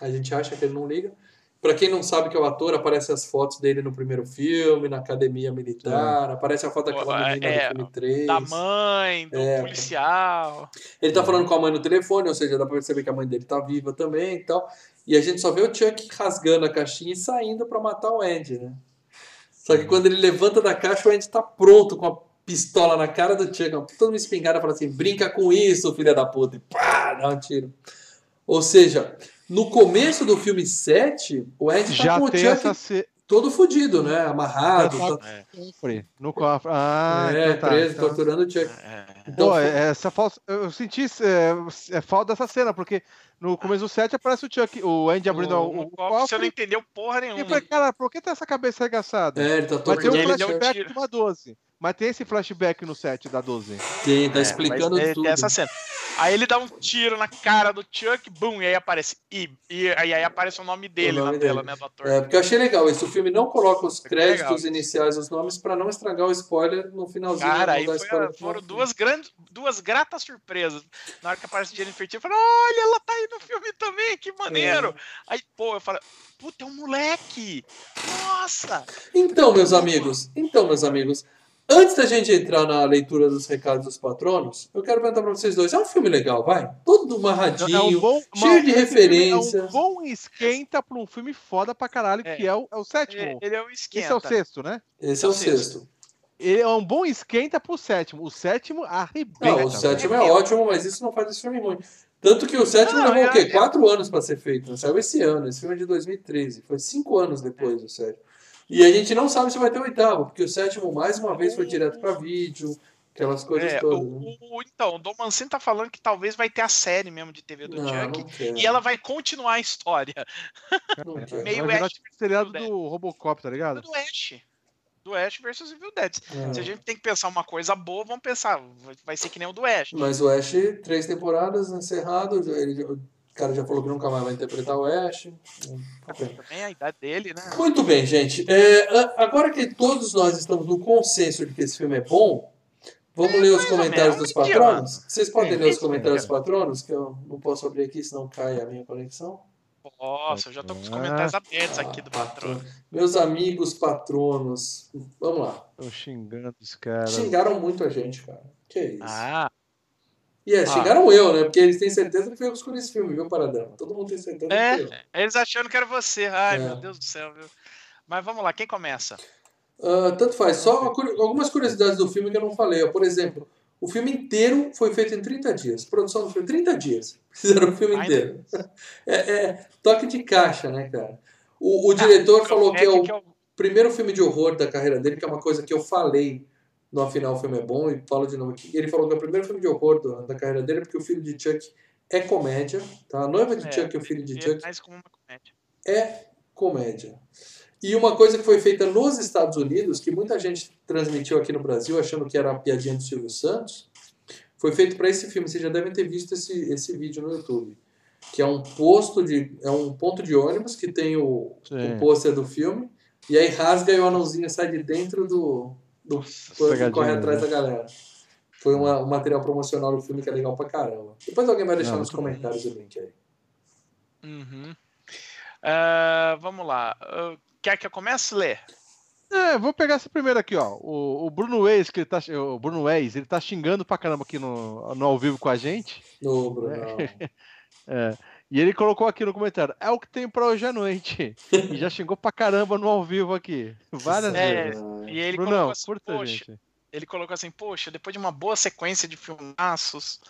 A gente acha que ele não liga. Pra quem não sabe que é o ator, aparece as fotos dele no primeiro filme, na academia militar, aparece a foto daquela É, menina é, do filme 3. Da mãe, do É. policial. Ele tá falando com a mãe no telefone, ou seja, dá pra perceber que a mãe dele tá viva também e tal. E a gente só vê o Chuck rasgando a caixinha e saindo pra matar o Andy, né? Só que quando ele levanta da caixa, o Andy tá pronto com a pistola na cara do Chuck, uma puta uma espingarda fala assim: brinca com isso, filha da puta, e pá, dá um tiro. Ou seja, no começo do filme 7, o Andy tá Já com o Chuck essa todo fudido, né? Amarrado, Já tá, É, cofre no cofre. Ah, é, então tá. preso, Então- torturando o Chuck. é. Então, Pô, é- essa falsa, eu senti é, é falta dessa cena, porque no começo do set aparece o Chuck, o Andy abrindo o, no o copo, Você não cofre. entendeu porra E nenhuma. falei, cara, por que tá essa cabeça arregaçada? é, ele tá Vai ter um um flashback de uma 12. Mas tem esse flashback no set da 12. Tem, tá É, explicando mas, é, tudo. Tem essa cena. Aí ele dá um tiro na cara do Chuck, bum, e aí aparece. E, e, e aí aparece o nome dele nome na tela, dele. né, do ator. É, porque eu achei legal isso. O filme não coloca os créditos legal. iniciais, os nomes, pra não estragar o spoiler no finalzinho. Cara, aí foi- foram duas grandes, duas gratas surpresas. Na hora que aparece Jennifer Tilly, eu falei, olha, ela tá aí no filme também, que maneiro. É. Aí, pô, eu falei, puta, é um moleque! Nossa! Então, meus amigos, então, meus amigos, antes da gente entrar na leitura dos recados dos patronos, eu quero perguntar pra vocês dois. É um filme legal, vai? Todo amarradinho. É um bom, cheio de esse referência. É um bom esquenta pra um filme foda pra caralho, É. que é o, é o sétimo. Ele é o Esse esquenta. é o sexto, né? Esse é o sexto. Ele é um bom esquenta pro sétimo. O sétimo arrebenta. Não, o sétimo é ótimo, mas isso não faz esse filme ruim. Tanto que o sétimo Não, levou é- o quê? é- Quatro anos pra ser feito. Não saiu esse ano. Esse filme é de 2013. Foi cinco anos depois do sétimo. E a gente não sabe se vai ter o oitavo, porque o sétimo, mais uma vez, foi direto pra vídeo. Aquelas coisas É, todas. o, né? o- então, o Dom Mancini tá falando que talvez vai ter a série mesmo de TV do Não, Chuck. não. E ela vai continuar a história. Vai meio virar Ash tipo seriado do Robocop, tá ligado? Do Ash. Do Ash versus Evil Dead. É. Se a gente tem que pensar uma coisa boa, vamos pensar. vai- Vai ser que nem o do Ash. Mas o Ash, três temporadas, encerrado. Ele, cara já falou que nunca mais vai interpretar o Ash. Ok. Também a idade dele, né? Muito bem, gente. É, agora que todos nós estamos no consenso de que esse filme é bom, vamos ler os comentários dos patronos? Vocês podem É, ler os comentários dos patronos? Que eu não posso abrir aqui, senão cai a minha conexão. Nossa, eu já tô com os comentários abertos aqui do patrão. Meus amigos patronos, vamos lá. Tô xingando os caras. Xingaram muito a gente, cara. Que isso. Ah, E é, Ah. xingaram eu, né? Porque eles têm certeza que foi eu que escolhi esse filme, viu, Paradão? Todo mundo tem certeza É. que foi eu. eles achando que era você. Ai, É. meu Deus do céu, viu? Mas vamos lá, quem começa? Ah, tanto faz. Só algumas curiosidades do filme que eu não falei. Por exemplo, o filme inteiro foi feito em 30 dias. Produção do filme, 30 dias. Fizeram o filme inteiro. É, é toque de caixa, né, cara? O, o diretor falou é que é o- primeiro filme de horror da carreira dele, que é uma coisa que eu falei no Afinal o filme é bom, e falo de novo aqui. Ele falou que é o primeiro filme de horror do- da carreira dele, porque o filho de Chuck é comédia, tá? A noiva de É, Chuck e o filho de é Chuck mais como uma comédia. é comédia. E uma coisa que foi feita nos Estados Unidos, que muita gente transmitiu aqui no Brasil achando que era uma piadinha do Silvio Santos, foi feito para esse filme. Vocês já devem ter visto esse, esse vídeo no YouTube. Que é um posto de. É um ponto de ônibus que tem o, Sim. o pôster do filme. E aí rasga e o anãozinho sai de dentro do. Do corre atrás né? da galera. Foi uma- um material promocional do filme que é legal pra caramba. Depois alguém vai deixar Não, nos comentários o link aí. Uhum. Ah, vamos lá. Ah, quer que eu comece, Lê? É, vou pegar esse primeiro aqui, ó. O, o Bruno Weiss, que ele tá, o Bruno Weiss, ele tá xingando pra caramba aqui no, no ao vivo com a gente. No Bruno. É, e ele colocou aqui no comentário: é o que tem pra hoje à noite. E já xingou pra caramba no ao vivo aqui. Várias É, vezes. E ele Brunão, colocou assim, curta, poxa, gente. ele colocou assim, poxa, depois de uma boa sequência de filmaços.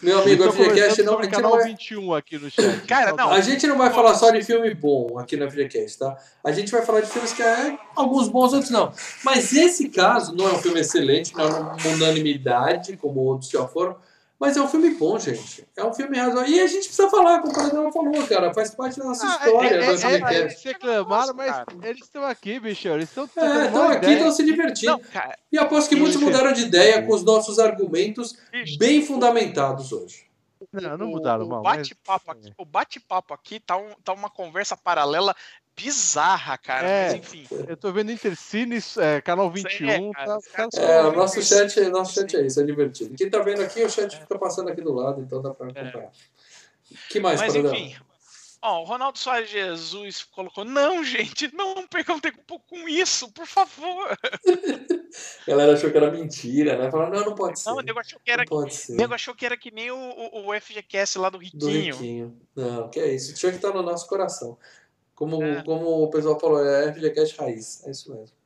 Meu amigo, a tão FGCast conversando não, a gente canal não é- 21 aqui no chat. Cara, não, A gente não vai falar só de filme bom aqui no FGCast, tá? A gente vai falar de filmes que é alguns bons, outros não. Mas esse caso não é um filme excelente, não é uma unanimidade, como outros já foram. Mas é um filme bom, gente. É um filme razoável. E a gente precisa falar, como o Paradão falou, cara. Faz parte da nossa Ah, história é, do é, é, FGCast. eles reclamaram, mas Cara. eles estão aqui, bicho. Eles estão É, estão aqui, estão se divertindo. Não, cara, E aposto que muitos Isso. mudaram de ideia com os nossos argumentos bicho, bem fundamentados hoje. Não, não mudaram, o mal. mas- bate-papo aqui, o bate-papo aqui tá, um- tá uma conversa paralela bizarra, cara. É. Mas enfim. Eu tô vendo Intercines, é, canal 21. cara, tá, os caras É, o nosso chat, nosso chat é isso, é divertido. Quem tá vendo aqui, o chat fica passando aqui do lado, então dá pra acompanhar. que mais, Mas Paradão? enfim. Ó, o Ronaldo Soares Jesus colocou: Não, gente, não percam tempo com isso, por favor. A galera achou que era mentira, né? Falaram, não, não pode ser. Não, o nego achou que era, Não pode o ser. nego achou que, era que nem o, o, o FGCast lá do Do Riquinho. Riquinho. Não, que é isso. Tinha que estar no nosso coração. Como, É. como o pessoal falou, é FGCast raiz. É isso mesmo.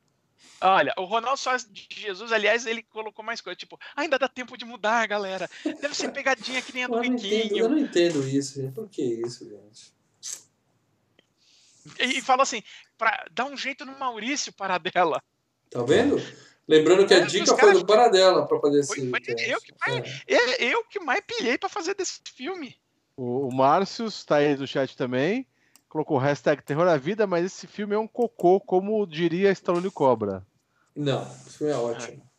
Olha, o Ronaldo Soares de Jesus, aliás, ele colocou mais coisa, tipo, ainda dá tempo de mudar, galera. Deve ser pegadinha que nem a do Eu não, entendo, eu Riquinho. não entendo isso, gente. Por que isso, gente? E, e falou assim, pra dar um jeito no Maurício Paradela. Tá vendo? Lembrando que a É, dica foi do Paradela pra fazer esse. Foi- foi cast. eu que mais- É. É eu que mais pilhei pra fazer desse filme. O, o Márcio tá aí do chat também. Colocou hashtag terror à vida, mas esse filme é um cocô, como diria Stallone Cobra. Não, esse filme é ótimo.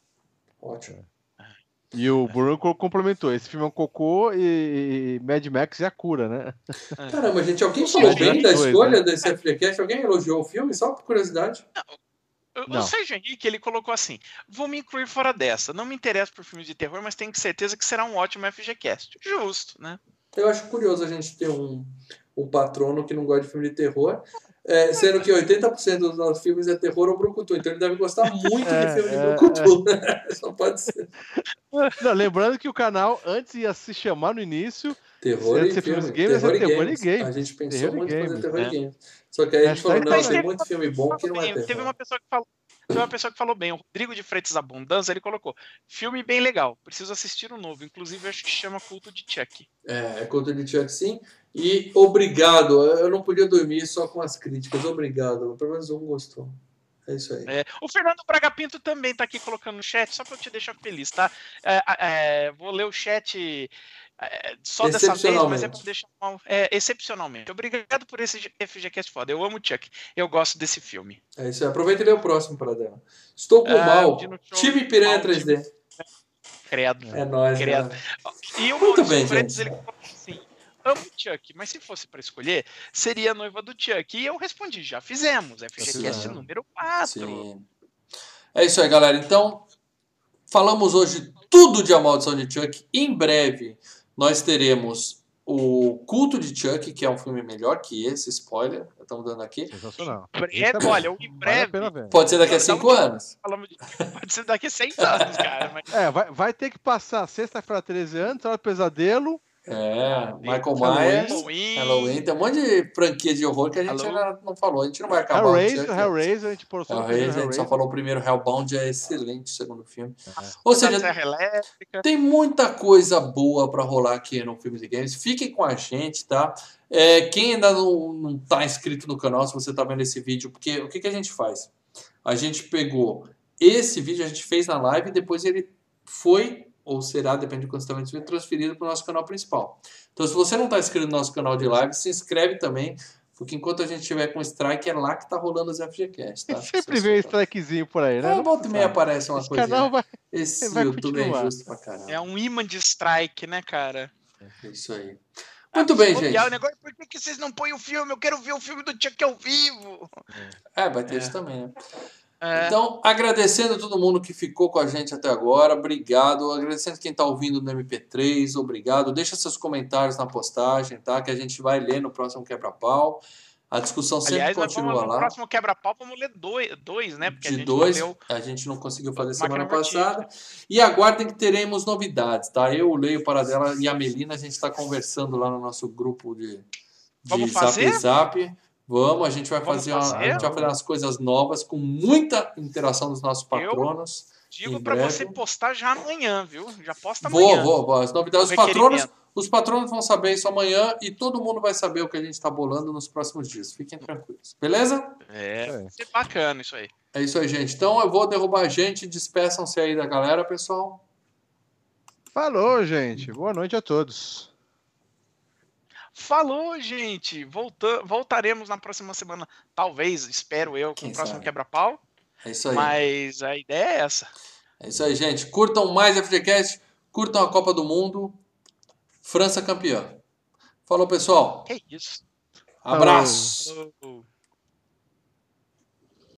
Ótimo. E o Bruno co- complementou. Esse filme é um cocô e, Mad Max é a cura, né? Caramba, gente, alguém falou bem da dois, escolha desse FGCast? Alguém elogiou o filme? Só por curiosidade. O- O Não. Sérgio Henrique, ele colocou assim: vou me incluir fora dessa. Não me interesso por filmes de terror, mas tenho certeza que será um ótimo FGCast. Justo, né? Eu acho curioso a gente ter um, um patrono que não gosta de filme de terror, é, sendo que 80% dos nossos filmes é terror ou brucutu. Então ele deve gostar muito É, de filme de é, brucutu. Só pode ser. Não, lembrando que o canal antes ia se chamar no início. Terror e filmes games, terror, ia e terror games. games. A gente pensou Terror muito em fazer terror né? games. Só que aí a gente falou, não, tem teve muito uma filme bom que não é terror. Teve uma pessoa que falou. Teve uma pessoa que falou bem, o Rodrigo de Freitas Abundância, ele colocou: filme bem legal, preciso assistir o novo. Inclusive, acho que chama Culto de Chuck. É, é contra de Chuck sim. E obrigado. Eu não podia dormir só com as críticas. Obrigado. Pelo menos um gostou. É isso aí. É, o Fernando Braga Pinto também tá aqui colocando no chat, só pra eu te deixar feliz, tá? É, é, vou ler o chat é, só dessa vez, mas é pra deixar mal. É, excepcionalmente. Obrigado por esse FGCast foda. Eu amo o Chuck. Eu gosto desse filme. É isso aí. Aproveita e lê o próximo para dela. Estou com Ah, mal. Time Piranha mal, 3D. Credo. É nóis, Credo. né? E o Muito Maurício bem, Freitas, gente. ele amo o Chuck, mas se fosse pra escolher, seria a noiva do Chuck. E eu respondi: já fizemos. FGCast fizemos. número 4. Sim. É isso aí, galera. Então, falamos hoje tudo de A Maldição de Chuck. Em breve, nós teremos o Culto de Chuck, que é um filme melhor que esse, spoiler. Estamos dando aqui. Sensacional. Breve, é olha, em Vale a breve. ver. Pode ser daqui a Dá um cinco anos. Falamos de... Pode ser daqui a 100 anos, cara. Mas... É, vai, vai ter que passar sexta-feira 13 anos, Hora do Pesadelo. É, Michael. Myers. Halloween. Halloween. Tem um monte de franquia de horror que a gente ainda não falou. A gente não vai acabar Hellraiser. Hellraiser, a gente pôr só Hellraiser, a gente só falou o primeiro. Hellbound é excelente, o segundo filme. Ou Da seja. Tem muita coisa boa pra rolar aqui no Filmes e Games. Fiquem com a gente, tá? É, quem ainda não, não tá inscrito no canal, se você tá vendo esse vídeo, porque o que, que a gente faz? A gente pegou esse vídeo, a gente fez na live e depois ele foi, ou será, depende de quando você está vendo transferido para o nosso canal principal. Então, se você não está inscrito no nosso canal de live, se inscreve também, porque enquanto a gente tiver com strike, é lá que tá rolando os FGCast, tá? Sempre vem um strikezinho por aí, né? É, Não volta e meia aparece uma Esse coisa. canal vai. Esse vai YouTube é continuar. injusto pra caramba. É um imã de strike, né, cara? É isso aí. Muito bem, gente. bobear, O negócio, por que, que vocês não põem o filme? Eu quero ver o filme do Chuck ao vivo. É, vai ter É. isso também, né? É, Então, agradecendo a todo mundo que ficou com a gente até agora, obrigado. Agradecendo quem está ouvindo no MP3, obrigado. Deixa seus comentários na postagem, tá? Que a gente vai ler no próximo quebra-pau. A discussão sempre aliás, continua vamos, no lá. próximo quebra-pau vamos ler dois, dois, né? Porque a De gente dois, não a gente não conseguiu fazer semana passada. E aguardem que teremos novidades, tá? Eu, o Leio, o Paradela e a Melina, a gente está conversando lá no nosso grupo de, de Vamos Zap fazer? Zap. Vamos, a gente vai Vamos fazer, uma- fazer? a gente vai fazer umas coisas novas com muita interação dos nossos patronos. Digo Em pra breve. você postar já amanhã, viu? Já posta Vou, amanhã. vou, vou. As novidades, os O patronos, os patronos vão saber isso amanhã e todo mundo vai saber o que a gente está bolando nos próximos dias. Fiquem tranquilos. Beleza? É, É. vai ser bacana isso aí. É isso aí, gente. Então eu vou derrubar a gente. Despeçam-se aí da galera, pessoal. Falou, gente. Boa noite a todos. Falou, gente! Volta, voltaremos na próxima semana, talvez, espero eu, com Quem o próximo quebra-pau. É isso aí. Mas a ideia é essa. É isso aí, gente. Curtam mais FGCast, curtam a Copa do Mundo. França campeã. Falou, pessoal. É isso. Abraço. Falou.